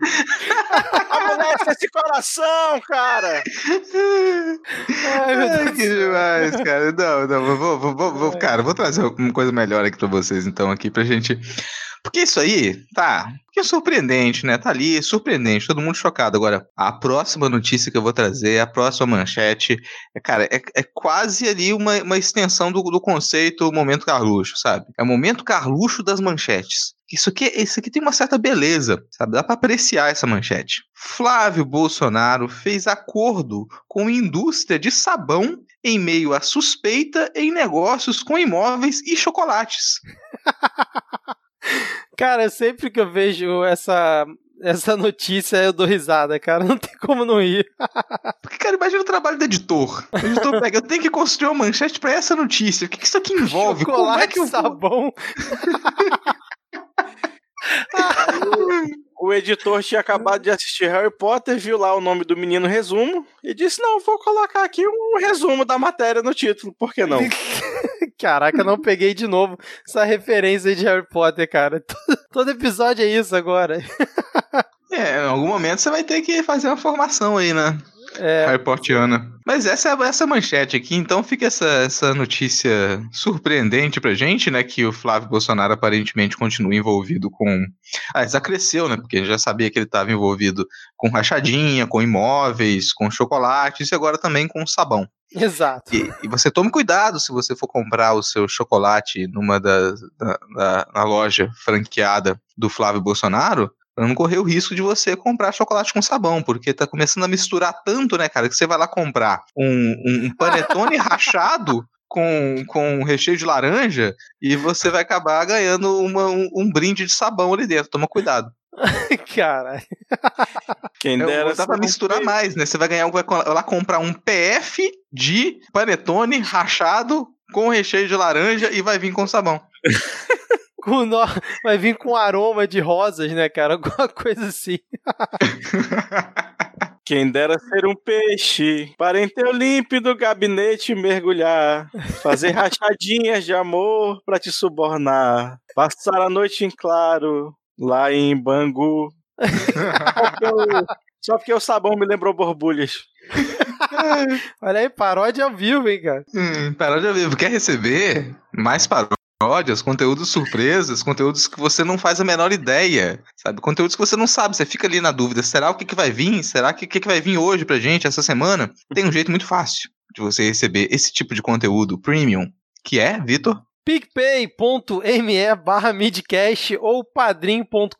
Speaker 1: Amolece esse coração, cara.
Speaker 3: Ai, meu Deus. que demais, cara. Não, não, vou, vou, vou, vou, cara, vou trazer uma coisa melhor aqui pra vocês, então, aqui, pra gente porque isso aí, tá, que é surpreendente, né? Tá ali, surpreendente, todo mundo chocado. Agora, a próxima notícia que eu vou trazer, a próxima manchete, é, cara, é, é quase ali uma, uma extensão do, do conceito Momento Carluxo, sabe? É o Momento Carluxo das manchetes. Isso aqui, isso aqui tem uma certa beleza, sabe? Dá para apreciar essa manchete. Flávio Bolsonaro fez acordo com indústria de sabão em meio à suspeita em negócios com imóveis e chocolates. [LAUGHS]
Speaker 2: Cara, sempre que eu vejo essa, essa notícia eu dou risada, cara. Não tem como não ir.
Speaker 3: Porque, cara, imagina o trabalho do editor. O editor pega, eu tenho que construir uma manchete pra essa notícia. O que, que isso aqui envolve?
Speaker 2: Chocolate, como é que eu sabão. [LAUGHS]
Speaker 1: o editor tinha acabado de assistir Harry Potter, viu lá o nome do menino resumo e disse: Não, vou colocar aqui um resumo da matéria no título, por que não? [LAUGHS]
Speaker 2: Caraca, não peguei de novo essa referência de Harry Potter, cara. [LAUGHS] Todo episódio é isso agora. [LAUGHS]
Speaker 3: É, em algum momento você vai ter que fazer uma formação aí, né? É. Harportiana. Mas essa é essa manchete aqui, então fica essa, essa notícia surpreendente pra gente, né? Que o Flávio Bolsonaro aparentemente continua envolvido com. Ah, já cresceu, né? Porque já sabia que ele estava envolvido com rachadinha, com imóveis, com chocolates e agora também com sabão.
Speaker 2: Exato.
Speaker 3: E, e, você tome cuidado se você for comprar o seu chocolate numa da, da, da na loja franqueada do Flávio Bolsonaro, Pra não correr o risco de você comprar chocolate com sabão, porque tá começando a misturar tanto, né, cara, que você vai lá comprar um, um, um panetone [LAUGHS] rachado com, com recheio de laranja e você vai acabar ganhando uma, um, um brinde de sabão ali dentro. Toma cuidado. [LAUGHS]
Speaker 2: Cara.
Speaker 3: Quem dera. Dá pra misturar mais, né? Você vai ganhar, vai lá comprar um PF de panetone rachado com recheio de laranja e vai vir com sabão. [LAUGHS]
Speaker 2: com no... vai vir com aroma de rosas, né, cara? [LAUGHS] Alguma coisa assim. [LAUGHS]
Speaker 1: Quem dera ser um peixe, para em teu límpido gabinete mergulhar, fazer [LAUGHS] rachadinhas de amor para te subornar, passar a noite em claro, lá em Bangu. Só porque o sabão me lembrou borbulhas.
Speaker 2: Olha aí, paródia ao vivo, hein, cara?
Speaker 3: Hum, paródia ao vivo. Quer receber mais paródia? Paródias, conteúdos surpresas, conteúdos que você não faz a menor ideia, sabe? Conteúdos que você não sabe, você fica ali na dúvida, será o que, que vai vir? Será que que, que vai vir hoje pra gente, essa semana? Tem um jeito muito fácil de você receber esse tipo de conteúdo premium, que é, Vitor?
Speaker 2: picpay.me barra midcast ou padrim.com.br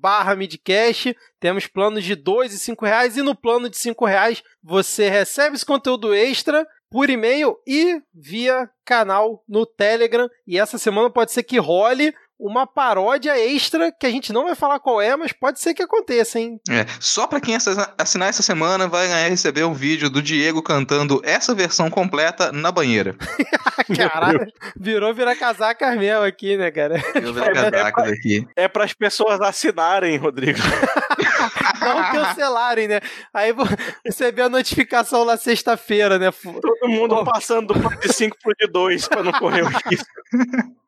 Speaker 2: barra midcast. Temos planos de dois e cinco reais e no plano de cinco reais você recebe esse conteúdo extra por e-mail e via canal no Telegram. E essa semana pode ser que role uma paródia extra que a gente não vai falar qual é, mas pode ser que aconteça, hein?
Speaker 3: É, só para quem assinar essa semana vai ganhar receber um vídeo do Diego cantando essa versão completa na banheira. [LAUGHS]
Speaker 2: Caralho, virou virar casaca mesmo aqui, né, cara?
Speaker 3: Virou virar casaca daqui.
Speaker 1: É para as pessoas assinarem, Rodrigo. [LAUGHS] [LAUGHS]
Speaker 2: não cancelarem, né? Aí vou receber a notificação na sexta-feira, né?
Speaker 1: Todo mundo oh. passando do de 5 pro de 2 para não correr o risco. [LAUGHS]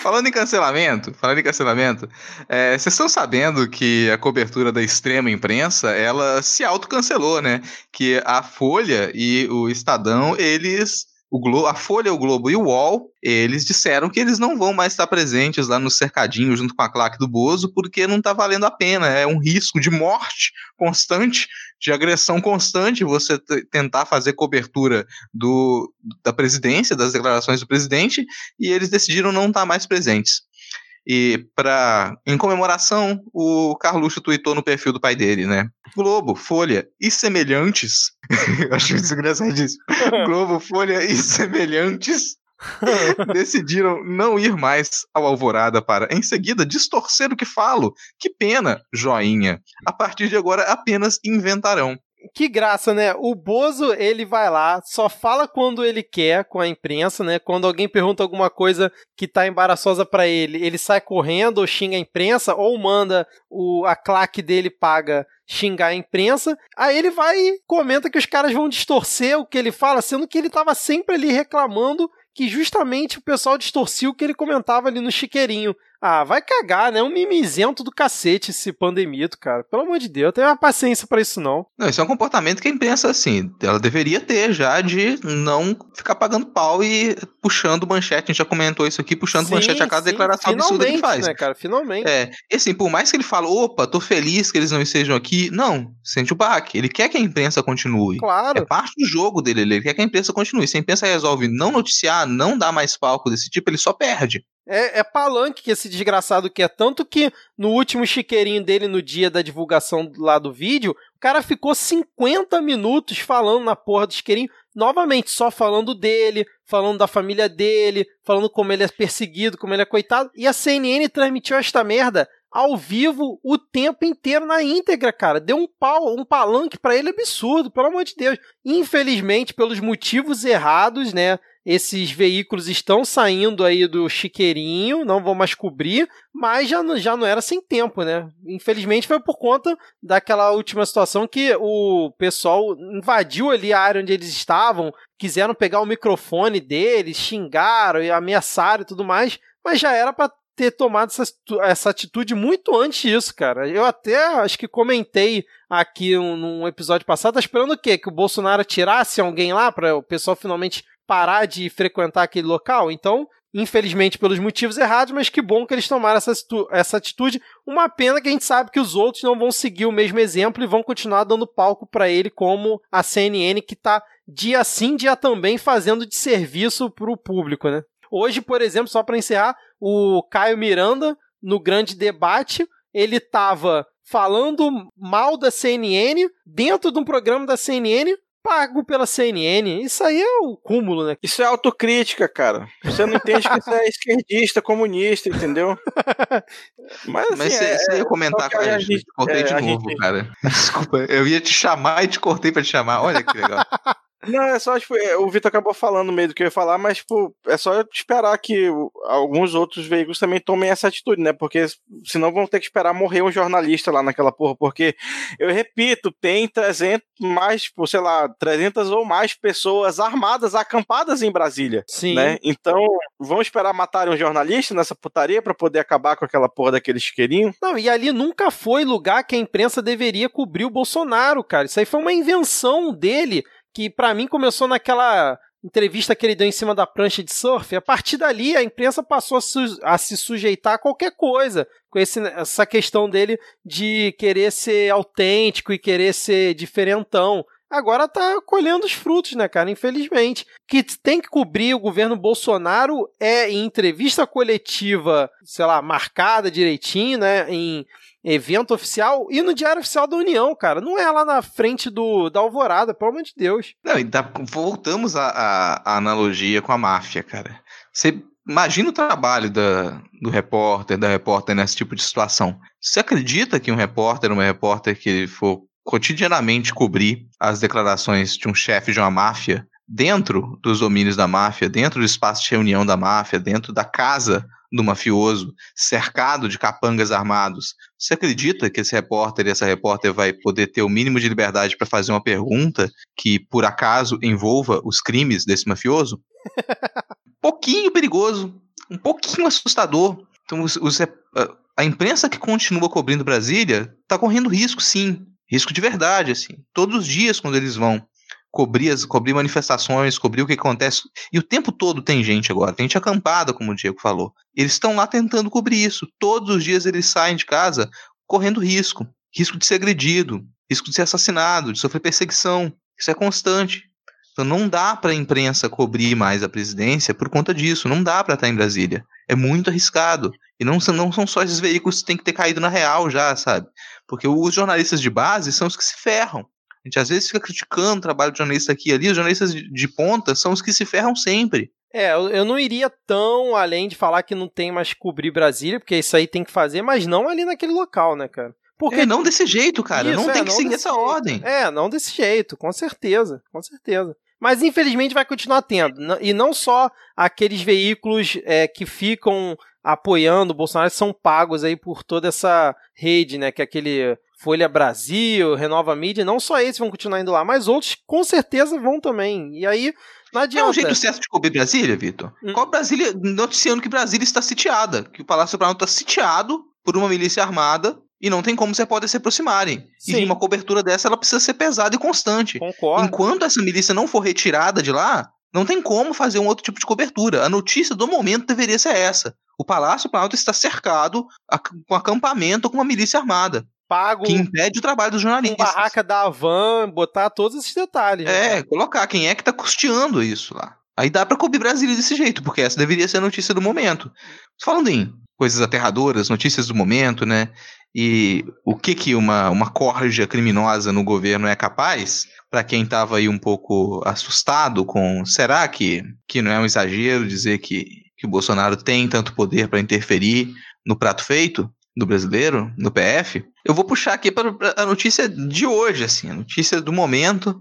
Speaker 3: falando em cancelamento, falando em cancelamento, é, vocês estão sabendo que a cobertura da extrema imprensa, ela se autocancelou, né? Que a Folha e o Estadão, eles o Globo, a Folha, o Globo e o UOL, eles disseram que eles não vão mais estar presentes lá no cercadinho junto com a claque do Bozo, porque não está valendo a pena. É um risco de morte constante, de agressão constante, você tentar fazer cobertura do, da presidência, das declarações do presidente, e eles decidiram não estar mais presentes. E para em comemoração, o Carluxo tweetou no perfil do pai dele, né? Globo, Folha e semelhantes. Eu [LAUGHS] acho isso engraçadíssimo. [LAUGHS] Globo, Folha e semelhantes decidiram não ir mais ao Alvorada para, em seguida, distorcer o que falo. Que pena, joinha. A partir de agora, apenas inventarão
Speaker 2: que graça, né? O Bozo, ele vai lá, só fala quando ele quer com a imprensa, né? Quando alguém pergunta alguma coisa que tá embaraçosa para ele, ele sai correndo ou xinga a imprensa ou manda o, a claque dele paga xingar a imprensa. Aí ele vai e comenta que os caras vão distorcer o que ele fala, sendo que ele tava sempre ali reclamando que justamente o pessoal distorcia o que ele comentava ali no chiqueirinho. Ah, vai cagar, né? Um mimizento do cacete esse pandemito, cara. Pelo amor de Deus, eu tenho uma paciência para isso não.
Speaker 3: Não, isso é um comportamento que a imprensa, assim, ela deveria ter já de não ficar pagando pau e puxando manchete. A gente já comentou isso aqui, puxando sim, manchete a cada sim. declaração Finalmente, absurda que ele faz.
Speaker 2: né, cara? Finalmente.
Speaker 3: É, e assim, por mais que ele fale, opa, tô feliz que eles não estejam aqui, não, sente o baque. Ele quer que a imprensa continue.
Speaker 2: Claro.
Speaker 3: É parte do jogo dele, ele quer que a imprensa continue. Se a imprensa resolve não noticiar, não dar mais palco desse tipo, ele só perde.
Speaker 2: É, é palanque que esse desgraçado quer. Tanto que no último chiqueirinho dele, no dia da divulgação lá do vídeo, o cara ficou 50 minutos falando na porra do chiqueirinho. Novamente, só falando dele, falando da família dele, falando como ele é perseguido, como ele é coitado. E a CNN transmitiu esta merda ao vivo o tempo inteiro na íntegra, cara. Deu um pau, um palanque para ele absurdo, pelo amor de Deus. Infelizmente, pelos motivos errados, né? Esses veículos estão saindo aí do chiqueirinho, não vão mais cobrir, mas já, já não era sem tempo, né? Infelizmente foi por conta daquela última situação que o pessoal invadiu ali a área onde eles estavam, quiseram pegar o microfone deles, xingaram e ameaçaram e tudo mais, mas já era para ter tomado essa, essa atitude muito antes disso, cara. Eu até acho que comentei aqui num episódio passado, tá esperando o quê? Que o Bolsonaro tirasse alguém lá para o pessoal finalmente parar de frequentar aquele local. Então, infelizmente pelos motivos errados, mas que bom que eles tomaram essa, essa atitude. Uma pena que a gente sabe que os outros não vão seguir o mesmo exemplo e vão continuar dando palco para ele, como a CNN, que está dia sim, dia também fazendo de serviço para o público, né? Hoje, por exemplo, só para encerrar, o Caio Miranda, no grande debate, ele estava falando mal da CNN dentro de um programa da CNN pago pela CNN. Isso aí é o cúmulo, né?
Speaker 1: Isso é autocrítica, cara. Você não entende que você é [LAUGHS] esquerdista, comunista, entendeu?
Speaker 3: Mas, assim, Mas você, é, você ia comentar, cara, a gente, cortei é, de novo, gente... cara. [LAUGHS] Desculpa, eu ia te chamar e te cortei pra te chamar. Olha que legal. [LAUGHS]
Speaker 1: Não, é só, tipo, é, o Vitor acabou falando meio do que eu ia falar, mas, tipo, é só esperar que alguns outros veículos também tomem essa atitude, né? Porque senão vão ter que esperar morrer um jornalista lá naquela porra. Porque, eu repito, tem 300 mais, tipo, sei lá, 300 ou mais pessoas armadas, acampadas em Brasília.
Speaker 2: Sim.
Speaker 1: Né? Então, vão esperar matarem um jornalista nessa putaria para poder acabar com aquela porra daquele isqueirinho?
Speaker 2: Não, e ali nunca foi lugar que a imprensa deveria cobrir o Bolsonaro, cara. Isso aí foi uma invenção dele que para mim começou naquela entrevista que ele deu em cima da prancha de surf. A partir dali, a imprensa passou a, su a se sujeitar a qualquer coisa, com esse, essa questão dele de querer ser autêntico e querer ser diferentão. Agora tá colhendo os frutos, né, cara? Infelizmente. Que tem que cobrir o governo Bolsonaro é em entrevista coletiva, sei lá, marcada direitinho, né? Em evento oficial e no Diário Oficial da União, cara. Não é lá na frente do, da Alvorada, pelo amor de Deus.
Speaker 3: Não, e voltamos à analogia com a máfia, cara. Você imagina o trabalho da, do repórter, da repórter nesse tipo de situação. Você acredita que um repórter, uma repórter que for cotidianamente cobrir as declarações de um chefe de uma máfia dentro dos domínios da máfia, dentro do espaço de reunião da máfia, dentro da casa do mafioso, cercado de capangas armados. Você acredita que esse repórter e essa repórter vai poder ter o mínimo de liberdade para fazer uma pergunta que, por acaso, envolva os crimes desse mafioso? [LAUGHS] pouquinho perigoso, um pouquinho assustador. Então, os, os, a imprensa que continua cobrindo Brasília está correndo risco, sim. Risco de verdade, assim. Todos os dias, quando eles vão cobrir, as, cobrir manifestações, cobrir o que acontece. E o tempo todo tem gente agora, tem gente acampada, como o Diego falou. Eles estão lá tentando cobrir isso. Todos os dias eles saem de casa correndo risco. Risco de ser agredido, risco de ser assassinado, de sofrer perseguição. Isso é constante. Então não dá para a imprensa cobrir mais a presidência por conta disso. Não dá para estar em Brasília. É muito arriscado. E não, não são só esses veículos que têm que ter caído na real já, sabe? Porque os jornalistas de base são os que se ferram. A gente às vezes fica criticando o trabalho de jornalista aqui e ali, os jornalistas de, de ponta são os que se ferram sempre.
Speaker 2: É, eu não iria tão além de falar que não tem mais que cobrir Brasília, porque isso aí tem que fazer, mas não ali naquele local, né, cara?
Speaker 3: Porque é, não desse jeito, cara. Isso, não é, tem que seguir essa
Speaker 2: jeito.
Speaker 3: ordem.
Speaker 2: É, não desse jeito, com certeza, com certeza. Mas infelizmente vai continuar tendo. E não só aqueles veículos é, que ficam apoiando o Bolsonaro são pagos aí por toda essa rede, né? Que é aquele Folha Brasil, Renova Mídia, não só esses vão continuar indo lá, mas outros com certeza vão também. E aí não adianta.
Speaker 3: É um jeito certo de cobrir Brasília, Vitor? Hum. Qual Brasília, noticiando que Brasília está sitiada, que o Palácio Planalto está sitiado por uma milícia armada e não tem como você pode se aproximarem. Sim. E uma cobertura dessa ela precisa ser pesada e constante.
Speaker 2: Concordo.
Speaker 3: Enquanto essa milícia não for retirada de lá, não tem como fazer um outro tipo de cobertura. A notícia do momento deveria ser essa. O Palácio Planalto está cercado com acampamento com uma milícia armada.
Speaker 2: Pago.
Speaker 3: Que impede o trabalho dos jornalistas.
Speaker 2: Barraca da Havan, botar todos esses detalhes.
Speaker 3: Né, é, colocar quem é que está custeando isso lá. Aí dá para cobrir Brasília desse jeito, porque essa deveria ser a notícia do momento. Falando em coisas aterradoras, notícias do momento, né? E o que que uma, uma corja criminosa no governo é capaz? Para quem estava aí um pouco assustado com, será que, que não é um exagero dizer que, que o Bolsonaro tem tanto poder para interferir no prato feito do brasileiro, no PF? Eu vou puxar aqui para a notícia de hoje, assim, a notícia do momento,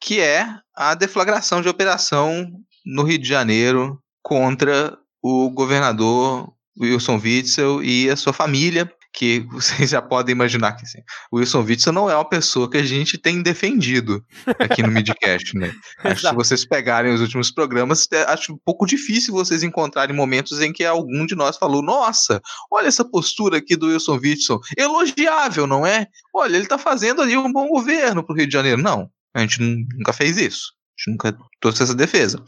Speaker 3: que é a deflagração de operação no Rio de Janeiro contra o governador Wilson Witzel e a sua família, que [LAUGHS] vocês já podem imaginar que assim, o Wilson Witzel não é uma pessoa que a gente tem defendido aqui no Midcast, né? [LAUGHS] acho que vocês pegarem os últimos programas, é, acho um pouco difícil vocês encontrarem momentos em que algum de nós falou: nossa, olha essa postura aqui do Wilson Witzel, elogiável, não é? Olha, ele está fazendo ali um bom governo para o Rio de Janeiro. Não, a gente nunca fez isso gente nunca trouxe essa defesa.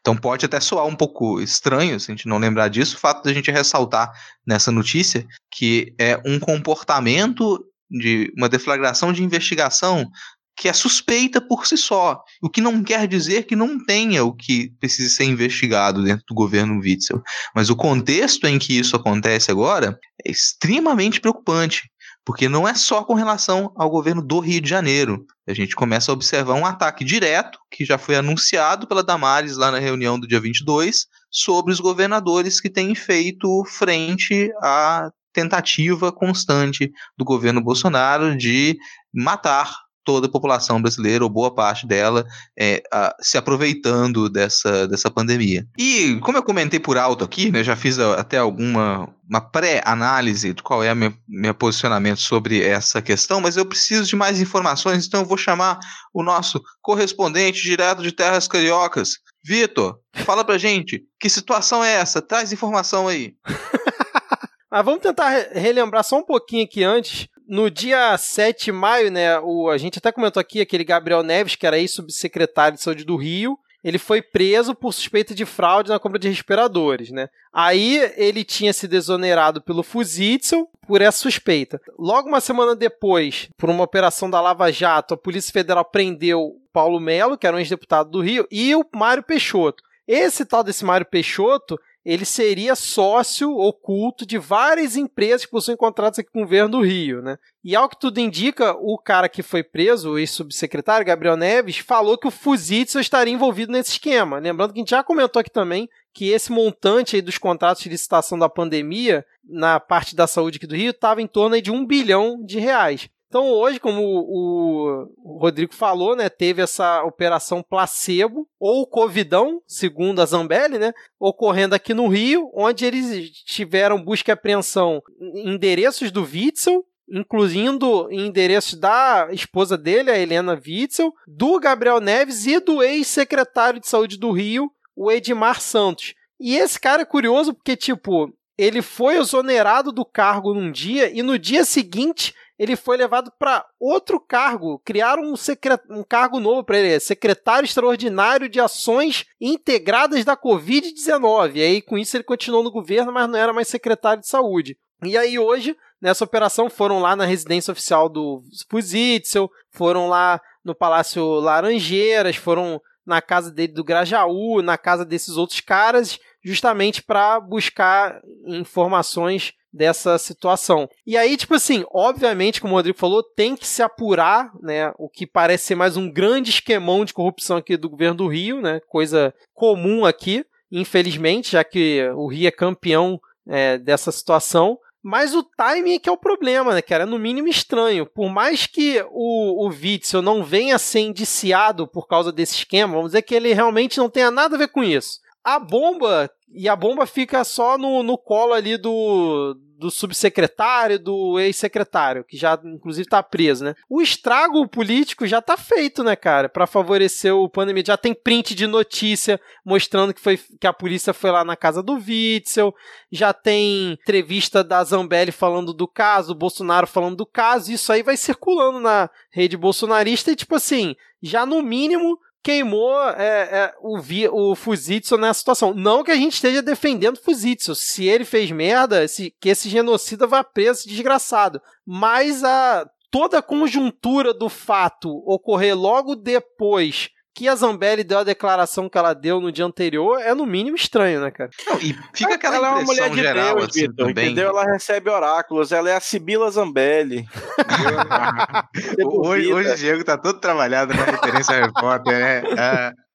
Speaker 3: Então pode até soar um pouco estranho se a gente não lembrar disso, o fato da gente ressaltar nessa notícia que é um comportamento de uma deflagração de investigação que é suspeita por si só, o que não quer dizer que não tenha o que precisa ser investigado dentro do governo Witzel. Mas o contexto em que isso acontece agora é extremamente preocupante porque não é só com relação ao governo do Rio de Janeiro. A gente começa a observar um ataque direto, que já foi anunciado pela Damares lá na reunião do dia 22, sobre os governadores que têm feito frente à tentativa constante do governo Bolsonaro de matar toda a população brasileira, ou boa parte dela, é, a, se aproveitando dessa, dessa pandemia. E, como eu comentei por alto aqui, né, já fiz a, até alguma uma pré-análise de qual é o meu, meu posicionamento sobre essa questão, mas eu preciso de mais informações, então eu vou chamar o nosso correspondente direto de Terras Cariocas. Vitor, fala pra gente, que situação é essa? Traz informação aí. [LAUGHS]
Speaker 2: Mas vamos tentar relembrar só um pouquinho aqui antes no dia 7 de maio, né, o, a gente até comentou aqui aquele Gabriel Neves, que era ex-subsecretário de saúde do Rio, ele foi preso por suspeita de fraude na compra de respiradores, né? Aí ele tinha se desonerado pelo Fuzitzel por essa suspeita. Logo uma semana depois, por uma operação da Lava Jato, a Polícia Federal prendeu Paulo Melo, que era um ex-deputado do Rio, e o Mário Peixoto. Esse tal desse Mário Peixoto, ele seria sócio oculto de várias empresas que possuem contratos aqui com o governo do Rio, né? E ao que tudo indica, o cara que foi preso, o ex-subsecretário Gabriel Neves, falou que o Fuzitsu estaria envolvido nesse esquema. Lembrando que a gente já comentou aqui também que esse montante aí dos contratos de licitação da pandemia na parte da saúde aqui do Rio estava em torno de um bilhão de reais. Então hoje, como o, Rodrigo falou, né, teve essa operação placebo ou covidão, segundo a Zambelli, né, ocorrendo aqui no Rio, onde eles tiveram busca e apreensão em endereços do Witzel, incluindo endereços da esposa dele, a Helena Witzel, do Gabriel Neves e do ex-secretário de saúde do Rio, o Edmar Santos. E esse cara é curioso porque, tipo, ele foi exonerado do cargo num dia e no dia seguinte ele foi levado para outro cargo. Criaram um, secret... um cargo novo para ele, secretário extraordinário de ações integradas da Covid-19. E aí, com isso, ele continuou no governo, mas não era mais secretário de saúde. E aí, hoje, nessa operação, foram lá na residência oficial do Spuzitzel, foram lá no Palácio Laranjeiras, foram na casa dele do Grajaú, na casa desses outros caras, justamente para buscar informações dessa situação. E aí, tipo assim, obviamente, como o Rodrigo falou, tem que se apurar, né, o que parece ser mais um grande esquemão de corrupção aqui do governo do Rio, né, coisa comum aqui, infelizmente, já que o Rio é campeão é, dessa situação. Mas o timing é que é o problema, né, cara? É no mínimo estranho. Por mais que o, o Witzel não venha a ser indiciado por causa desse esquema, vamos dizer que ele realmente não tenha nada a ver com isso. A bomba, e a bomba fica só no, no colo ali do, do subsecretário, do ex-secretário, que já inclusive está preso, né? O estrago político já está feito, né, cara? Para favorecer o pandemia. Já tem print de notícia mostrando que, foi, que a polícia foi lá na casa do Witzel, já tem entrevista da Zambelli falando do caso, o Bolsonaro falando do caso, isso aí vai circulando na rede bolsonarista e, tipo assim, já no mínimo queimou é, é, o, o Fuzitsu nessa situação. Não que a gente esteja defendendo Fuzitsu. Se ele fez merda, se, que esse genocida vá preso, esse desgraçado. Mas a toda a conjuntura do fato ocorrer logo depois que a Zambelli deu a declaração que ela deu no dia anterior é no mínimo estranho, né, cara?
Speaker 3: Não, e fica aquela ela é uma mulher de geral, Deus, assim, também.
Speaker 1: entendeu? Ela recebe oráculos, ela é a Sibila Zambelli. [LAUGHS]
Speaker 3: hoje, hoje o Diego tá todo trabalhado na referência a Harry Potter, né? [LAUGHS]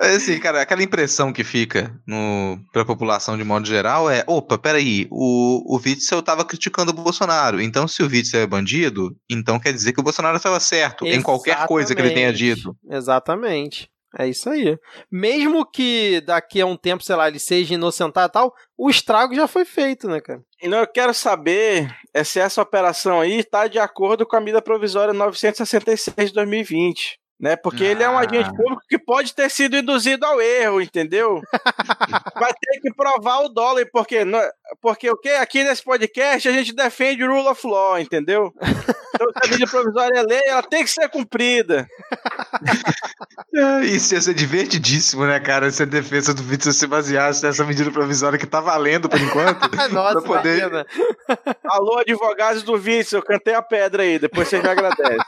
Speaker 3: Assim, cara, aquela impressão que fica no, pra população de modo geral é: opa, peraí, o, o Witzel tava criticando o Bolsonaro. Então, se o Witzel é bandido, então quer dizer que o Bolsonaro estava certo Exatamente. em qualquer coisa que ele tenha dito.
Speaker 2: Exatamente. É isso aí. Mesmo que daqui a um tempo, sei lá, ele seja inocentado e tal, o estrago já foi feito, né, cara?
Speaker 1: E não, eu quero saber é se essa operação aí está de acordo com a medida provisória 966 de 2020 né? Porque ah. ele é um agente ah. público que pode ter sido induzido ao erro, entendeu? [LAUGHS] Vai ter que provar o dólar, porque, porque o que aqui nesse podcast a gente defende o rule of law, entendeu? Então, se a medida provisória é lei, ela tem que ser cumprida. [LAUGHS]
Speaker 3: Isso ia ser divertidíssimo, né, cara? Se a defesa do Vitor se baseasse nessa medida provisória que tá valendo por enquanto. [LAUGHS]
Speaker 2: Nossa, poder...
Speaker 1: Alô, advogados do Vitor, eu cantei a pedra aí, depois você me agradece.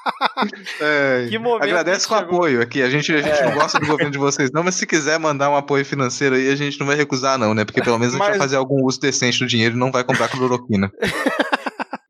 Speaker 3: É, que momento. Agradece com chegou. apoio aqui. A gente, a gente é. não gosta do governo de vocês, não, mas se quiser mandar um apoio financeiro aí, a gente não vai recusar, não, né? Porque pelo menos a gente vai fazer algum uso decente do dinheiro e não vai comprar cloroquina. [LAUGHS]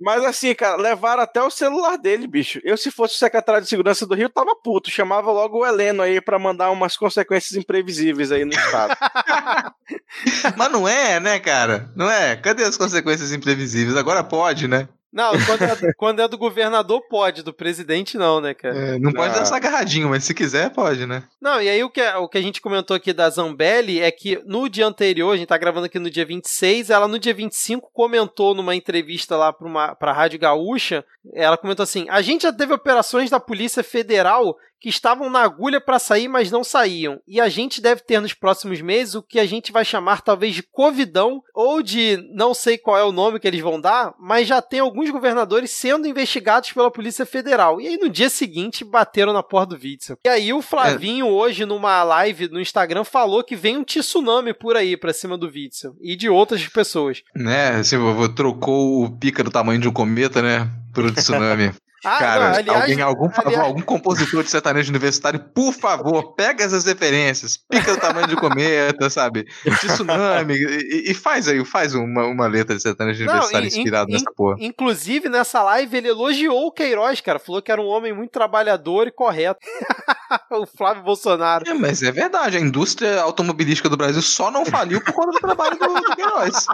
Speaker 1: Mas assim, cara, levaram até o celular dele, bicho. Eu, se fosse o secretário de segurança do Rio, tava puto. Chamava logo o Heleno aí para mandar umas consequências imprevisíveis aí no estado. [LAUGHS]
Speaker 3: Mas não é, né, cara? Não é? Cadê as consequências imprevisíveis? Agora pode, né?
Speaker 2: Não, quando é, [LAUGHS] quando é, do governador pode, do presidente não, né, cara?
Speaker 3: É, não pode ah. dançar agarradinho, mas se quiser pode, né?
Speaker 2: Não, e aí o que, o que a gente comentou aqui da Zambelli é que no dia anterior, a gente tá gravando aqui no dia 26, ela no dia 25 comentou numa entrevista lá pra, uma, pra Rádio Gaúcha, ela comentou assim, a gente já teve operações da Polícia Federal que estavam na agulha para sair, mas não saíam. E a gente deve ter nos próximos meses o que a gente vai chamar talvez de covidão ou de não sei qual é o nome que eles vão dar, mas já tem alguns governadores sendo investigados pela Polícia Federal. E aí no dia seguinte bateram na porta do Witzel. E aí o Flavinho é. hoje numa live no Instagram falou que vem um tsunami por aí para cima do Witzel e de outras pessoas.
Speaker 3: Né, assim, trocou o pica do tamanho de um cometa, né, pro [LAUGHS] tsunami. Ah, Cara, não, aliás, alguém, algum aliás... favor, algum compositor de sertanejo universitário, por favor, pega essas referências, pica o tamanho de cometa, sabe? Tsunami, e, e, faz aí, faz uma, uma letra de sertanejo não, universitário inspirado in, nessa porra.
Speaker 2: Inclusive, nessa live, ele elogiou o Queiroz, cara, falou que era um homem muito trabalhador e correto. [LAUGHS] o Flávio Bolsonaro.
Speaker 3: É, mas é verdade, a indústria automobilística do Brasil só não faliu por conta do trabalho do, do Queiroz.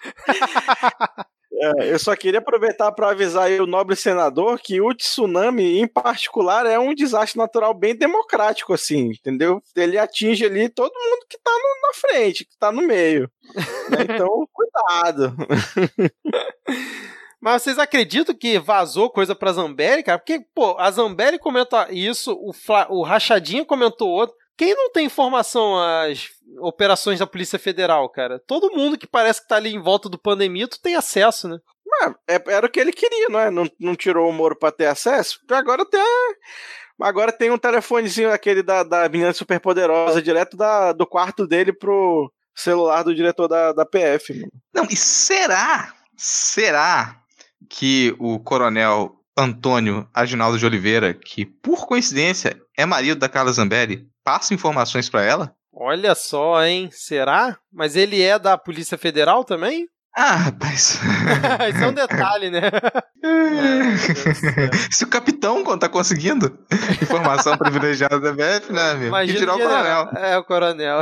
Speaker 3: [LAUGHS]
Speaker 1: É, eu só queria aproveitar para avisar aí o nobre senador que o tsunami, em particular, é um desastre natural bem democrático, assim, entendeu? Ele atinge ali todo mundo que tá no, na frente, que tá no meio. né? [LAUGHS] Então, cuidado. [LAUGHS]
Speaker 2: Mas vocês acreditam que vazou coisa pra Zambelli, cara? Porque, pô, a Zambelli comenta isso, o, Fla, o Rachadinho comentou outro. Quem não tem informação às operações da Polícia Federal, cara? Todo mundo que parece que tá ali em volta do pandemia, tu tem acesso, né?
Speaker 1: É, era o que ele queria, não é? Não, não tirou o Moro para ter acesso. Agora tem Agora tem um telefonezinho aquele da, da menina superpoderosa, direto da, do quarto dele pro celular do diretor da, da PF. Mano.
Speaker 3: Não, e será? Será que o coronel Antônio Aginaldo de Oliveira, que por coincidência é marido da Carla Zambelli, passa informações para ela?
Speaker 2: Olha só, hein? Será? Mas ele é da Polícia Federal também?
Speaker 3: Ah, rapaz. [LAUGHS]
Speaker 2: Isso é um detalhe, né? [LAUGHS]
Speaker 3: Se o capitão tá conseguindo informação privilegiada da BF, né, amigo?
Speaker 2: Imagina
Speaker 3: que tirar o coronel.
Speaker 2: É, o coronel.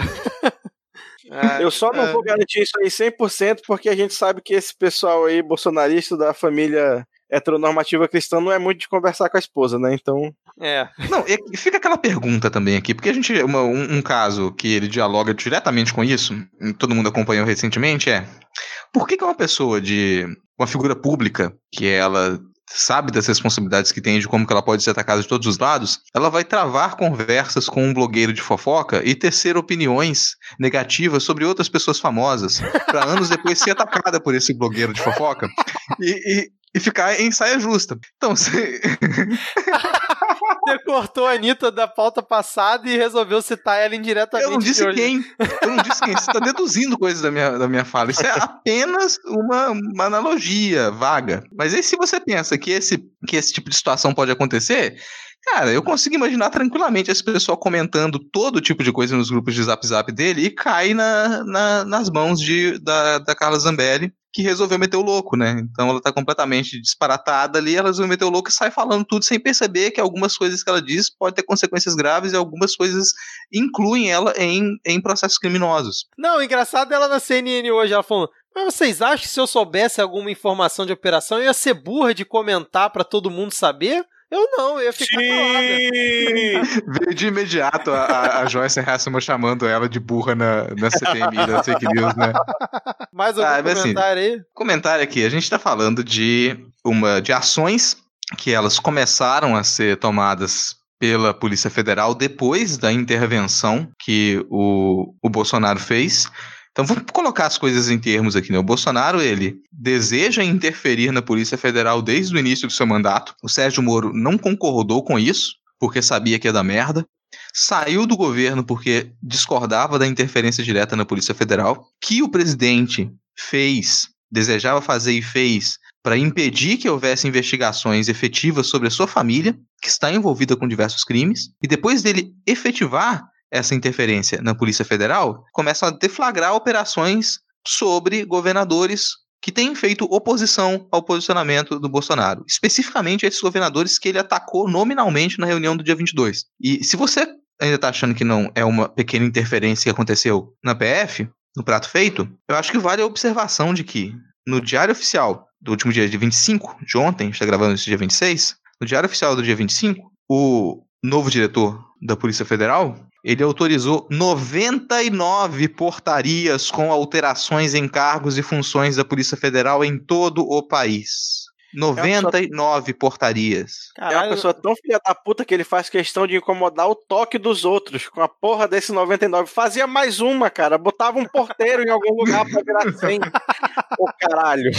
Speaker 1: É, [LAUGHS] eu só não é. vou garantir isso aí 100% porque a gente sabe que esse pessoal aí, bolsonarista da família heteronormativa cristã, não é muito de conversar com a esposa, né? Então.
Speaker 2: É.
Speaker 3: Não, e fica aquela pergunta também aqui, porque a gente. Uma, um, um caso que ele dialoga diretamente com isso, todo mundo acompanhou recentemente, é. Por que, que uma pessoa de. uma figura pública, que ela sabe das responsabilidades que tem de como que ela pode ser atacada de todos os lados, ela vai travar conversas com um blogueiro de fofoca e tecer opiniões negativas sobre outras pessoas famosas, para anos depois ser atacada por esse blogueiro de fofoca e, e, e ficar em saia justa. Então, você. [LAUGHS]
Speaker 2: Você cortou a Anitta da pauta passada e resolveu citar ela indiretamente.
Speaker 3: Eu não disse quem. Eu não disse quem. Você está deduzindo coisas da minha, da minha fala. Isso é [LAUGHS] apenas uma, uma analogia vaga. Mas aí, se você pensa que esse, que esse tipo de situação pode acontecer, Cara, eu consigo imaginar tranquilamente esse pessoal comentando todo tipo de coisa nos grupos de zap zap dele e cai na, na, nas mãos de, da, da Carla Zambelli, que resolveu meter o louco, né? Então ela tá completamente disparatada ali, ela resolveu meter o louco e sai falando tudo sem perceber que algumas coisas que ela diz podem ter consequências graves e algumas coisas incluem ela em, em processos criminosos.
Speaker 2: Não, engraçado ela na CNN hoje, ela falou. Mas vocês acham que se eu soubesse alguma informação de operação, eu ia ser burra de comentar para todo mundo saber? Eu não, eu ia ficar [LAUGHS]
Speaker 3: Veio de imediato a, a Joyce Hasselman chamando ela de burra na, na CPMI da fake news, né?
Speaker 2: Mais algum ah, comentário assim, aí?
Speaker 3: Comentário aqui, a gente tá falando de uma de ações que elas começaram a ser tomadas pela Polícia Federal depois da intervenção que o, o Bolsonaro fez então vamos colocar as coisas em termos aqui, né? O Bolsonaro, ele deseja interferir na Polícia Federal desde o início do seu mandato. O Sérgio Moro não concordou com isso, porque sabia que ia dar merda. Saiu do governo porque discordava da interferência direta na Polícia Federal, que o presidente fez, desejava fazer e fez para impedir que houvesse investigações efetivas sobre a sua família, que está envolvida com diversos crimes, e depois dele efetivar essa interferência na Polícia Federal, começam a deflagrar operações sobre governadores que têm feito oposição ao posicionamento do Bolsonaro, especificamente esses governadores que ele atacou nominalmente na reunião do dia 22. E se você ainda está achando que não é uma pequena interferência que aconteceu na PF, no prato feito, eu acho que vale a observação de que no Diário Oficial do último dia de 25, de ontem, a gente está gravando esse dia 26, no Diário Oficial do dia 25, o novo diretor da Polícia Federal, ele autorizou 99 portarias com alterações em cargos e funções da Polícia Federal em todo o país. 99 é portarias.
Speaker 1: Caralho. É uma pessoa tão filha da puta que ele faz questão de incomodar o toque dos outros com a porra desse 99. Fazia mais uma, cara. Botava um porteiro em algum lugar pra virar 100. Ô caralho.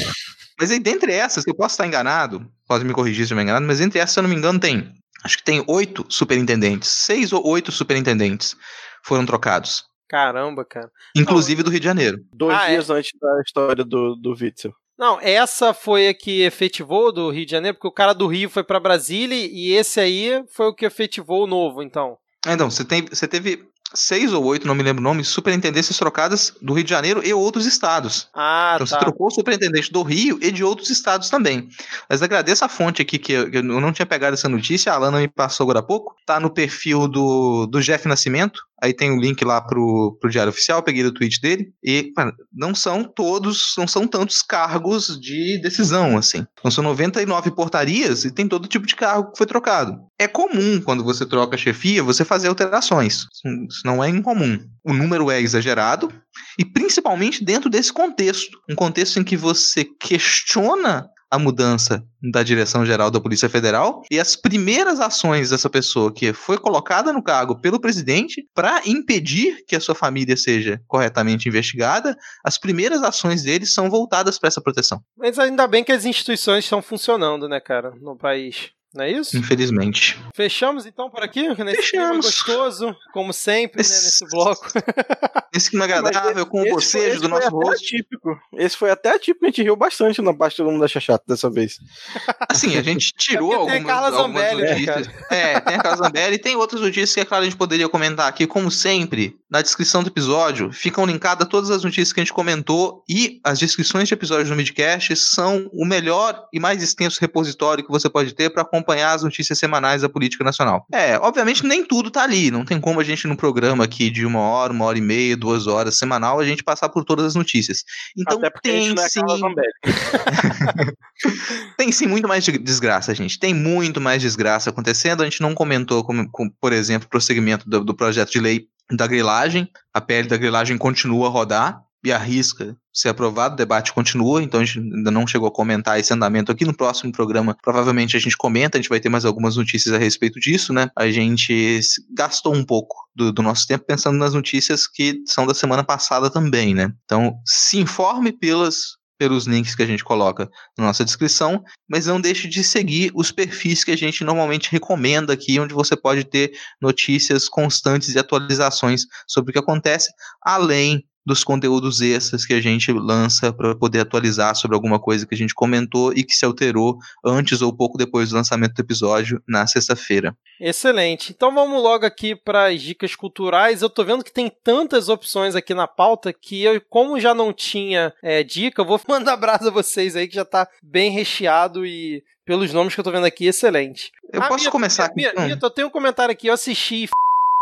Speaker 3: Mas aí, dentre essas, eu posso estar enganado, pode me corrigir se eu me enganado, mas entre essas, se eu não me engano, tem acho que tem oito superintendentes, seis ou oito superintendentes foram trocados.
Speaker 2: Caramba, cara.
Speaker 3: Inclusive do Rio de Janeiro.
Speaker 1: Dois ah, é? dias é? antes da história do, do Witzel.
Speaker 2: Não, essa foi a que efetivou do Rio de Janeiro, porque o cara do Rio foi para Brasília e esse aí foi o que efetivou o novo, então.
Speaker 3: É, então, você, tem, você teve seis ou oito, não me lembro o nome, superintendências trocadas do Rio de Janeiro e outros estados.
Speaker 2: Ah,
Speaker 3: então
Speaker 2: tá.
Speaker 3: você trocou o superintendente do Rio e de outros estados também. Mas agradeço a fonte aqui, que eu, não tinha pegado essa notícia, a Alana me passou agora há pouco. Tá no perfil do, do Jeff Nascimento, Aí tem o um link lá pro, pro Diário Oficial, peguei do tweet dele. E, cara, não são todos, não são tantos cargos de decisão, assim. Então são 99 portarias e tem todo tipo de cargo que foi trocado. É comum, quando você troca chefia, você fazer alterações. Isso não é incomum. O número é exagerado e principalmente dentro desse contexto. Um contexto em que você questiona a mudança da direção geral da Polícia Federal e as primeiras ações dessa pessoa que foi colocada no cargo pelo presidente para impedir que a sua família seja corretamente investigada, as primeiras ações deles são voltadas para essa proteção.
Speaker 2: Mas ainda bem que as instituições estão funcionando, né, cara, no país. Não é isso?
Speaker 3: Infelizmente.
Speaker 2: Fechamos então por aqui? Nesse Fechamos. gostoso, como sempre, esse... né, nesse bloco. [LAUGHS]
Speaker 3: Esse clima agradável, com o bocejo do nosso rosto.
Speaker 1: Atípico. Esse foi até atípico, a gente riu bastante na parte do mundo da chachata dessa vez. [LAUGHS]
Speaker 3: Assim, a gente tirou é algumas, tem a Zambelli, algumas né, notícias. Né, é, tem a Carla Zambelli e tem outras notícias que, é claro, a gente poderia comentar aqui, como sempre, na descrição do episódio, ficam linkadas todas as notícias que a gente comentou e as descrições de episódios do Midcast são o melhor e mais extenso repositório que você pode ter para acompanhar as notícias semanais da política nacional. É, obviamente nem tudo tá ali, não tem como a gente num programa aqui de uma hora, uma hora e meia, duas horas semanal, a gente passar por todas as notícias. Então Até tem é sim. [LAUGHS] tem sim muito mais desgraça, gente. Tem muito mais desgraça acontecendo. A gente não comentou, como, como por exemplo, o prosseguimento do, do projeto de lei da grilagem. A pele da grilagem continua a rodar e arrisca ser aprovado, o debate continua, então a gente ainda não chegou a comentar esse andamento aqui. No próximo programa, provavelmente a gente comenta, a gente vai ter mais algumas notícias a respeito disso, né? A gente gastou um pouco do, do nosso tempo pensando nas notícias que são da semana passada também, né? Então, se informe pelas pelos links que a gente coloca na nossa descrição, mas não deixe de seguir os perfis que a gente normalmente recomenda aqui, onde você pode ter notícias constantes e atualizações sobre o que acontece, além dos conteúdos extras que a gente lança para poder atualizar sobre alguma coisa que a gente comentou e que se alterou antes ou pouco depois do lançamento do episódio na sexta-feira.
Speaker 2: Excelente. Então vamos logo aqui para as dicas culturais. Eu tô vendo que tem tantas opções aqui na pauta que eu, como já não tinha é, dica, eu vou [LAUGHS] mandar abraço a vocês aí que já tá bem recheado e pelos nomes que eu tô vendo aqui, excelente.
Speaker 3: Eu ah, posso Mito, começar aqui?
Speaker 2: Mito, Mito, eu tenho um comentário aqui, eu assisti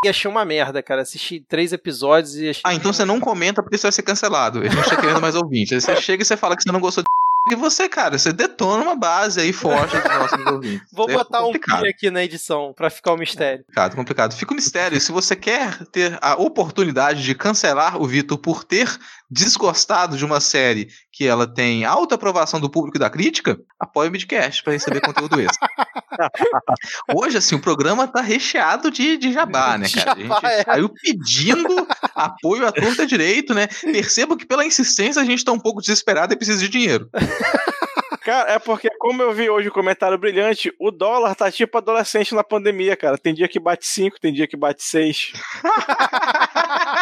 Speaker 2: e achei uma merda, cara. Assisti três episódios e achei.
Speaker 3: Ah, então você não comenta porque você vai ser cancelado. A gente tá querendo mais ouvintes. Aí você [LAUGHS] chega e você fala que você não gostou de. [LAUGHS] E você, cara, você detona uma base aí forte dos nossos ouvintes.
Speaker 2: Vou é botar um pi aqui na edição para ficar o mistério.
Speaker 3: Complicado, complicado. Fica o mistério. Se você quer ter a oportunidade de cancelar o Vitor por ter desgostado de uma série que ela tem alta aprovação do público e da crítica, apoie o Midcast para receber conteúdo extra. [LAUGHS] Hoje, assim, o programa tá recheado de, de jabá, né, cara? A gente é. saiu pedindo apoio à torta direito, né? Percebo que pela insistência a gente tá um pouco desesperado e precisa de dinheiro.
Speaker 1: Cara, é porque, como eu vi hoje o comentário brilhante, o dólar tá tipo adolescente na pandemia, cara. Tem dia que bate 5, tem dia que bate 6. [LAUGHS]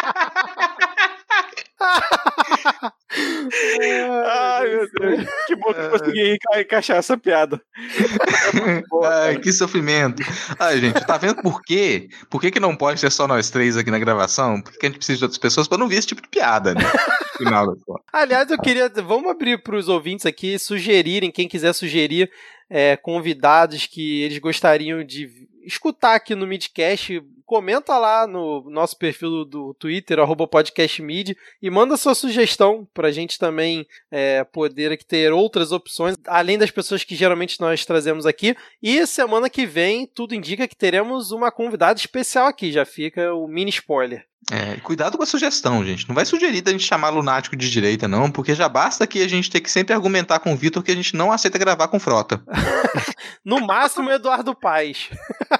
Speaker 1: Ai, meu Deus. Que bom que consegui encaixar essa piada. [LAUGHS]
Speaker 3: Ai, que sofrimento. Ai, gente, tá vendo por quê? Por que, que não pode ser só nós três aqui na gravação? Porque a gente precisa de outras pessoas pra não ver esse tipo de piada, né? [LAUGHS] Final
Speaker 2: Aliás, eu queria. Vamos abrir para os ouvintes aqui sugerirem, quem quiser sugerir é, convidados que eles gostariam de escutar aqui no Midcast, comenta lá no nosso perfil do Twitter, podcastmid, e manda sua sugestão para a gente também é, poder ter outras opções, além das pessoas que geralmente nós trazemos aqui. E semana que vem, tudo indica que teremos uma convidada especial aqui, já fica o mini spoiler.
Speaker 3: É, cuidado com a sugestão, gente. Não vai sugerir da gente chamar lunático de direita, não, porque já basta que a gente ter que sempre argumentar com o Vitor que a gente não aceita gravar com frota. [LAUGHS]
Speaker 2: no máximo, Eduardo Paes.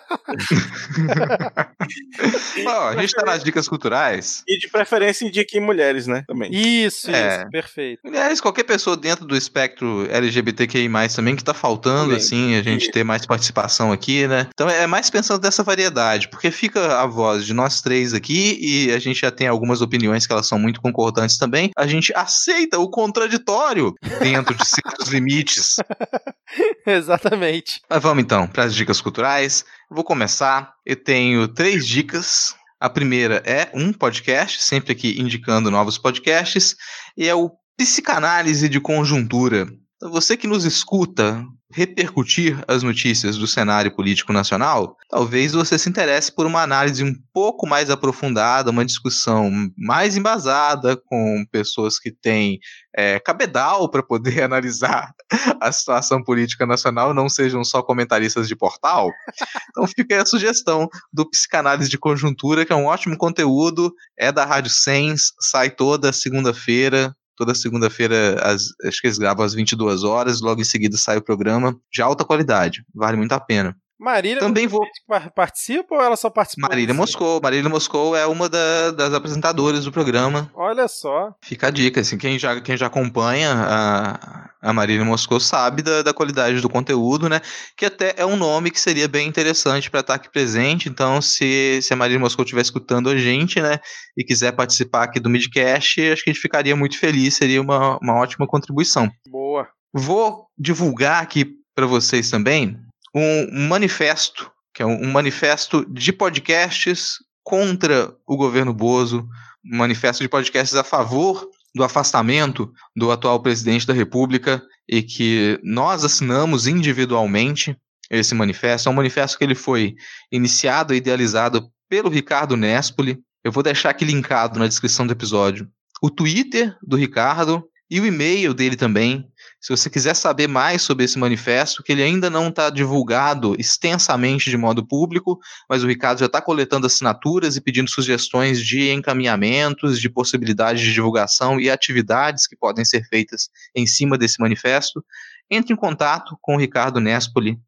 Speaker 2: [LAUGHS]
Speaker 3: Bom, a gente tá nas dicas culturais.
Speaker 1: E de preferência indique mulheres, né? Também.
Speaker 2: Isso, é. isso, perfeito.
Speaker 3: Mulheres, qualquer pessoa dentro do espectro LGBTQI, também, que tá faltando, também. assim, a gente ter mais participação aqui, né? Então é mais pensando nessa variedade, porque fica a voz de nós três aqui e a gente já tem algumas opiniões que elas são muito concordantes também, a gente aceita o contraditório dentro de certos limites. [LAUGHS]
Speaker 2: Exatamente.
Speaker 3: Mas vamos então para as dicas culturais. Vou começar. Eu tenho três dicas. A primeira é um podcast, sempre aqui indicando novos podcasts, e é o Psicanálise de Conjuntura. Então, você que nos escuta repercutir as notícias do cenário político nacional, talvez você se interesse por uma análise um pouco mais aprofundada, uma discussão mais embasada, com pessoas que têm é, cabedal para poder [LAUGHS] analisar a situação política nacional, não sejam só comentaristas de portal. Então fica a sugestão do Psicanálise de Conjuntura, que é um ótimo conteúdo, é da Rádio Sens, sai toda segunda-feira, toda segunda-feira, acho que eles gravam às 22 horas, logo em seguida sai o programa, de alta qualidade, vale muito a pena.
Speaker 2: Marília
Speaker 3: também vou
Speaker 2: participa ou ela só participa?
Speaker 3: Marília Moscou, Marília Moscou é uma da, das apresentadoras do programa.
Speaker 2: Olha só.
Speaker 3: Fica a dica, assim, quem já, quem já acompanha a, a Marília Moscou sabe da, da qualidade do conteúdo, né? Que até é um nome que seria bem interessante para estar aqui presente. Então, se, se a Marília Moscou estiver escutando a gente, né, e quiser participar aqui do Midcast, acho que a gente ficaria muito feliz, seria uma, uma ótima contribuição.
Speaker 2: Boa.
Speaker 3: Vou divulgar aqui para vocês também um manifesto, que é um manifesto de podcasts contra o governo Bozo, um manifesto de podcasts a favor do afastamento do atual presidente da República e que nós assinamos individualmente esse manifesto. É um manifesto que ele foi iniciado e idealizado pelo Ricardo Nespoli. Eu vou deixar aqui linkado na descrição do episódio o Twitter do Ricardo e o e-mail dele também, se você quiser saber mais sobre esse manifesto, que ele ainda não está divulgado extensamente de modo público, mas o Ricardo já está coletando assinaturas e pedindo sugestões de encaminhamentos, de possibilidades de divulgação e atividades que podem ser feitas em cima desse manifesto, entre em contato com o Ricardo Nespoli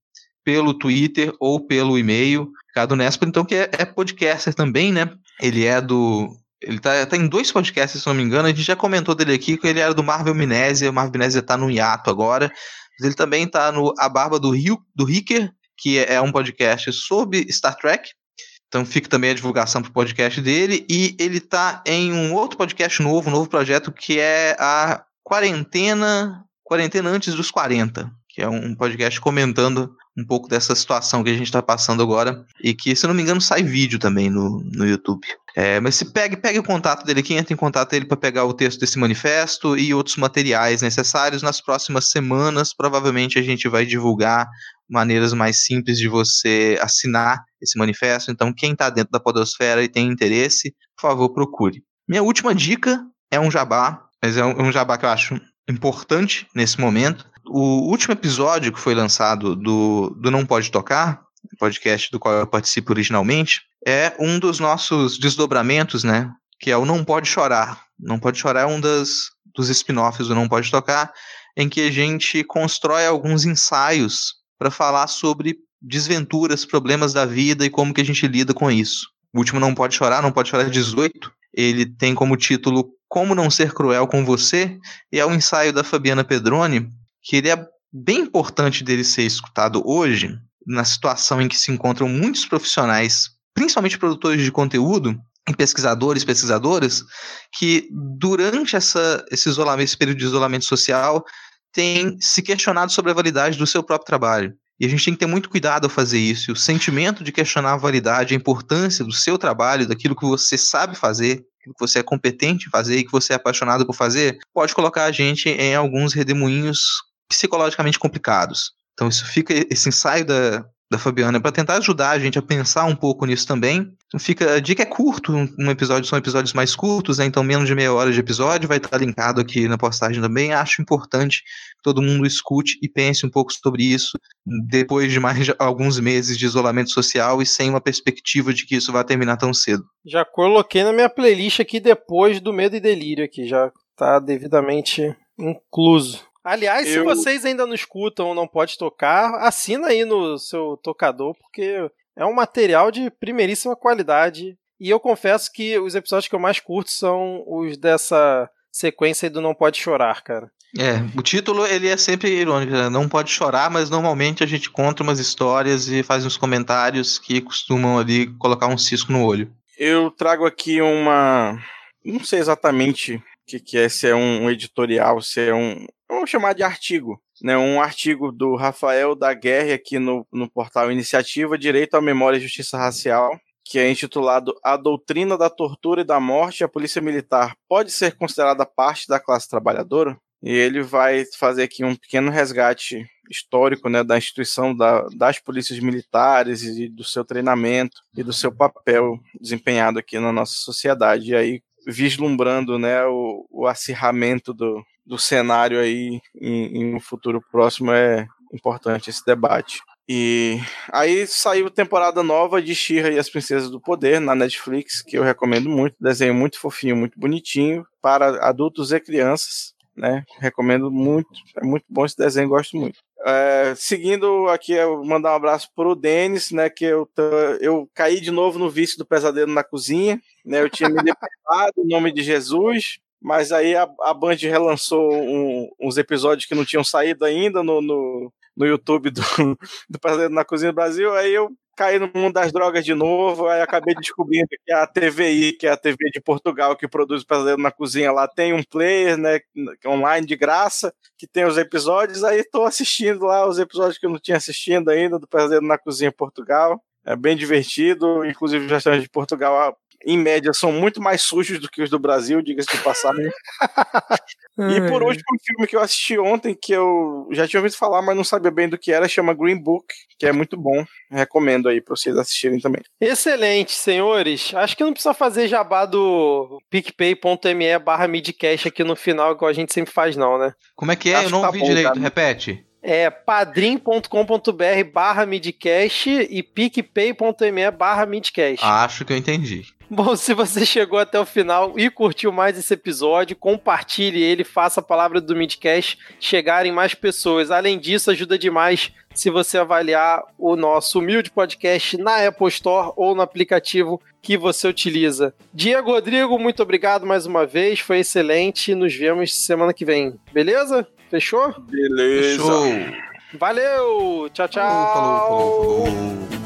Speaker 3: pelo Twitter ou pelo e-mail. Ricardo Nespoli, então, que é, é podcaster também, né? Ele é do ele tá, tá, em dois podcasts, se não me engano. A gente já comentou dele aqui, que ele era do Marvel Amnésia. O Marvel Amnésia tá no hiato agora. Mas ele também tá no A Barba do Rio, do Ricker, que é um podcast sobre Star Trek. Então fica também a divulgação pro podcast dele. E ele tá em um outro podcast novo, um novo projeto, que é a Quarentena. Quarentena antes dos 40. Que é um podcast comentando um pouco dessa situação que a gente está passando agora. E que, se não me engano, sai vídeo também no, no YouTube. É, mas se pegue, pegue o contato dele aqui, entre em contato dele para pegar o texto desse manifesto e outros materiais necessários. Nas próximas semanas, provavelmente a gente vai divulgar maneiras mais simples de você assinar esse manifesto. Então, quem está dentro da Podosfera e tem interesse, por favor, procure. Minha última dica é um jabá, mas é um, um jabá que eu acho importante nesse momento. O último episódio que foi lançado do, do Não Pode Tocar, podcast do qual eu participo originalmente, é um dos nossos desdobramentos, né? Que é o Não Pode Chorar. Não Pode Chorar é um das, dos spin-offs do Não Pode Tocar, em que a gente constrói alguns ensaios para falar sobre desventuras, problemas da vida e como que a gente lida com isso. O último Não Pode Chorar, Não Pode Chorar 18, ele tem como título Como Não Ser Cruel com Você, e é um ensaio da Fabiana Pedroni, que ele é bem importante dele ser escutado hoje, na situação em que se encontram muitos profissionais, principalmente produtores de conteúdo, e pesquisadores, pesquisadoras, que durante essa, esse, isolamento, esse período de isolamento social têm se questionado sobre a validade do seu próprio trabalho. E a gente tem que ter muito cuidado ao fazer isso. E o sentimento de questionar a validade, a importância do seu trabalho, daquilo que você sabe fazer, que você é competente em fazer e que você é apaixonado por fazer, pode colocar a gente em alguns redemoinhos psicologicamente complicados. Então isso fica esse ensaio da, da Fabiana para tentar ajudar a gente a pensar um pouco nisso também. Então fica a dica é curto, um episódio são episódios mais curtos, né? Então menos de meia hora de episódio vai estar linkado aqui na postagem também. Acho importante que todo mundo escute e pense um pouco sobre isso depois de mais de alguns meses de isolamento social e sem uma perspectiva de que isso vai terminar tão cedo.
Speaker 2: Já coloquei na minha playlist aqui depois do Medo e Delírio aqui, já está devidamente incluso. Aliás, eu... se vocês ainda não escutam ou não pode tocar, assina aí no seu tocador, porque é um material de primeiríssima qualidade. E eu confesso que os episódios que eu mais curto são os dessa sequência do Não Pode Chorar, cara.
Speaker 3: É, o título ele é sempre irônico, né? não pode chorar, mas normalmente a gente conta umas histórias e faz uns comentários que costumam ali colocar um cisco no olho.
Speaker 1: Eu trago aqui uma. Não sei exatamente o que, que é, se é um editorial, se é um, vamos chamar de artigo, né? Um artigo do Rafael da Guerra aqui no, no portal Iniciativa Direito à Memória e Justiça Racial, que é intitulado A Doutrina da Tortura e da Morte, a Polícia Militar pode ser considerada parte da classe trabalhadora? E ele vai fazer aqui um pequeno resgate histórico né, da instituição da, das polícias militares e do seu treinamento e do seu papel desempenhado aqui na nossa sociedade. E aí, vislumbrando né, o, o acirramento do, do cenário aí em, em um futuro próximo é importante esse debate. E aí saiu temporada nova de She-Ra e as Princesas do Poder na Netflix, que eu recomendo muito. Desenho muito fofinho, muito bonitinho para adultos e crianças, né? Recomendo muito. É muito bom esse desenho, gosto muito. É, seguindo aqui, eu mandar um abraço pro Denis, né? Que eu, eu caí de novo no vício do pesadelo na cozinha, né? Eu tinha me [LAUGHS] deparado em nome de Jesus, mas aí a, a Band relançou um, uns episódios que não tinham saído ainda no, no, no YouTube do, [LAUGHS] do Pesadelo na Cozinha do Brasil, aí eu caí no mundo das drogas de novo, aí acabei descobrindo que a TVI, que é a TV de Portugal que produz o Pesadelo na Cozinha lá, tem um player, né, online de graça, que tem os episódios, aí estou assistindo lá os episódios que eu não tinha assistido ainda do Pesadelo na Cozinha Portugal. É bem divertido, inclusive os restaurantes de Portugal em média, são muito mais sujos do que os do Brasil, diga-se de passagem. [LAUGHS] e por último, um filme que eu assisti ontem, que eu já tinha ouvido falar, mas não sabia bem do que era, chama Green Book, que é muito bom. Recomendo aí pra vocês assistirem também.
Speaker 2: Excelente, senhores. Acho que não precisa fazer jabá do picpay.me barra midcast aqui no final, igual a gente sempre faz, não, né?
Speaker 3: Como é que é? Acho eu não tá ouvi bom, direito, cara. repete
Speaker 2: é padrim.com.br barra midcast e picpay.me barra midcast.
Speaker 3: Acho que eu entendi. [LAUGHS]
Speaker 2: Bom, se você chegou até o final e curtiu mais esse episódio, compartilhe ele, faça a palavra do Midcast chegar em mais pessoas. Além disso, ajuda demais se você avaliar o nosso humilde podcast na Apple Store ou no aplicativo que você utiliza. Diego Rodrigo, muito obrigado mais uma vez, foi excelente. Nos vemos semana que vem, beleza? Fechou?
Speaker 1: Beleza. Fechou.
Speaker 2: Valeu! Tchau, tchau! falou, falou, falou.